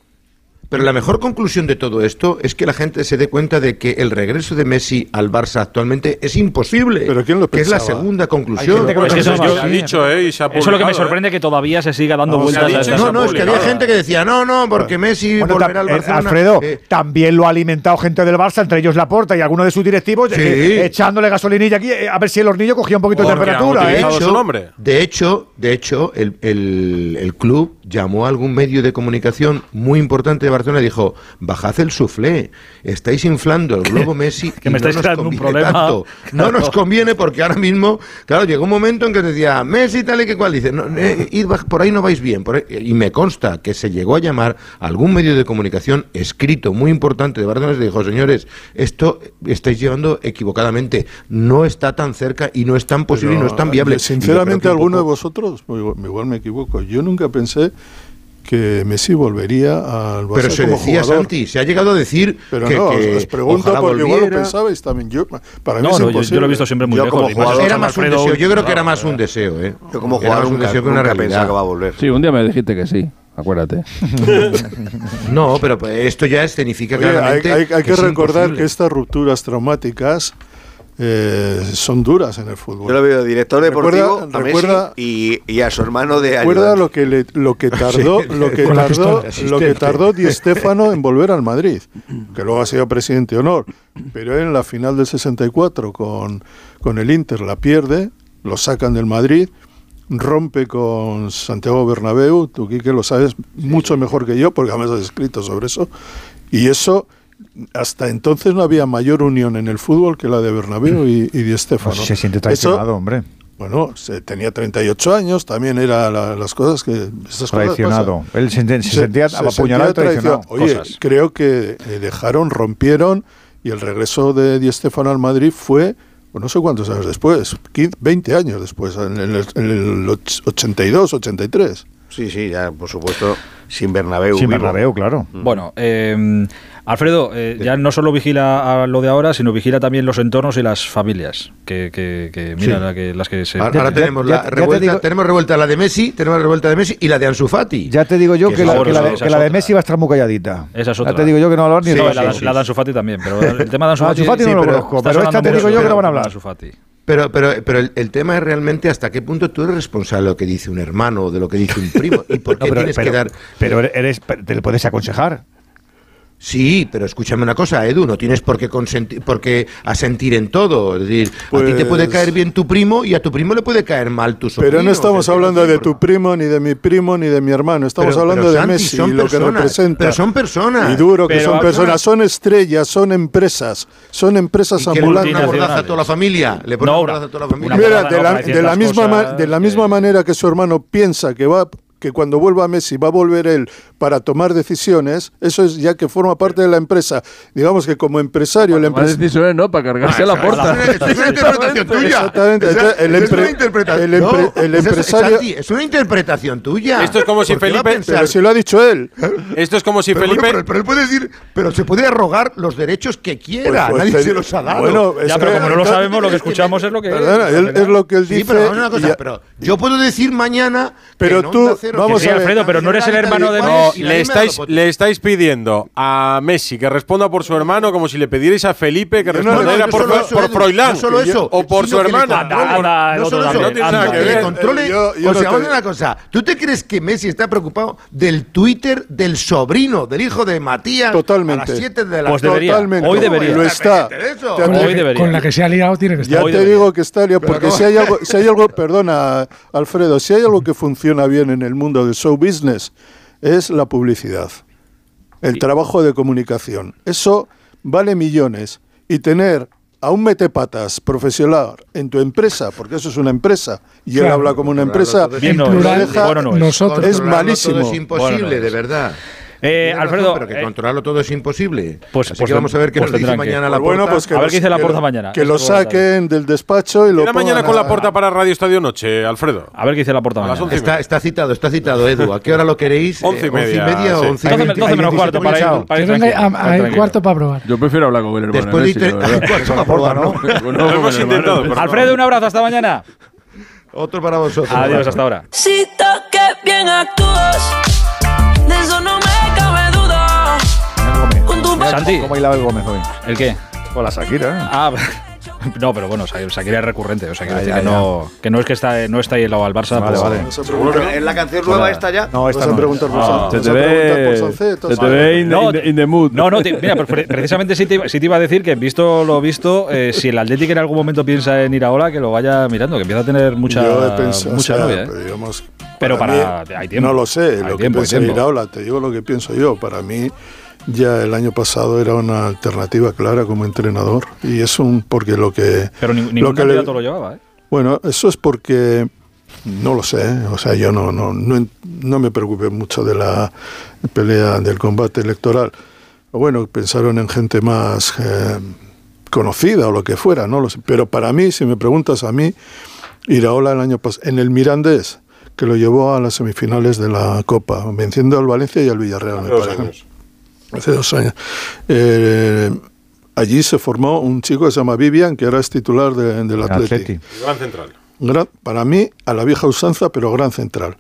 Pero la mejor conclusión de todo esto es que la gente se dé cuenta de que el regreso de Messi al Barça actualmente es imposible.
¿Pero quién lo
Que es la
pensaba?
segunda conclusión.
que
Pues eso
pensaba
es
dicho, ¿eh? Y se ha
Eso es lo que me
publicado,
sorprende
¿eh?
que todavía se siga dando
Vamos,
vueltas a
No, no, es que había gente que decía, no, no, porque Messi
Bueno,
volverá al
eh,
Barcelona.
Alfredo,
Eh,
también lo ha alimentado gente del Barça, entre ellos Laporta y algunos de sus directivos,
Sí.
eh, echándole gasolinilla aquí, eh, a ver si el hornillo cogía un poquito de temperatura. ¿eh?
su nombre.
De hecho, de hecho el, el- el club llamó a algún medio de comunicación muy importante de Barcelona y dijo, bajad el suflé, estáis inflando el globo Messi
Que
y
me estáis
no nos
creando un problema.
tanto. [laughs] No nos conviene porque ahora mismo, claro, llegó un momento en que decía, Messi tal y que cual, dice, no, eh, id baj- por ahí no vais bien. por ahí- y me consta que se llegó a llamar a algún medio de comunicación escrito muy importante de Barcelona y dijo, señores, esto estáis llevando equivocadamente, no está tan cerca y no es tan posible y no es tan viable.
Sinceramente, alguno de vosotros, igual, igual me equivoco, yo nunca pensé que Messi volvería al Barça
Pero se
como
decía,
jugador.
Santi, se ha llegado a decir
Pero
que,
no,
que
os pregunto
ojalá
porque igual lo
volviera.
pensabais también. Yo, para mí
No,
es
no, yo,
imposible.
yo lo he visto siempre muy
Yo
lejos.
jugador-
Era más un
Alfredo,
deseo, yo creo que era más un deseo, ¿eh?
Yo como
Era
jugador
más un deseo que una realidad.
que va a volver.
Sí, un día me dijiste que sí, acuérdate. [laughs]
No, pero pues, esto ya escenifica
Oye, hay,
claramente
hay- hay que,
es
recordar
imposible.
que estas rupturas traumáticas eh, son duras en el fútbol.
Yo lo veo director
Recuerda-
deportivo a Messi
recuerda-
y, y a su hermano de
Recuerda
ayudante.
lo que le- lo que [laughs] tardó, lo que tardó, lo que tardó Di [laughs] Stéfano en volver al Madrid, que luego ha sido presidente de honor, pero en la final del 64 con, con el Inter la pierde, lo sacan del Madrid, rompe con Santiago Bernabéu, tú Quique lo sabes mucho mejor que yo, porque además has escrito sobre eso, y eso hasta entonces no había mayor unión en el fútbol que la de Bernabéu y, y Di Stéfano.
Pues se siente
Eso-
traicionado, hombre.
bueno, se, tenía 38 años, también era la- las cosas que... Cosas
Traicionado.
pasan.
Él se, se sentía apuñalado traicionado.
Oye,
Cosas.
creo que eh, dejaron, rompieron y el regreso de Di Stéfano al Madrid fue pues no sé cuántos años después, 15, 20 años después, en el, en el 82, 83.
Sí, sí, ya, por supuesto, sin Bernabéu.
Sin
vivo.
Bernabéu, claro.
Bueno, eh, Alfredo, eh, ya no solo vigila a lo de ahora, sino vigila también los entornos y las familias, que, que, que mira,
Sí.
la que, las que se...
Ahora, ahora tenemos, la revuelta, tenemos revuelta la de Messi, tenemos la revuelta de Messi y la de Ansu Fati.
Ya te digo yo que, la,
otra,
que la de, la. Messi va a estar muy calladita.
Esa es
Ya te digo yo que no va a hablar ni
Sí,
de
la,
Messi.
la de Ansu Fati también, pero el tema de Ansu
No,
Fati...
No lo conozco, pero esta te digo yo que no van a hablar.
Ansu Fati.
Pero, pero, pero el, el tema es realmente hasta qué punto tú eres responsable de lo que dice un hermano o de lo que dice un primo. ¿Y por [laughs]
No,
qué
pero,
tienes
pero-
que dar.?
pero eres, te le puedes aconsejar.
Sí, pero escúchame una cosa, Edu, no tienes por qué, consentir, por qué asentir en todo. Es decir, a ti te puede
Pues-
caer bien tu primo y a tu primo le puede caer mal tu sobrino.
Pero no estamos hablando de tu primo, ni de mi primo, ni de mi hermano. Estamos
Pero-
hablando
pero,
de
Santi,
Messi
son
y lo que
personas,
representa.
pero son personas.
Y duro que
Pero
son personas. Son estrellas, son empresas. Son empresas
¿Y que le pone
ambulantes.
una bordaza a toda la familia? ¿Le pone
No,
una bordaza a toda la familia?
Mira, de la, de la misma, ma- de la misma manera que su hermano piensa que va que cuando vuelva Messi va a volver él para tomar decisiones, eso es ya que forma parte de la empresa. Digamos que como empresario, el
Tomar
empresario...
decisiones, ¿no? Para cargarse a la puerta.
Es una [laughs] interpretación tuya.
Exactamente. El
es interpretación.
el empre-
No,
el
esa es-
empresario-
Santi, es una interpretación tuya.
Esto es como si
¿Por qué va a
Felipe-
Pero si lo ha dicho él.
Esto es como si
Pero,
Felipe...
bueno, pero, pero él puede decir, pero se puede arrogar los derechos que quiera.
Pues- pues
Nadie
Felipe-
se los ha dado.
Bueno, es
Ya,
que-
pero como no lo sabemos, lo que escuchamos es lo que
Perdona,
es.
él- es lo que él
Sí,
dice.
pero vamos a una cosa,
y-
pero yo puedo decir mañana.
Pero tú-
Cero
vamos
se
a ver.
Alfredo, pero no eres el hermano de
No, le estáis, le estáis pidiendo a Messi que responda por su hermano como si le pidierais a Felipe que
No, no,
respondiera
no
por, por Froilán.
no solo eso,
o por su hermana.
No solo eso,
no que
le controle. O
no
sea, vamos a una cosa. ¿Tú te crees que Messi está preocupado del Twitter del sobrino, del hijo de Matías?
Totalmente.
A las 7 de la
Pues
tarde?
debería.
Totalmente.
Hoy debería.
Lo está.
Con la,
Hoy
que,
debería.
con la que se ha liado tiene que estar.
Ya te digo que está liado, porque
no.
si hay algo, si hay algo, perdona, Alfredo, si hay algo que funciona bien en el mundo del show business, es la publicidad, el trabajo de comunicación. Eso vale millones. Y tener a un metepatas profesional en tu empresa, porque eso es una empresa, y él
Claro.
habla como una empresa,
Bien no
en
es.
plural,
deja-
Bueno no es.
nosotros.
es
Controlarlo
malísimo.
Todo es imposible,
Bueno, no es.
de verdad.
Eh, Alfredo,
razón, pero que
eh,
controlarlo todo es imposible.
pues-
Así
pues
que vamos a ver qué
pues
nos dice
que-
mañana la
Pues bueno, pues que
A ver
los-
qué dice la Porta mañana.
Que lo saquen del despacho y lo
Una mañana con la porta para Radio Estadio Noche, Alfredo.
A ver qué dice la porta mañana.
Está, está citado, está citado, Edu. ¿A qué hora lo queréis?
Once y
Eh,
media,
once y media
sí.
o once y
12,
veinte.
12 menos cuarto para ir,
a- cuarto para probar.
Yo prefiero hablar con el hermano.
Después de
la.
Cuarto para probar, ¿no?
Lo hemos intentado, pero-
Alfredo, un abrazo, hasta mañana.
Otro para vosotros.
Adiós, hasta ahora.
Si toque bien actúas, de eso no me. Tu
Mira
Santi.
¿Cómo bailaba el Gómez hoy?
¿El qué?
Con la Shakira. ¿eh?
Ah, [laughs] no, pero bueno, Sha- Shakira es recurrente, o sea, quiero decir
ya,
que, no, que no es que está, no está ahí el lado al Barça.
Vale,
pues-
vale.
¿Es la canción nueva esta ya?
No, esta no.
preguntar por
Ah.
Se te ve, se te ve in,
No,
in the- in the mood.
No, no, te- mira, pre- precisamente sí te, iba- sí te iba a decir que visto lo visto, eh, si el Atlético en algún momento piensa en ir a Ola, que lo vaya mirando, que empieza a tener mucha,
Yo he pensado,
mucha
o sea,
novia. ¿eh?
pero digamos,
Pero para-
mí,
hay tiempo.
No lo sé, lo que
tiempo, hay
piensa
tiempo.
Iraola, te digo lo que pienso yo. Para mí, ya el año pasado era una alternativa clara como entrenador. Y es un. Porque lo que.
Pero ni-
lo que le-
candidato lo llevaba, ¿eh?
Bueno, eso es porque. No lo sé, ¿eh? o sea, yo no, no, no, no me preocupé mucho de la pelea del combate electoral. Bueno, pensaron en gente más eh, conocida o lo que fuera, no lo sé. Pero para mí, si me preguntas a mí, Iraola el año pasado, en el Mirandés, que lo llevó a las semifinales de la Copa, venciendo al Valencia y al Villarreal, me parece. Hace dos años. Eh, allí se formó un chico que se llama Vivian, que ahora es titular de- del. Atleti.
Gran central.
Gran- para mí, a la vieja usanza, pero gran central.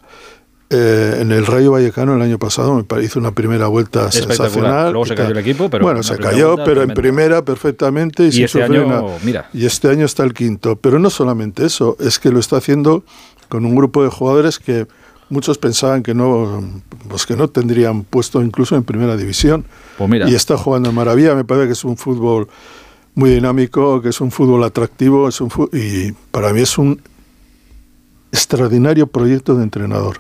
Eh, en el Rayo Vallecano el año pasado me pa- hizo una primera vuelta
Espectacular.
sensacional.
Luego se cayó el equipo, pero
bueno,
una
se cayó,
vuelta
pero en primera perfectamente y,
Y este año,
nada.
mira.
Y este año está el quinto. Pero no solamente eso, es que lo está haciendo con un grupo de jugadores que muchos pensaban que no, pues que no tendrían puesto incluso en primera división.
Pues mira.
Y está jugando en maravilla. Me parece que es un fútbol muy dinámico, que es un fútbol atractivo, es un y para mí es un extraordinario proyecto de entrenador.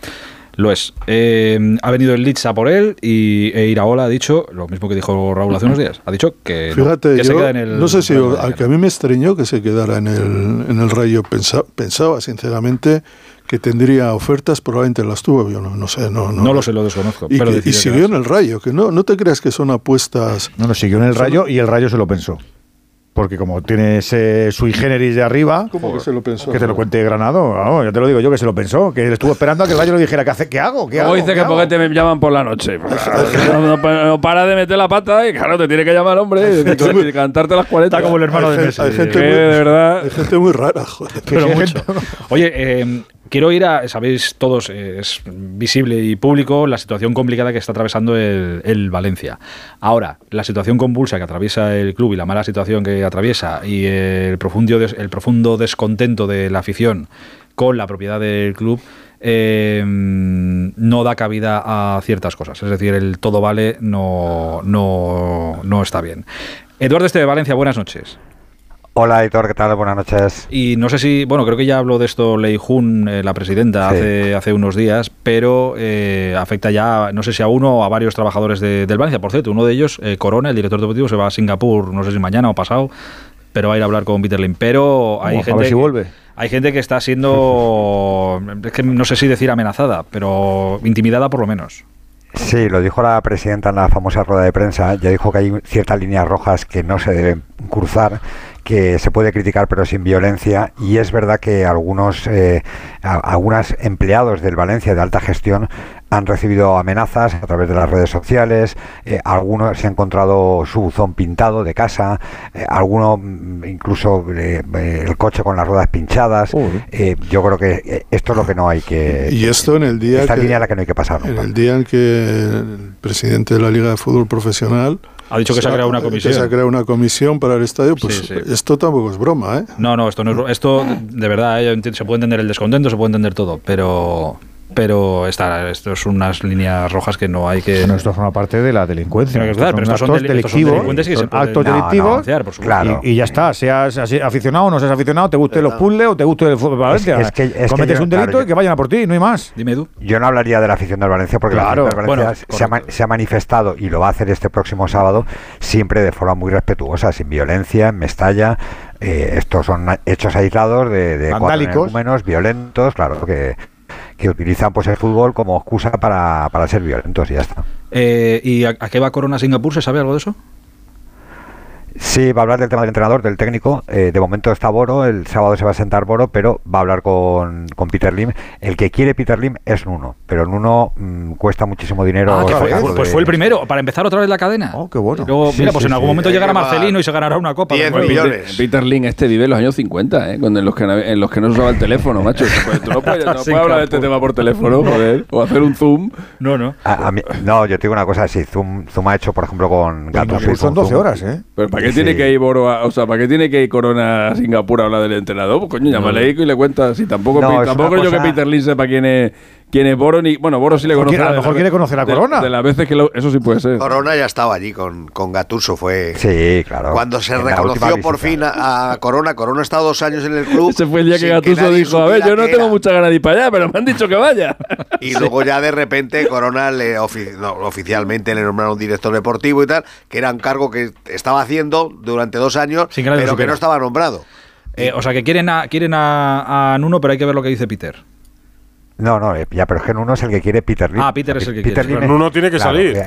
Lo es. Eh, ha venido el Leeds a por él y e Iraola ha dicho lo mismo que dijo Raúl hace unos días. Ha dicho que, no,
Fíjate,
que se
yo
queda en el.
no sé si
Rayo
a que a mí me extrañó que se quedara en el, en el Rayo. Pensa- pensaba, sinceramente, que tendría ofertas, probablemente las tuvo. Yo no, no sé, no, no.
No lo sé, lo desconozco.
Y,
pero
que- y
decidió
siguió en el Rayo, que no, no te creas que son apuestas.
No, no, siguió en el Rayo y el Rayo se lo pensó. porque como tienes eh, sui generis de arriba,
¿Cómo que se lo pensó?
que te lo cuente Granado, vamos, ya te lo digo yo que se lo pensó, que él estuvo esperando a que el Valle lo dijera, ¿qué, hace, qué hago? ¿Qué hago?
dice
¿Qué
que
hago?
por qué te me llaman por la noche. [laughs] Pues, no, no pa- no para de meter la pata y claro, te tiene que llamar el hombre y, y cantarte las 40.
Está como el hermano
Hay
de Messi.
hay gente muy-
de verdad.
Hay gente muy rara, joder.
Pero mucho. [laughs] Oye, eh, quiero ir a, sabéis todos, eh, es visible y público la situación complicada que está atravesando el, Valencia. Ahora, la situación convulsa que atraviesa el club y la mala situación que atraviesa y el profundo, el profundo descontento de la afición con la propiedad del club eh, no da cabida a ciertas cosas. Es decir, el todo vale no, no, no está bien. Eduardo Este de Valencia, buenas noches.
Hola, Hitor, ¿qué tal? Buenas noches.
Y no sé si, bueno, creo que ya habló de esto Lei Jun, eh, la presidenta,
Sí.
hace, hace unos días, pero eh, afecta ya, no sé si a uno o a varios trabajadores de- del Valencia. Por cierto, uno de ellos, eh, Corona, el director deportivo, se va a Singapur, no sé si mañana o pasado, pero va a ir a hablar con Peter Lim. Pero hay
Vamos, a
gente.
ver si
que-
vuelve.
Hay gente que está siendo, [laughs] es que no sé si decir amenazada, pero intimidada por lo menos.
Sí, lo dijo la presidenta en la famosa rueda de prensa. Ya dijo que hay ciertas líneas rojas que no se deben cruzar, que se puede criticar pero sin violencia. Y es verdad que algunos, eh, a- algunos empleados del Valencia de alta gestión han recibido amenazas a través de las redes sociales. eh, algunos se han encontrado su buzón pintado de casa. eh, alguno mm, incluso eh, eh, el coche con las ruedas pinchadas. Eh, yo creo que esto es lo que no hay que.
Y esto en el día
Esta
que-
línea a la que no hay que pasar.
En el día en que el presidente de la Liga de Fútbol Profesional
Ha dicho que se ha creado una
que
comisión.
se ha creado una comisión para el estadio, pues
Sí, sí.
esto tampoco es broma, ¿eh?
No, no, esto no es esto de verdad, eh, se puede entender el descontento, se puede entender todo, pero pero está, esto son unas líneas rojas que no hay que
Bueno, esto forma parte de la delincuencia. Estos
pero
son
estos son
actos
estos son
delictivos, son actos
No, no,
delictivos
supuesto.
y, y ya está, seas así- aficionado o no seas aficionado, te guste los puzzles o te guste el fútbol Valencia.
es que- es que
Cometes
yo-
un delito
claro,
y que vayan a por ti, no hay más.
Dime tú.
Yo no hablaría de la afición del Valencia porque
Claro,
la afición del Valencia
bueno,
se, ha, ma- se ha manifestado y lo va a hacer este próximo sábado siempre de forma muy respetuosa, sin violencia, en Mestalla. Eh, estos son hechos aislados de, de energúmenos violentos, claro, que, que utilizan pues el fútbol como excusa para, para ser violentos y ya está.
Eh, ¿Y a, a qué va Corona Singapur? ¿Se sabe algo de eso?
Sí, va a hablar del tema del entrenador, del técnico. Eh, de momento está Boro, el sábado se va a sentar Boro, pero va a hablar con, con Peter Lim. El que quiere Peter Lim es Nuno, pero Nuno mm, cuesta muchísimo dinero.
Ah, fue- pues
de-
fue el primero, para empezar otra vez la cadena.
Oh, qué bueno.
Luego,
Sí,
mira,
sí,
pues en
sí.
algún momento llegará Marcelino y se ganará una copa.
10
Bueno,
millones.
Peter, Peter Lin este vive en los años 50, ¿eh? Cuando en los que, no- en los que no se usaba el teléfono, macho. [laughs] Pues tú no puedes, no puedes hablar de este tema por teléfono, joder. O hacer un zoom.
No, no.
A- a mí- no, yo te digo una cosa, si Zoom, Zoom ha hecho, por ejemplo, con Gattuso y
son
con
12
Zoom-
horas, ¿eh?
Pero ¿para qué
Sí.
tiene que ir Boro a, o sea, ¿para qué tiene que ir Corona a Singapur a hablar del entrenador? Pues coño, llámale y le cuenta. Si tampoco,
No,
tampoco
una
yo que
cosa-
Peter Lin sepa quién es, quién es Boro, ni. Bueno, Boro sí le conoce.
a lo mejor quiere conocer a Corona.
De las veces que lo- eso sí puede ser.
Corona ya estaba allí con, con Gattuso, fue
Sí, claro.
cuando se
En
reconoció por fin a, a Corona. Corona ha estado dos años en el club. [laughs]
Ese fue el día que
nadie
dijo, a ver, yo no tengo
era".
mucha ganas de ir para allá, pero me han dicho que vaya. [laughs]
Y luego ya de repente Corona le ofi- no, oficialmente le nombraron director deportivo y tal, que era un cargo que estaba haciendo durante dos años,
Sin que
pero que no estaba nombrado.
Eh, o sea, que quieren a, quieren a, a Nuno, pero hay que ver lo que dice Peter.
No, no, eh, ya, pero es que Nuno es el que quiere Peter Lim.
Ah, Peter es el que
Peter
quiere,
es-
Nuno tiene que salir.
eh,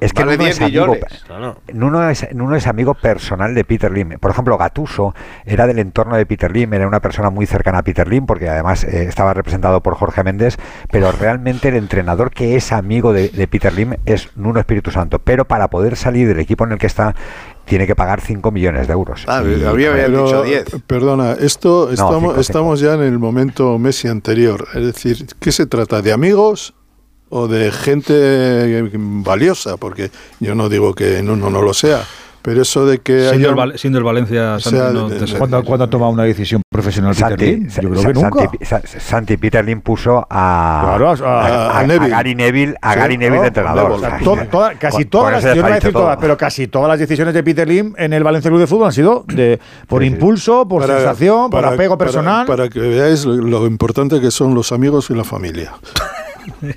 Es que
Vale
Nuno
10
es amigo.
Claro.
Nuno es, Nuno es amigo personal de Peter Lim. Por ejemplo, Gatuso era del entorno de Peter Lim, era una persona muy cercana a Peter Lim, porque además eh, estaba representado por Jorge Méndez, pero realmente el entrenador que es amigo de, de Peter Lim es Nuno Espíritu Santo. Pero para poder salir del equipo en el que está, tiene que pagar 5 millones de euros.
Ah,
Y-
a mí me habían
Pero,
dicho 10.
Perdona, esto estamos,
cinco, cinco.
estamos ya en el momento Messi anterior. Es decir, ¿qué se trata? ¿De amigos o de gente valiosa? Porque yo no digo que no, no, no lo sea, pero eso de que
Siendo
haya-
el, Val- siendo el Valencia, Santi,
sea,
no te.
¿Cuándo, cuándo ha tomado una decisión profesional Peter
Santi,
Lim?
Sa-
Yo creo que nunca.
Santi, Sa- Santi Peter Lim puso a,
Claro, a-
a Neville.
Gary Neville, a
Sí,
Gary Neville
¿no?
de entrenador.
O sea,
Toda- toda- casi
con-
todas
con
las, yo no voy a decir
dicho
todas,
todo.
pero casi todas las decisiones de Peter Lim en el Valencia Club de Fútbol han sido de por
Sí,
impulso, por
para-
sensación, por
para-
apego
para-
personal.
Para, que veáis lo importante que son los amigos y la familia.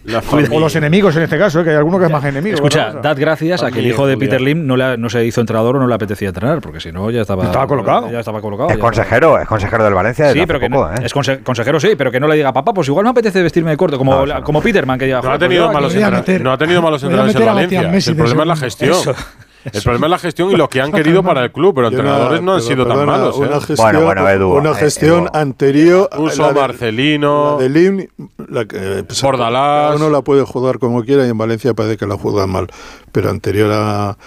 La
o los enemigos en este caso, ¿eh? que hay alguno que es más enemigo.
Escucha, dad gracias a que el hijo de. Peter Lim no, le, no se hizo entrenador o no le apetecía entrenar, porque si no ya estaba,
Estaba colocado.
Ya estaba colocado.
Es
ya estaba-
consejero, es consejero del Valencia
Sí, pero que
poco,
no,
¿eh?
es conse- consejero sí, pero que no le diga papá, pues igual me apetece vestirme de corto, como,
No,
la- como Peterman que diga.
No ha
"Joder, pues
tenido malos,
meter-
no ha tenido malos entrenadores en Valencia. El problema es la gestión. El problema es la gestión y lo que han querido para el club, pero
una-
entrenadores no han sido tan malos. ¿eh?
Una gestión, una gestión anterior. a
Uso
la de-
Marcelino.
la de Lim, la que, pues,
Bordalás.
Uno la puede jugar como quiera y en Valencia parece que la juegan mal. Pero anterior a,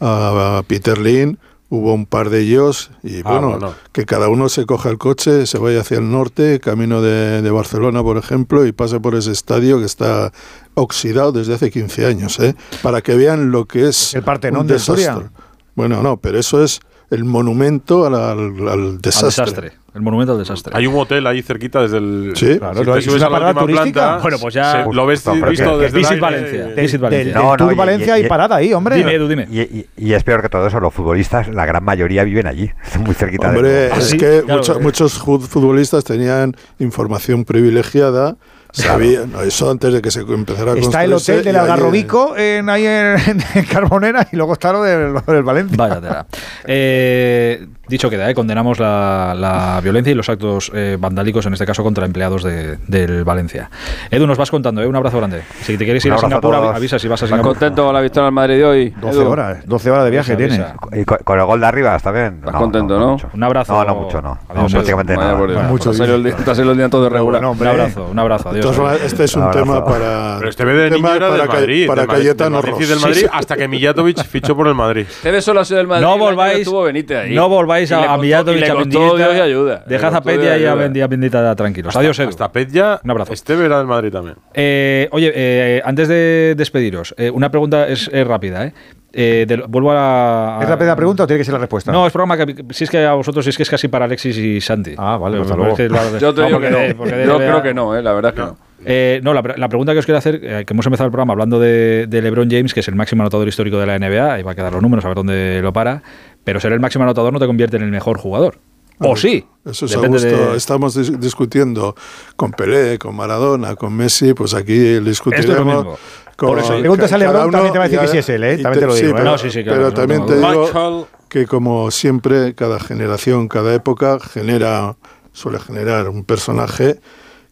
a Peter Lin hubo un par de ellos y
Ah,
bueno,
bueno.
que cada uno se coja el coche, se vaya hacia el norte, camino de, de Barcelona, por ejemplo, y pase por ese estadio que está oxidado desde hace 15 años, ¿eh? para que vean lo que es
El Partenón
un
de
desastre. Bueno, no, pero eso es el monumento al, al- al desastre.
Al desastre. El monumento al desastre.
Hay un hotel ahí cerquita desde el.
Sí,
Claro,
si
¿no
te
es
subes
una parada turística?
planta,
Bueno, pues ya-
se- lo ves visto
que-
desde
Visit. Valencia. Visit Valencia.
No, no,
Tour
y-
Valencia
y-
y, parada ahí, hombre.
Dime, Edu, dime.
Y, y- y es peor que todo eso, los futbolistas, la gran mayoría viven allí, [laughs] muy cerquita
Hombre,
de
Ah,
es
sí,
que
claro,
mucho-
eh.
muchos ju- futbolistas tenían información privilegiada, sabían, no, eso antes de que se empezara a
Está el hotel del Algarrobico en, ahí en, [laughs] en Carbonera y luego está lo del, lo del Valencia.
Vaya tela. Eh, dicho queda, eh, condenamos la, la violencia y los actos eh, vandálicos, en este caso contra empleados de- del Valencia. Edu, nos vas contando, eh, un abrazo grande. Si te quieres ir a Singapur, avisa si vas a
¿Estás
Singapur.
contento con la victoria del Madrid de hoy?
12
Edu?
horas, 12 horas de viaje
Avisa,
tiene.
avisa.
Y con, con el gol de arriba también.
Estás contento, ¿no?
Un abrazo.
No, no mucho, no.
Adiós,
no prácticamente nada.
Dios.
Mucho
Te ha salido el día- te ha salido el día todo regular.
Bueno,
Un abrazo, un abrazo.
De
Adiós.
este es un tema para.
Pero este bebé de
tema
niño era
para
del Madrid.
para
del
Cayetano
del
Ross.
del hasta que Mijatovic fichó por el Madrid.
Debe solo ha sido el Madrid.
No volváis, no volváis
Le
a, a Mijatovic, a Mendieta.
Dios y ayuda.
Dejad a Pedia y a
ayuda.
Bendi- a Bendita tranquilos. Adiós, Edu.
Hasta Petya,
Un abrazo.
Esteve era del Madrid también.
Eh, oye, eh, antes de despediros, eh, una pregunta es, es rápida, ¿eh? Eh, de- vuelvo a, a-
¿Es rápida pregunta o tiene que ser la respuesta?
No, es programa que si es que a vosotros si es que es casi para Alexis y Santi.
Ah, vale, pues hasta
que
luego.
lo-
Yo te
no,
digo que no.
de
Yo creo que no, eh, la verdad es que no.
Eh, no, la, la pregunta que os quiero hacer, eh, que hemos empezado el programa hablando de, de LeBron James, que es el máximo anotador histórico de la NBA, y va a quedar los números a ver dónde lo para, pero ser el máximo anotador no te convierte en el mejor jugador. O sí.
Eso es a
Depende
gusto.
de-
Estamos dis- discutiendo con Pelé, con Maradona, con Messi, pues aquí discutiremos.
mismo.
con
Por eso-
Preguntas a LeBron,
uno
también te va a decir que sí es él, ¿eh? También te lo digo, ¿eh?
Pero,
No, sí, sí, claro,
pero
no
también te digo
Michael.
que como siempre, cada generación, cada época genera, suele generar un personaje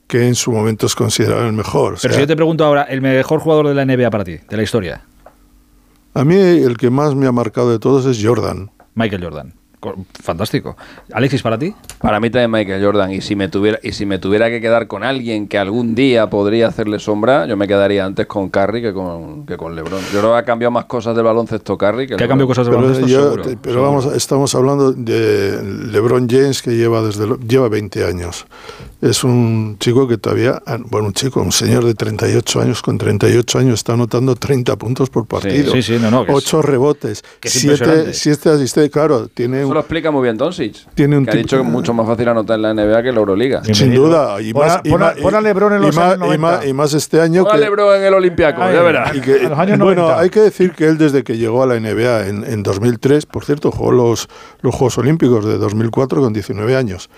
que en su momento es considerado el mejor. O
Pero
sea,
si yo te pregunto ahora, el mejor jugador de la NBA para ti, de la historia,
A mí el que más me ha marcado de todos es Jordan.
Michael Jordan. Co- Fantástico. Alexis, para ti.
Para mí también Michael Jordan. Y si me tuviera, y si me tuviera que quedar con alguien que algún día podría hacerle sombra, yo me quedaría antes con Curry que con, que con LeBron. Yo creo que ha cambiado más cosas del baloncesto Curry que
¿Qué ha cambiado cosas de
Pero,
baloncesto?
yo-
Seguro,
te- pero
seguro.
vamos, estamos hablando de LeBron James que lleva desde lo- lleva 20 años. Es un chico que todavía, ah, bueno, un chico, un señor de 38 años, con 38 años está anotando 30 puntos por partido.
sí, sí, no, no, que es-
8 rebotes,
que es
7
impresionante.
siete asistencias, claro, tiene
Eso
un,
lo explica muy bien Doncic.
Tiene un
que ha dicho que es mucho más fácil anotar en la NBA que en la Euroliga.
sin duda, y
Pon a-
más, y
pon a-
más-
pon a LeBron en
y
los
más-
años
y
90.
más- y más este año
Ponga
que,
LeBron en el Olimpiaco,
Ay,
ya verás.
y que-
A los años
bueno,
90.
hay que decir que él desde que llegó a la NBA en, en 2003, por cierto, jugó los, los Juegos Olímpicos de 2004 con 19 años.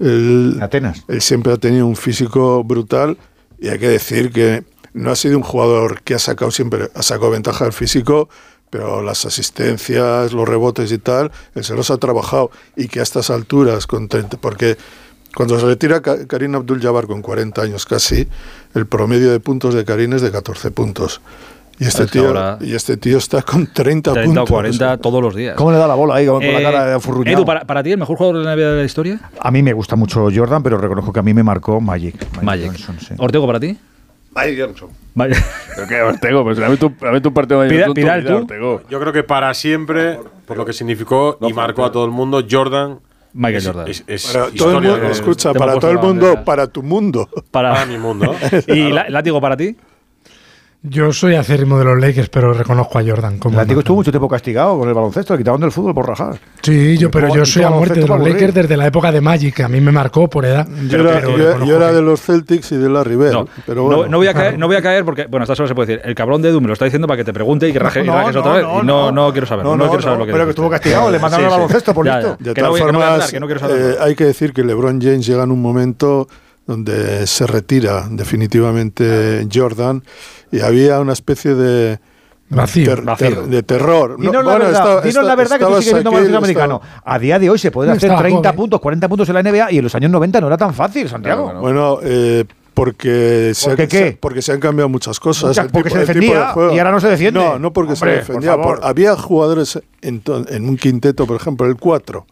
Él,
Atenas.
él siempre ha tenido un físico brutal y hay que decir que no ha sido un jugador que ha sacado siempre, ha sacado ventaja del físico, pero las asistencias, los rebotes y tal, él se los ha trabajado y que a estas alturas, con 30, porque cuando se retira Ka- Karim Abdul-Jabbar con 40 años casi, el promedio de puntos de Karim es de 14 puntos. Y este, tío,
ahora-
y este tío está con 30,
30 o
puntos.
40 todos los días.
¿Cómo le da la bola ahí con, con la
Eh,
cara de furruñado?
Edu, para, para ti, el mejor jugador de la NBA de la historia?
A mí me gusta mucho Jordan, pero reconozco que a mí me marcó Magic.
Magic.
Johnson, sí.
Ortego, para ti.
Mike Johnson. [laughs]
¿Pero qué, Ortego? Pues dame tu, dame tu partido de
Pidal,
vida,
tú.
Ortego.
Yo creo que para siempre, por lo que significó y marcó a todo el mundo, Jordan.
Michael
es-
Jordan.
es- es
Para todo el
historia
mundo, escucha, para todo el mundo, para tu mundo.
Para,
Para mi mundo. [laughs]
¿Y la- látigo para ti?
Yo soy acérrimo de los Lakers, pero reconozco a Jordan como.
El Atlético estuvo mucho tiempo castigado con el baloncesto, le quitaban del fútbol por rajar.
Sí, yo, pero yo soy a muerte de los Lakers desde la época de Magic, que a mí me marcó por edad.
Yo era,
pero
yo-
reconozco
yo era
que-
de los Celtics y de Larry Bird.
No,
pero
no,
bueno.
no voy a caer, no voy a caer porque, bueno, esta solo se puede decir. El cabrón de Edu me lo está diciendo para que te pregunte y que raje, y rajes otra vez. y no, no, quiero saberlo. No, quiero saber lo que
Pero que estuvo castigado, le mandaron
Sí,
al
sí.
baloncesto por listo.
De todas formas,
andar, que no quiero saberlo.
hay que decir que LeBron James llega en un momento donde se retira definitivamente Jordan y había una especie de
Vacío.
ter-
Vacío.
ter- de terror.
Dinos
No,
la
bueno,
verdad, dinos la verdad que tú sigues viendo
aquí, estaba-
americano. A día de hoy se puede
No
hacer
estaba
30
joven.
puntos, 40 puntos en la NBA y en los años 90 no era tan fácil, Santiago.
Claro,
Bueno, eh, Porque se,
¿Por qué
han-
qué?
se- porque se han cambiado muchas cosas.
Muchas,
el
porque
tipo-
se
el tipo
defendía
de
y ahora no se defiende.
No, no porque
Hombre,
se defendía. por- había jugadores en, en un quinteto, por ejemplo, el 4,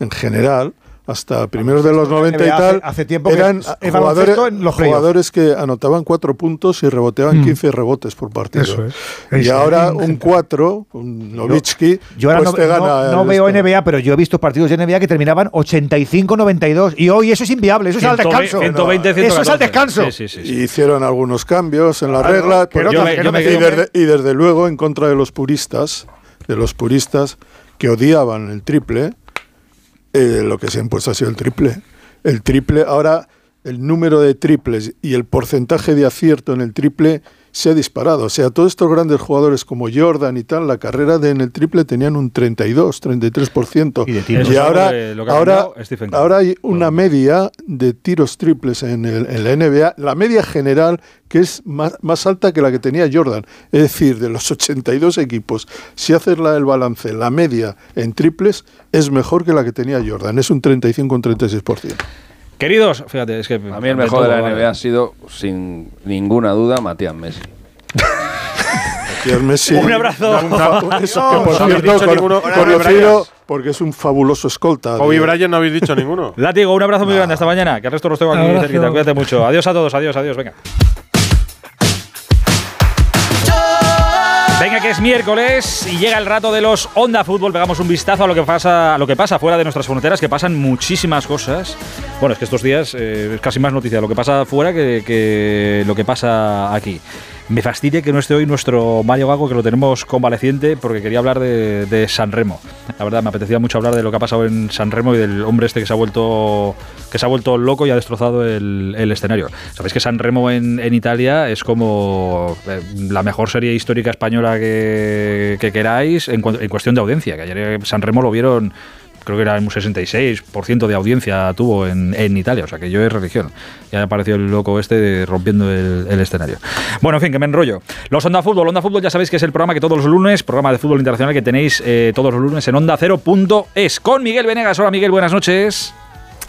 en general, hasta primeros de los 90 y tal,
hace tiempo que
eran
es- es
jugadores,
los
jugadores que anotaban 4 puntos y reboteaban
Mm.
15 rebotes por partido.
Eso es.
Y ahora un 4, un Nowitzki,
Yo ahora
pues
no,
te gana
no- no veo
esto.
NBA, pero yo he visto partidos de NBA que terminaban 85-92. Y hoy eso es inviable, eso es al
120,
descanso.
120,
Eso es al descanso.
Y Hicieron algunos cambios en la regla.
me
y, desde, y desde luego en contra de los puristas, de los puristas que odiaban el triple, eh, lo que se ha impuesto ha sido el triple. El triple, ahora el número de triples y el porcentaje de acierto en el triple se ha disparado. O sea, todos estos grandes jugadores como Jordan y tal, la carrera de en el triple tenían un 32, 33%. Y,
tiros. Eso es
ahora, ahora, ahora hay una media de tiros triples en, el- en la NBA, la media general que es más, más alta que la que tenía Jordan. Es decir, de los 82 equipos, si haces la, el balance, la media en triples es mejor que la que tenía Jordan. Es un 35 un 36%.
Queridos, fíjate, es que.
A mí el mejor de la NBA ha sido, sin ninguna duda, Matías Messi.
Matías Messi.
Un abrazo.
Un eso, que, por
No habéis
cierto,
dicho
con-
ninguno.
conocido porque es un fabuloso escolta.
Kobe Bryant no habéis dicho ninguno.
Látigo, un abrazo muy grande hasta mañana, que el resto los tengo aquí cerquita. Cuídate mucho. Adiós a todos, adiós, adiós, venga. Venga, que es miércoles y llega el rato de los Onda Fútbol. Pegamos un vistazo a lo que pasa, a lo que pasa fuera de nuestras fronteras, que pasan muchísimas cosas. Bueno, es que estos días eh, es casi más noticia lo que pasa fuera que, que lo que pasa aquí. Me fastidia que no esté hoy nuestro Mario Gago, que lo tenemos convaleciente, porque quería hablar de, San Remo. La verdad, me apetecía mucho hablar de lo que ha pasado en San Remo y del hombre este que se ha vuelto, que se ha vuelto loco y ha destrozado el, escenario. Sabéis que San Remo en, Italia es como eh, la mejor serie histórica española que, que queráis en, en cuestión de audiencia. Que ayer San Remo lo vieron creo que era un 66% de audiencia tuvo en, en Italia, o sea que yo es religión. Ya apareció el loco este rompiendo el, escenario. Bueno, en fin, que me enrollo. Los Onda Fútbol, Onda Fútbol ya sabéis que es el programa que todos los lunes, programa de fútbol internacional que tenéis eh, todos los lunes en Onda Cero.es con Miguel Venegas. Hola Miguel, buenas noches.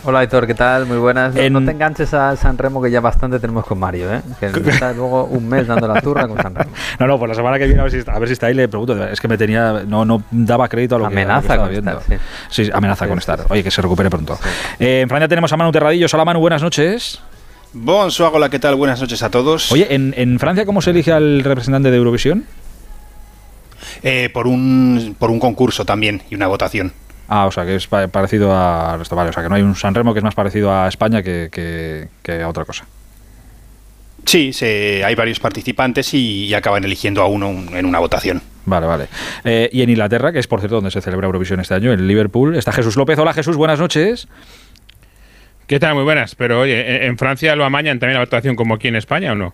Hola Héctor, ¿qué tal? Muy buenas. No, no te enganches a San Remo que ya bastante tenemos con Mario, ¿eh? Que está luego un mes dando la turra con San Remo. [laughs]
No, no, pues la semana que viene a ver si está, a ver si está ahí le pregunto. Es que me tenía, no, no daba crédito a lo que- a lo que,
Amenaza
estaba
con
viendo.
estar, sí.
Sí, amenaza
Sí,
con
sí,
estar. Oye, que se recupere pronto. Eh, en Francia tenemos a Manu Terradillos. Hola Manu, buenas noches.
Bonsoir, hola, ¿qué tal? Buenas noches a todos.
Oye, ¿en, en Francia cómo se elige al representante de Eurovisión?
Eh, por, un, por un concurso también y una votación.
Ah, o sea, que es pa- parecido a esto, vale, o sea, que no hay un San Remo que es más parecido a España que, que- que a otra cosa.
Sí, se, hay varios participantes y, y acaban eligiendo a uno un- en una votación.
Vale, vale. Eh, y en Inglaterra, que es por cierto donde se celebra Eurovisión este año, en Liverpool, está Jesús López. Hola Jesús, buenas noches.
¿Qué tal? Muy buenas. Pero oye, ¿en- ¿en Francia lo amañan también la votación como aquí en España o no?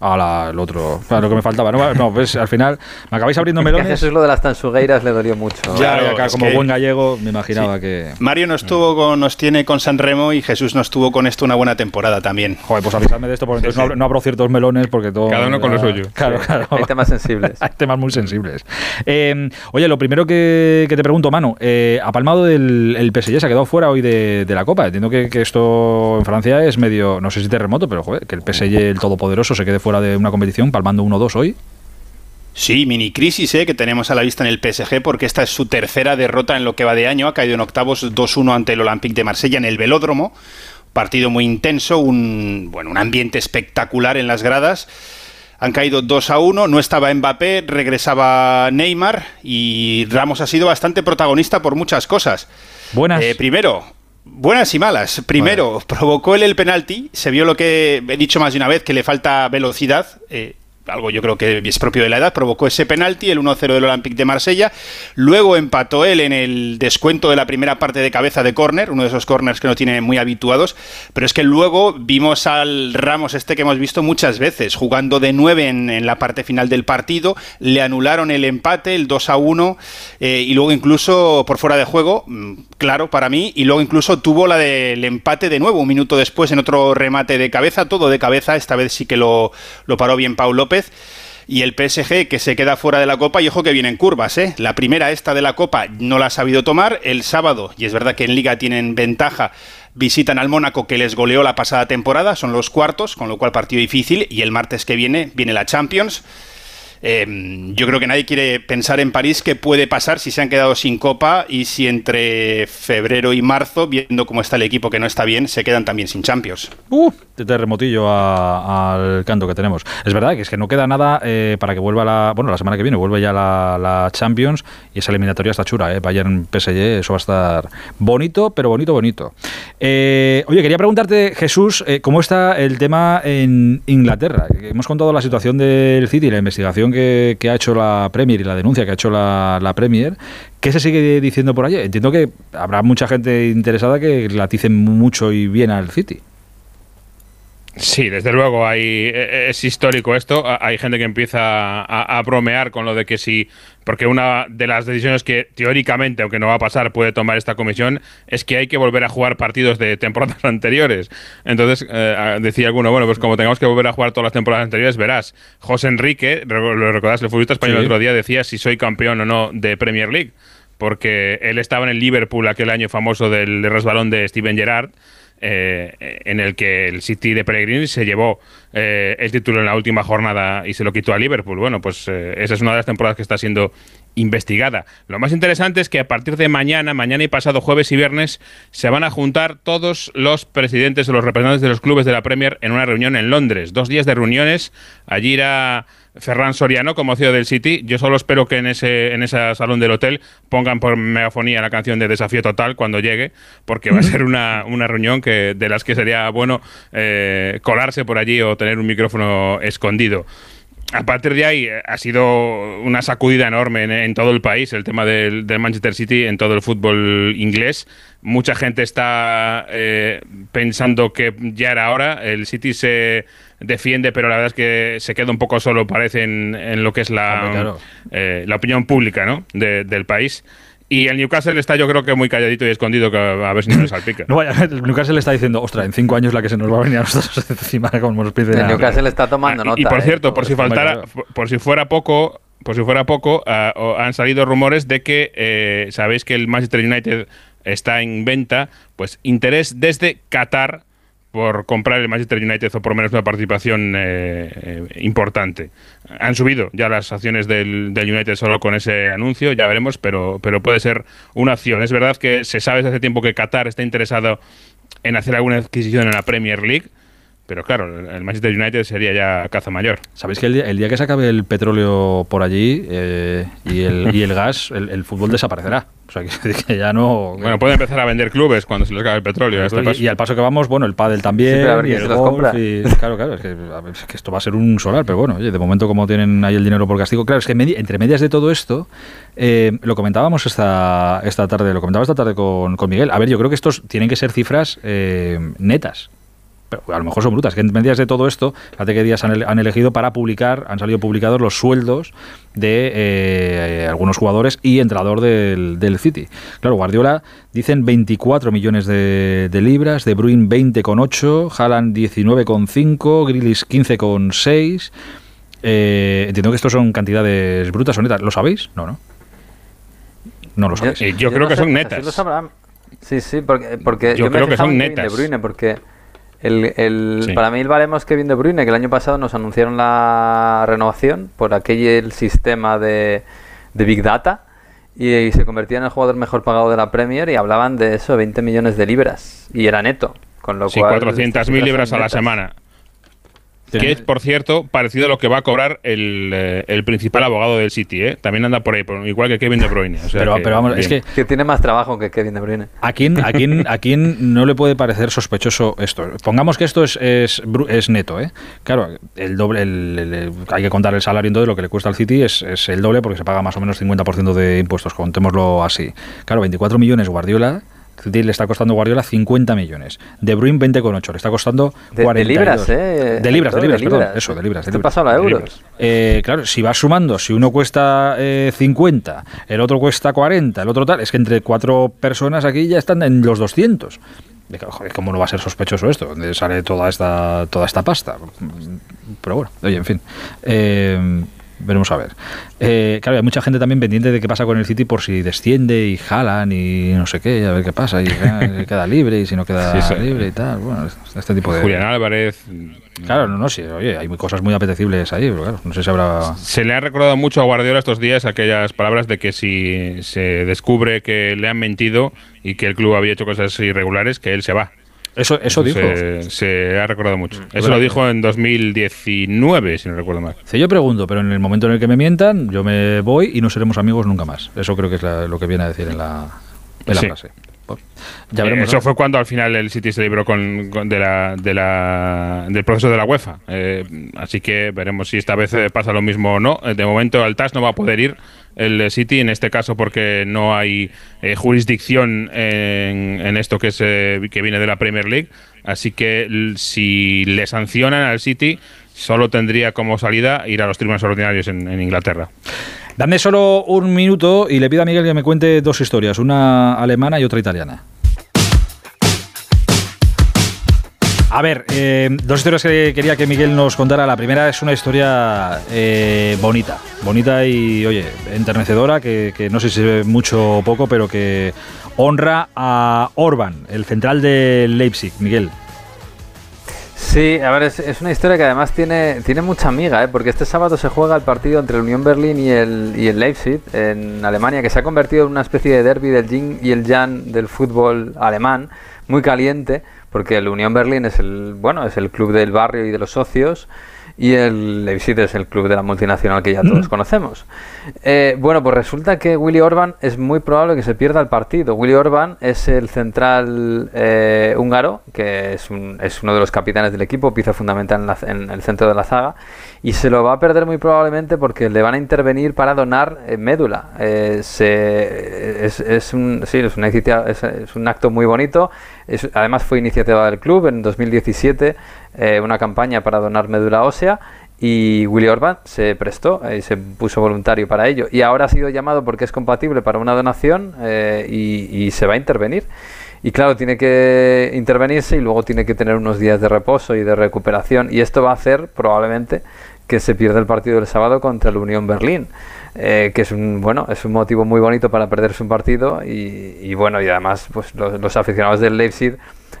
Hola, el otro. Claro, lo que me faltaba. No, no pues al final me acabáis abriendo [laughs] melones.
Jesús lo de las tansugueiras le dolió mucho.
Claro,
Claro,
claro,
es
como
que-
buen gallego me imaginaba que...
Mario nos, tuvo con, nos tiene con San Remo y Jesús nos tuvo con esto una buena temporada también.
Joder, pues avisadme de esto porque entonces no abro, no abro ciertos melones porque todo...
Cada uno con lo
ya-
suyo.
Claro,
Sí.
claro.
Hay temas sensibles. [laughs]
Hay temas muy sensibles. Eh, oye, lo primero que, que te pregunto, Manu, eh, ha palmado el, el PSG, se ha quedado fuera hoy de, de la Copa. Entiendo que, que esto en Francia es medio, no sé si terremoto, pero joder, que el PSG, el todopoderoso, se quede fuera de una competición palmando 1-2 hoy.
Sí, mini crisis eh, que tenemos a la vista en el PSG porque esta es su tercera derrota en lo que va de año. Ha caído en octavos 2-1 ante el Olympique de Marsella en el Velódromo. Partido muy intenso, un, bueno, un ambiente espectacular en las gradas. Han caído 2 a 1, no estaba Mbappé, regresaba Neymar y Ramos ha sido bastante protagonista por muchas cosas.
Buenas.
primero, buenas y malas. Primero, provocó él el penalti, se vio lo que he dicho más de una vez, que le falta velocidad. eh, algo yo creo que es propio de la edad, provocó ese penalti, el 1-0 del Olympique de Marsella. Luego empató él en el descuento de la primera parte de cabeza de córner, uno de esos corners que no tiene muy habituados. Pero es que luego vimos al Ramos este que hemos visto muchas veces, jugando de 9 en, en la parte final del partido. Le anularon el empate, el 2-1, eh, y luego incluso por fuera de juego, mm, claro, para mí, y luego incluso tuvo la del empate de nuevo, un minuto después en otro remate de cabeza, todo de cabeza, esta vez sí que lo, lo paró bien Pau López. Y el PSG que se queda fuera de la Copa, y ojo que vienen curvas, ¿eh? La primera esta de la Copa no la ha sabido tomar, el sábado, y es verdad que en Liga tienen ventaja, visitan al Mónaco que les goleó la pasada temporada, son los cuartos, con lo cual partido difícil, y el martes que viene viene la Champions. Eh, yo creo que nadie quiere pensar en París qué puede pasar si se han quedado sin copa y si entre febrero y marzo, viendo cómo está el equipo que no está bien, se quedan también sin Champions.
Uh, terremotillo a- al canto que tenemos. Es verdad que es que no queda nada eh, para que vuelva la. Bueno, la semana que viene vuelve ya la, Champions y esa eliminatoria está chula, ¿eh? Bayern PSG, eso va a estar bonito, pero bonito, bonito. Eh, oye, quería preguntarte, Jesús, eh, ¿cómo está el tema en Inglaterra? Hemos contado la situación del City, la investigación que, ha hecho la Premier y la denuncia que ha hecho la, la Premier. ¿Qué se sigue diciendo por allí? Entiendo que habrá mucha gente interesada que laticen mucho y bien al City.
Sí, desde luego hay, e- es histórico esto. Hay gente que empieza a, a bromear con lo de que si, porque una de las decisiones que teóricamente, aunque no va a pasar, puede tomar esta comisión es que hay que volver a jugar partidos de temporadas [laughs] anteriores. Entonces eh, decía alguno, bueno, pues como tengamos que volver a jugar todas las temporadas anteriores, verás. José Enrique, lo recordás, el futbolista español
Sí.
el otro día decía si soy campeón o no de Premier League, porque él estaba en el Liverpool aquel año famoso del resbalón de Steven Gerrard eh, en el que el City de Pellegrini se llevó eh, el título en la última jornada y se lo quitó a Liverpool. Bueno, pues eh, esa es una de las temporadas que está siendo investigada. Lo más interesante es que a partir de mañana, mañana y pasado jueves y viernes, se van a juntar todos los presidentes o los representantes de los clubes de la Premier en una reunión en Londres. Dos días de reuniones. Allí irá Ferran Soriano como CEO del City. Yo solo espero que en ese, en ese salón del hotel pongan por megafonía la canción de Desafío Total cuando llegue, porque va a ser una, una reunión que de las que sería bueno eh, colarse por allí o tener un micrófono escondido. A partir de ahí eh, ha sido una sacudida enorme en, en todo el país el tema del, del Manchester City, en todo el fútbol inglés. Mucha gente está eh, pensando que ya era hora. El City se defiende, pero la verdad es que se queda un poco solo, parece, en, en lo que es la,
claro.
eh, la opinión pública ¿no? de- del país. Y el Newcastle está, yo creo que muy calladito y escondido, que a ver si no le salpica.
No vaya, el Newcastle está diciendo, ostras, en cinco años la que se nos va a venir a nosotros [laughs] encima como nos piden
El
a-
Newcastle está tomando
Ah,
nota.
y, y por
¿eh?
cierto, por si faltara, por, por si fuera poco, por si fuera poco, ah, han salido rumores de que eh, sabéis que el Manchester United está en venta, pues interés desde Qatar por comprar el Manchester United o por menos una participación eh, eh, importante. Han subido ya las acciones del, del United solo con ese anuncio, ya veremos, pero, pero puede ser una opción. Es verdad que se sabe desde hace tiempo que Qatar está interesado en hacer alguna adquisición en la Premier League, pero claro, el Manchester United sería ya caza mayor.
Sabéis que el día, el día que se acabe el petróleo por allí eh, y, el, [laughs] y el gas, el, el fútbol desaparecerá. O sea, [laughs] que, que ya no...
Bueno, pueden empezar a vender clubes cuando se les acabe el petróleo. este
y,
paso.
y al paso que vamos, bueno, el pádel también,
Sí, pero a ver
y
quién
el
se los
golf,
compra.
y- claro, claro, es que, a ver, es que esto va a ser un solar, pero bueno, oye, de momento como tienen ahí el dinero por castigo, claro, es que medi- entre medias de todo esto, eh, lo comentábamos esta, esta tarde, lo comentaba esta tarde con, con Miguel, a ver, yo creo que estos tienen que ser cifras eh, netas, pero a lo mejor son brutas, que en medias de todo esto, fíjate qué días han, ele- han elegido para publicar, han salido publicados los sueldos de eh, algunos jugadores y entrenador del, del City. Claro, Guardiola dicen 24 millones de, de libras, De Bruyne 20,8, Haaland 19,5, Grealish 15,6. Eh, entiendo que estos son cantidades brutas o netas. ¿Lo sabéis? No, no. No lo sabéis.
Eh, yo creo que
sé,
son netas.
lo sabrán. Sí, sí, porque, porque
Yo creo que son netas.
De Bruyne, porque el, el-
Sí.
para mí el baremo es Kevin De Bruyne, que el año pasado nos anunciaron la renovación por aquel sistema de, de Big Data y, se convertía en el jugador mejor pagado de la Premier y hablaban de eso, 20 millones de libras y era neto, con lo
Sí,
cual...
400.000
estas
libras a la semana. Que es, por cierto, parecido a lo que va a cobrar el, eh, el principal abogado del City, ¿eh? También anda por ahí, por- igual que Kevin De Bruyne. o sea
Pero-
que,
pero vamos, es que-
Que tiene más trabajo que Kevin De Bruyne.
¿A quién, a, quién, ¿A quién no le puede parecer sospechoso esto? Pongamos que esto es, es, neto, ¿eh? Claro, el doble, el- el- el- hay que contar el salario entonces, lo que le cuesta al City es, es el doble porque se paga más o menos 50% de impuestos, contémoslo así. Claro, 24 millones Guardiola, Le está costando Guardiola 50 millones. De Bruyne 20,8, le está costando
De- de
42.
libras, ¿eh?
De libras, de libras, perdón, eso, de libras. De libras.
pasado a
De
euros.
Eh, claro, si vas sumando, si uno cuesta eh, 50, el otro cuesta 40, el otro tal, es que entre cuatro personas aquí ya están en los 200. De que, joder, ¿Cómo no va a ser sospechoso esto? ¿Dónde sale toda esta, toda esta pasta? Pero bueno, oye, en fin. Eh, veremos a ver. Eh, claro, hay mucha gente también pendiente de qué pasa con el City por si desciende y jalan y no sé qué, a ver qué pasa, y [laughs] queda libre y si no queda
sí.
libre y tal. Bueno, este tipo de.
Julián Álvarez.
Claro, no, no, sí, oye, hay cosas muy apetecibles ahí, pero claro, no sé si habrá.
Se le ha recordado mucho a Guardiola estos días aquellas palabras de que si se descubre que le han mentido y que el club había hecho cosas irregulares, que él se va.
Eso, eso dijo.
Se, se ha recordado mucho. Eso
Bueno,
lo dijo en 2019, si no recuerdo mal.
Dice, yo pregunto, pero en el momento en el que me mientan, yo me voy y no seremos amigos nunca más. Eso creo que es la- lo que viene a decir en la, en la
Sí.
frase. Pues, ya
Eh. Eso
¿no?
fue cuando al final el City se libró con, con- de la, de la- del proceso de la UEFA. Eh, así que veremos si esta vez eh, pasa lo mismo o no. Eh, De momento al TAS no va a poder ir el City, en este caso porque no hay eh, jurisdicción en, en esto que, es, eh, que viene de la Premier League. Así que si le sancionan al City, solo tendría como salida ir a los tribunales ordinarios en, en Inglaterra.
Dame solo un minuto y le pido a Miguel que me cuente dos historias, una alemana y otra italiana. A ver, eh, dos historias que quería que Miguel nos contara. La primera es una historia eh, bonita, bonita y, oye, enternecedora, que, no sé si ve mucho o poco, pero que honra a Orban, el central de Leipzig. Miguel.
Sí, a ver, es, una historia que además tiene, tiene mucha amiga, ¿eh? porque este sábado se juega el partido entre el Unión Berlín y el, y el Leipzig en Alemania, que se ha convertido en una especie de derby del yin y el yang del fútbol alemán, muy caliente, porque el Unión Berlín es el, bueno, es el club del barrio y de los socios, y el Leipzig es el club de la multinacional que ya todos conocemos. Eh, bueno, pues resulta que Willy Orban es muy probable que se pierda el partido. Willy Orban es el central eh, húngaro, que es, un- es uno de los capitanes del equipo, pieza fundamental en, la- en el centro de la zaga, y se lo va a perder muy probablemente porque le van a intervenir para donar eh, médula. Eh, se- es, es un, sí, es un acto muy bonito. Además fue iniciativa del club en 2017, eh, una campaña para donar médula ósea y Willy Orban se prestó eh, y se puso voluntario para ello. Y ahora ha sido llamado porque es compatible para una donación eh, y, y se va a intervenir. Y claro, tiene que intervenirse y luego tiene que tener unos días de reposo y de recuperación. Y esto va a hacer probablemente que se pierda el partido del sábado contra el Unión Berlín. eh, que es un bueno es un motivo muy bonito para perderse un partido y, y bueno y además pues los, aficionados del Leipzig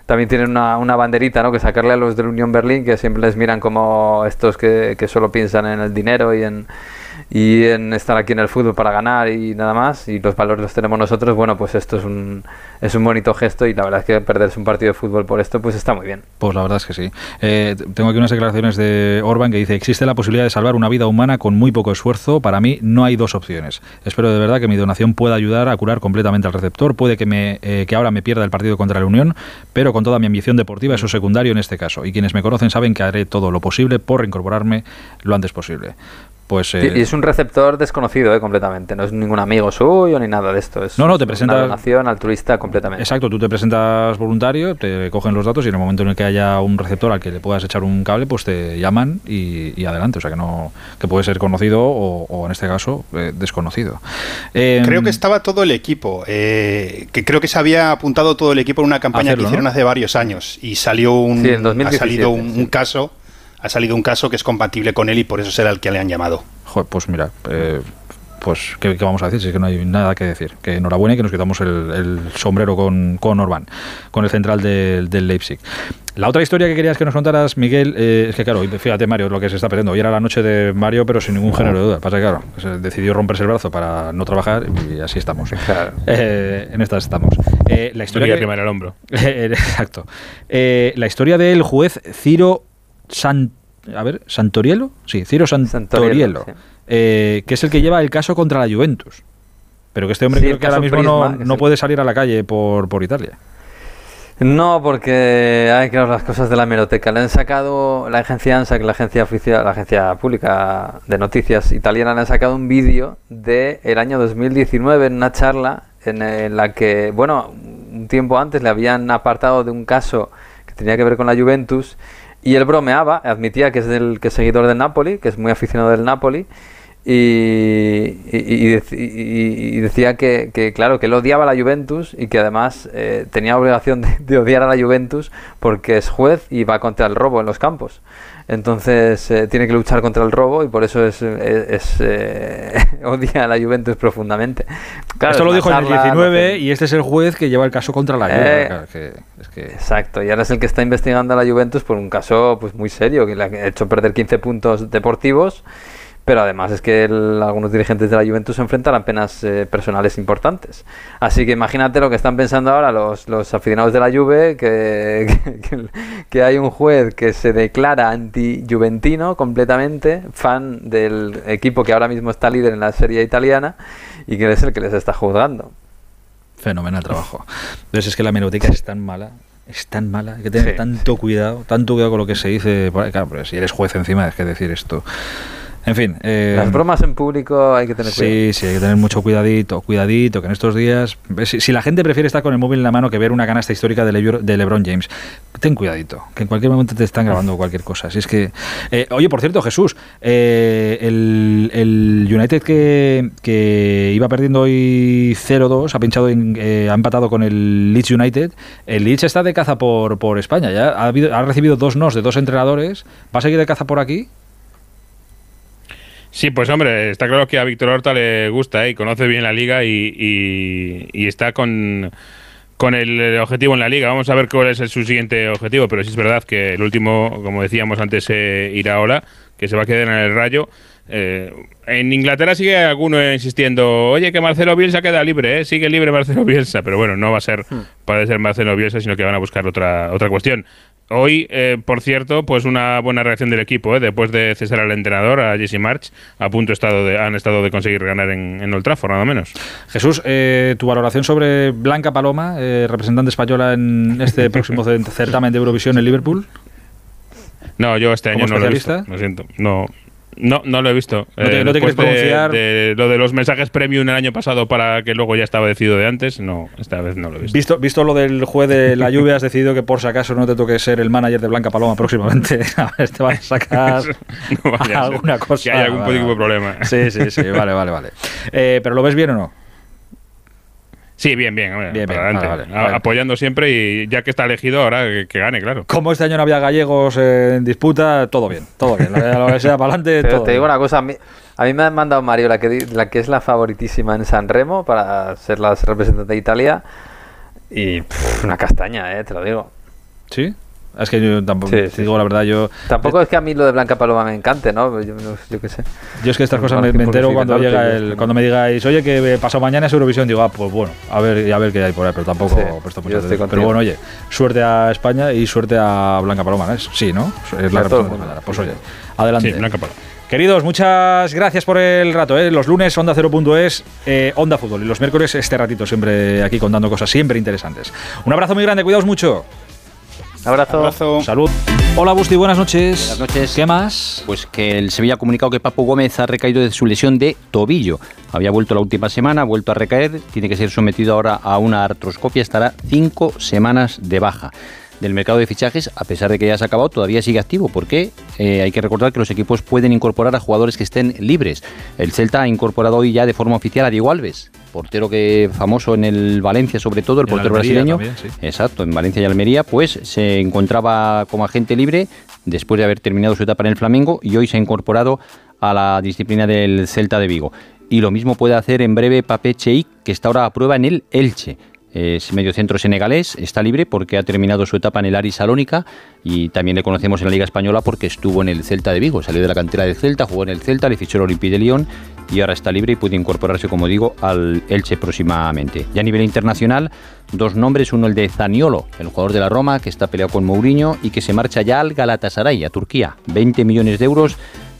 también tienen una, una banderita ¿no? que sacarle a los del Unión Berlín que siempre les miran como estos que, que solo piensan en el dinero y en y en estar aquí en el fútbol para ganar y nada más y los valores los tenemos nosotros bueno pues esto es un es un bonito gesto y la verdad es que perderse un partido de fútbol por esto pues está muy bien
Pues la verdad es que sí. Eh, tengo aquí unas declaraciones de Orban que dice, existe la posibilidad de salvar una vida humana con muy poco esfuerzo. Para mí no hay dos opciones. Espero de verdad que mi donación pueda ayudar a curar completamente al receptor. Puede que, me, eh, que ahora me pierda el partido contra la Unión, pero con toda mi ambición deportiva eso es secundario en este caso. Y quienes me conocen saben que haré todo lo posible por reincorporarme lo antes posible. Pues... eh,
y es un receptor desconocido ¿eh? completamente no es ningún amigo suyo ni nada de esto es
No, no, te
una
presenta-
donación altruista completamente
Exacto, tú te presentas voluntario, te cogen los datos y en el momento en el que haya un receptor al que le puedas echar un cable, pues te llaman y, y adelante. O sea que no que puede ser conocido o, o en este caso eh, desconocido. Eh,
Creo que estaba todo el equipo, eh, que creo que se había apuntado todo el equipo en una campaña
Hacerlo,
que hicieron
¿no?
hace varios años y salió un,
Sí, en
ha
2017,
salido un,
sí.
un caso, ha salido un caso que es compatible con él y por eso será el que le han llamado.
joder, pues mira, eh, pues ¿qué, qué vamos a decir? Si es que no hay nada que decir. Que enhorabuena y que nos quitamos el, el sombrero con, con Orban, con el central del, Leipzig. La otra historia que querías que nos contaras, Miguel, eh, es que claro, fíjate Mario, lo que se está perdiendo. Hoy era la noche de Mario, pero sin ningún género de duda. Pasa que claro, se decidió romperse el brazo para no trabajar y así estamos. [laughs] Eh, en estas estamos. Eh, la historia que-
el hombro. [laughs]
Exacto. La historia del juez Ciro San, a ver, Santoriello, sí, Ciro Santoriello,
sí.
eh, que es el que lleva el caso contra la Juventus. Pero que este hombre
Sí,
creo
el
que ahora mismo no,
Prisma,
no puede salir a la calle por, por Italia.
No, porque hay claro las cosas de la hemeroteca. Le han sacado la agencia ANSA, que la agencia oficial, la agencia pública de noticias italiana, le han sacado un vídeo de el año 2019 en una charla en, la que, bueno, un tiempo antes le habían apartado de un caso que tenía que ver con la Juventus y él bromeaba, admitía que es del que es seguidor del Napoli, que es muy aficionado del Napoli y, y- y dec- y- y decía que, que, claro, que él odiaba a la Juventus y que además eh, tenía obligación de, de odiar a la Juventus porque es juez y va contra el robo en los campos. Entonces eh, tiene que luchar contra el robo y por eso es, es- es, eh, [laughs] odia a la Juventus profundamente. Claro,
Esto
es
lo dijo en el
charla, no
19
sé.
y este es el juez que lleva el caso contra la Juve.
Eh,
Claro, que- es que-
Exacto, y ahora es el que está investigando a la Juventus por un caso pues muy serio, que le ha hecho perder 15 puntos deportivos, pero además es que el- algunos dirigentes de la Juventus se enfrentan a penas eh, personales importantes. Así que imagínate lo que están pensando ahora los, los aficionados de la Juve, que, [laughs] que, que hay un juez que se declara anti-juventino completamente, fan del equipo que ahora mismo está líder en la serie italiana y que es el que les está juzgando.
Fenomenal trabajo. Entonces es que la meroteca es tan mala, es tan mala, hay que tener
Sí.
tanto cuidado, tanto cuidado con lo que se dice. Claro, pero si eres juez encima, es que decir esto. En fin. eh,
Las bromas en público hay que tener cuidado.
Sí, sí, hay que tener mucho cuidadito, cuidadito, que en estos días, ves, si, si la gente prefiere estar con el móvil en la mano que ver una canasta histórica de, de LeBron James, ten cuidadito, que en cualquier momento te están grabando cualquier cosa. Si es que, eh, oye, por cierto, Jesús, eh, el, el United que, que iba perdiendo hoy 0-2, ha pinchado, en- eh, ha empatado con el Leeds United. El Leeds está de caza por, por España, ya ha, habido- ha recibido dos nos de dos entrenadores. ¿Va a seguir de caza por aquí?
Sí, pues hombre, está claro que a Víctor Horta le gusta ¿eh? y conoce bien la liga y, y- y está con, con el objetivo en la liga. Vamos a ver cuál es el- su siguiente objetivo, pero sí es verdad que el último, como decíamos antes, eh, Iraola, que se va a quedar en el rayo. Eh, en Inglaterra sigue alguno insistiendo, oye, que Marcelo Bielsa queda libre, ¿eh? sigue libre Marcelo Bielsa, pero bueno, no va a ser, puede ser Marcelo Bielsa, sino que van a buscar otra, otra cuestión. Hoy, eh, por cierto, pues una buena reacción del equipo, ¿eh? después de cesar al entrenador, a Jesse March, a punto estado de, han estado de conseguir ganar en, en Old Trafford, nada menos.
Jesús, eh, tu valoración sobre Blanca Paloma, representante española en este [laughs] próximo cer- certamen de Eurovisión en Liverpool.
No, yo este año
¿Como
no lo he visto, lo siento, no, no, no lo he visto.
¿No te-
Eh,
no te
después
quieres
de-
pronunciar?
De, lo de los mensajes premium el año pasado para que luego ya estaba decidido de antes, no, esta vez no lo he visto.
Visto, visto lo del juez de la lluvia, has decidido que por si acaso no te toque ser el manager de Blanca Paloma próximamente. [laughs] A ver, te van a sacar [laughs]
No a [laughs]
alguna cosa.
que haya algún tipo de problema.
Sí, sí, sí, vale, vale, vale. Eh, ¿Pero lo ves bien o no?
Sí, bien, bien, hombre,
Bien,
para
bien,
adelante.
vale, vale, vale.
A- Apoyando siempre y ya que está elegido, ahora que, que gane, claro.
Como este año no había gallegos en disputa, todo bien, todo bien. Lo que sea para adelante, [laughs]
Pero
todo
te digo
bien.
una cosa, a mí, a mí me han mandado Mario, la que, di- la que es la favoritísima en San Remo para ser la representante de Italia. Y pff, una castaña, eh, te lo digo.
¿Sí? Es que yo tampoco,
Sí,
te
sí,
digo la verdad, yo...
Tampoco es que a mí lo de Blanca Paloma me encante, ¿no? Yo, qué sé.
Yo es que estas cosas me, entero cuando llega el, cuando me digáis, oye, que eh, pasado mañana es Eurovisión, digo, ah, pues bueno, a ver, a ver qué hay por ahí, pero tampoco
Sí,
presto. Pero bueno, oye, suerte a España y suerte a Blanca Paloma, ¿no? Es- Sí, ¿no? Es la representante. Pues oye, adelante.
Sí, Blanca Paloma.
Queridos, muchas gracias por el rato. ¿eh? Los lunes, Onda 0.es, eh, Onda Fútbol. Y los miércoles, este ratito, siempre aquí contando cosas siempre interesantes. Un abrazo muy grande, cuidaos mucho.
Abrazo.
Salud. Hola, Busti, buenas noches.
Buenas noches.
¿Qué más?
Pues que el Sevilla ha comunicado que Papu Gómez ha recaído de su lesión de tobillo. Había vuelto la última semana, ha vuelto a recaer, tiene que ser sometido ahora a una artroscopia, estará cinco semanas de baja. Del mercado de fichajes, a pesar de que ya se ha acabado, todavía sigue activo, porque eh, hay que recordar que los equipos pueden incorporar a jugadores que estén libres. El Celta ha incorporado hoy ya de forma oficial a Diego Alves, portero que famoso en el Valencia sobre todo, el
en
portero
Almería
brasileño.
también, sí.
Exacto, en Valencia y Almería, pues se encontraba como agente libre después de haber terminado su etapa en el Flamengo y hoy se ha incorporado a la disciplina del Celta de Vigo. Y lo mismo puede hacer en breve Pape Cheik, que está ahora a prueba en el Elche. Es mediocentro senegalés, está libre porque ha terminado su etapa en el Ari Salónica y también le conocemos en la Liga Española porque estuvo en el Celta de Vigo. Salió de la cantera del Celta, jugó en el Celta, le fichó el Olympique de Lyon y ahora está libre y puede incorporarse, como digo, al Elche próximamente. Y a nivel internacional, dos nombres, uno el de Zaniolo, el jugador de la Roma que está peleado con Mourinho y que se marcha ya al Galatasaray, a Turquía. 20 millones de euros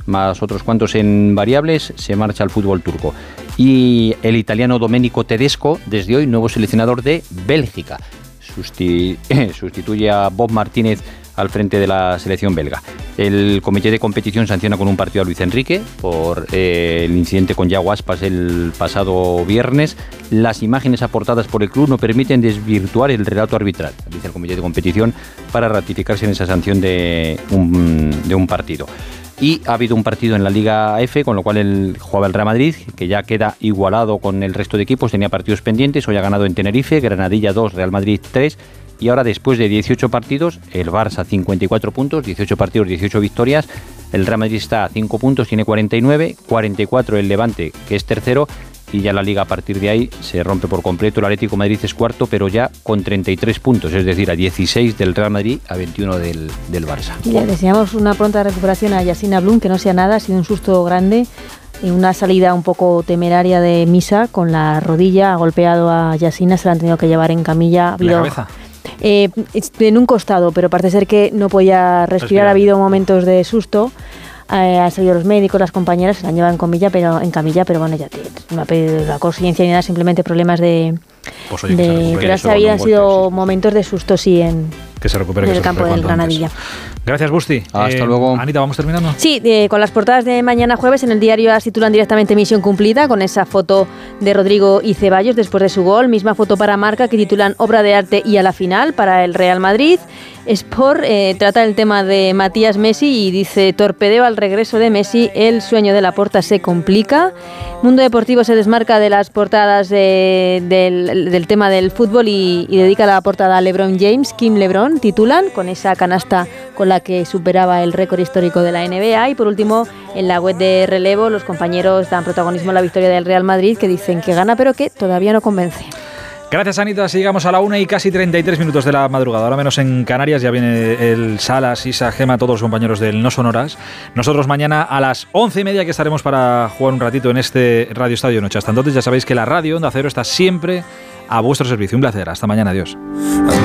más otros cuantos en variables, se marcha al fútbol turco. Y el italiano Domenico Tedesco, desde hoy nuevo seleccionador de Bélgica. Susti- [laughs] sustituye a Bob Martínez al frente de la selección belga. El comité de competición sanciona con un partido a Luis Enrique por eh, el incidente con Yago Aspas el pasado viernes. Las imágenes aportadas por el club no permiten desvirtuar el relato arbitral, dice el comité de competición, para ratificarse en esa sanción de un partido. Y ha habido un partido en la Liga F, con lo cual el, jugaba el Real Madrid, que ya queda igualado con el resto de equipos, tenía partidos pendientes, hoy ha ganado en Tenerife, Granadilla 2, Real Madrid 3, Y ahora, después de 18 partidos, el Barça 54 puntos, 18 partidos, 18 victorias. El Real Madrid está a 5 puntos, tiene 49, 44 el Levante, que es tercero, y ya la liga a partir de ahí se rompe por completo. El Atlético de Madrid es cuarto, pero ya con 33 puntos, es decir, a 16 del Real Madrid, a 21 del, del Barça.
Y le deseamos una pronta recuperación a Yasina Blum, que no sea nada, ha sido un susto grande. Y una salida un poco temeraria de Misa con la rodilla, ha golpeado a Yasina, se la han tenido que llevar en camilla. Ha
¿La cabeza?
Eh, en un costado, pero parece ser que no podía respirar.
Respirar.
Ha habido momentos de susto. Eh, han salido los médicos, las compañeras, se la han llevado en camilla, pero, en camilla, pero bueno, ya te- no ha pedido la conciencia ni nada, simplemente problemas de.
Pues oye, que se
de
Eso, un
sido momentos de susto, sí, en,
Que se recupere.
en
que se
campo del
antes.
Granadilla.
Gracias, Busti.
Hasta luego.
Anita, ¿vamos terminando?
Sí, eh, con las portadas de mañana jueves en el diario AS titulan directamente Misión cumplida con esa foto de Rodrigo y Ceballos después de su gol. Misma foto para Marca que titulan Obra de arte y a la final para el Real Madrid. Sport eh, trata el tema de Matías Messi y dice torpedeo al regreso de Messi, el sueño de la porta se complica. Mundo Deportivo se desmarca de las portadas de- del, del tema del fútbol y, y dedica la portada a LeBron James, Kim LeBron, titulan, con esa canasta con la que superaba el récord histórico de la NBA. Y por último, en la web de relevo, los compañeros dan protagonismo a la victoria del Real Madrid, que dicen que gana, pero que todavía no convence.
Gracias, Anita. Sigamos a la una y casi 33 minutos de la madrugada. Ahora menos en Canarias. Ya viene el Salas, Isa, Gema, todos los compañeros del No Sonoras. Nosotros mañana a las once y media que estaremos para jugar un ratito en este Radio Estadio Noche. Hasta entonces ya sabéis que la radio Onda Cero está siempre a vuestro servicio. Un placer. Hasta mañana. Adiós.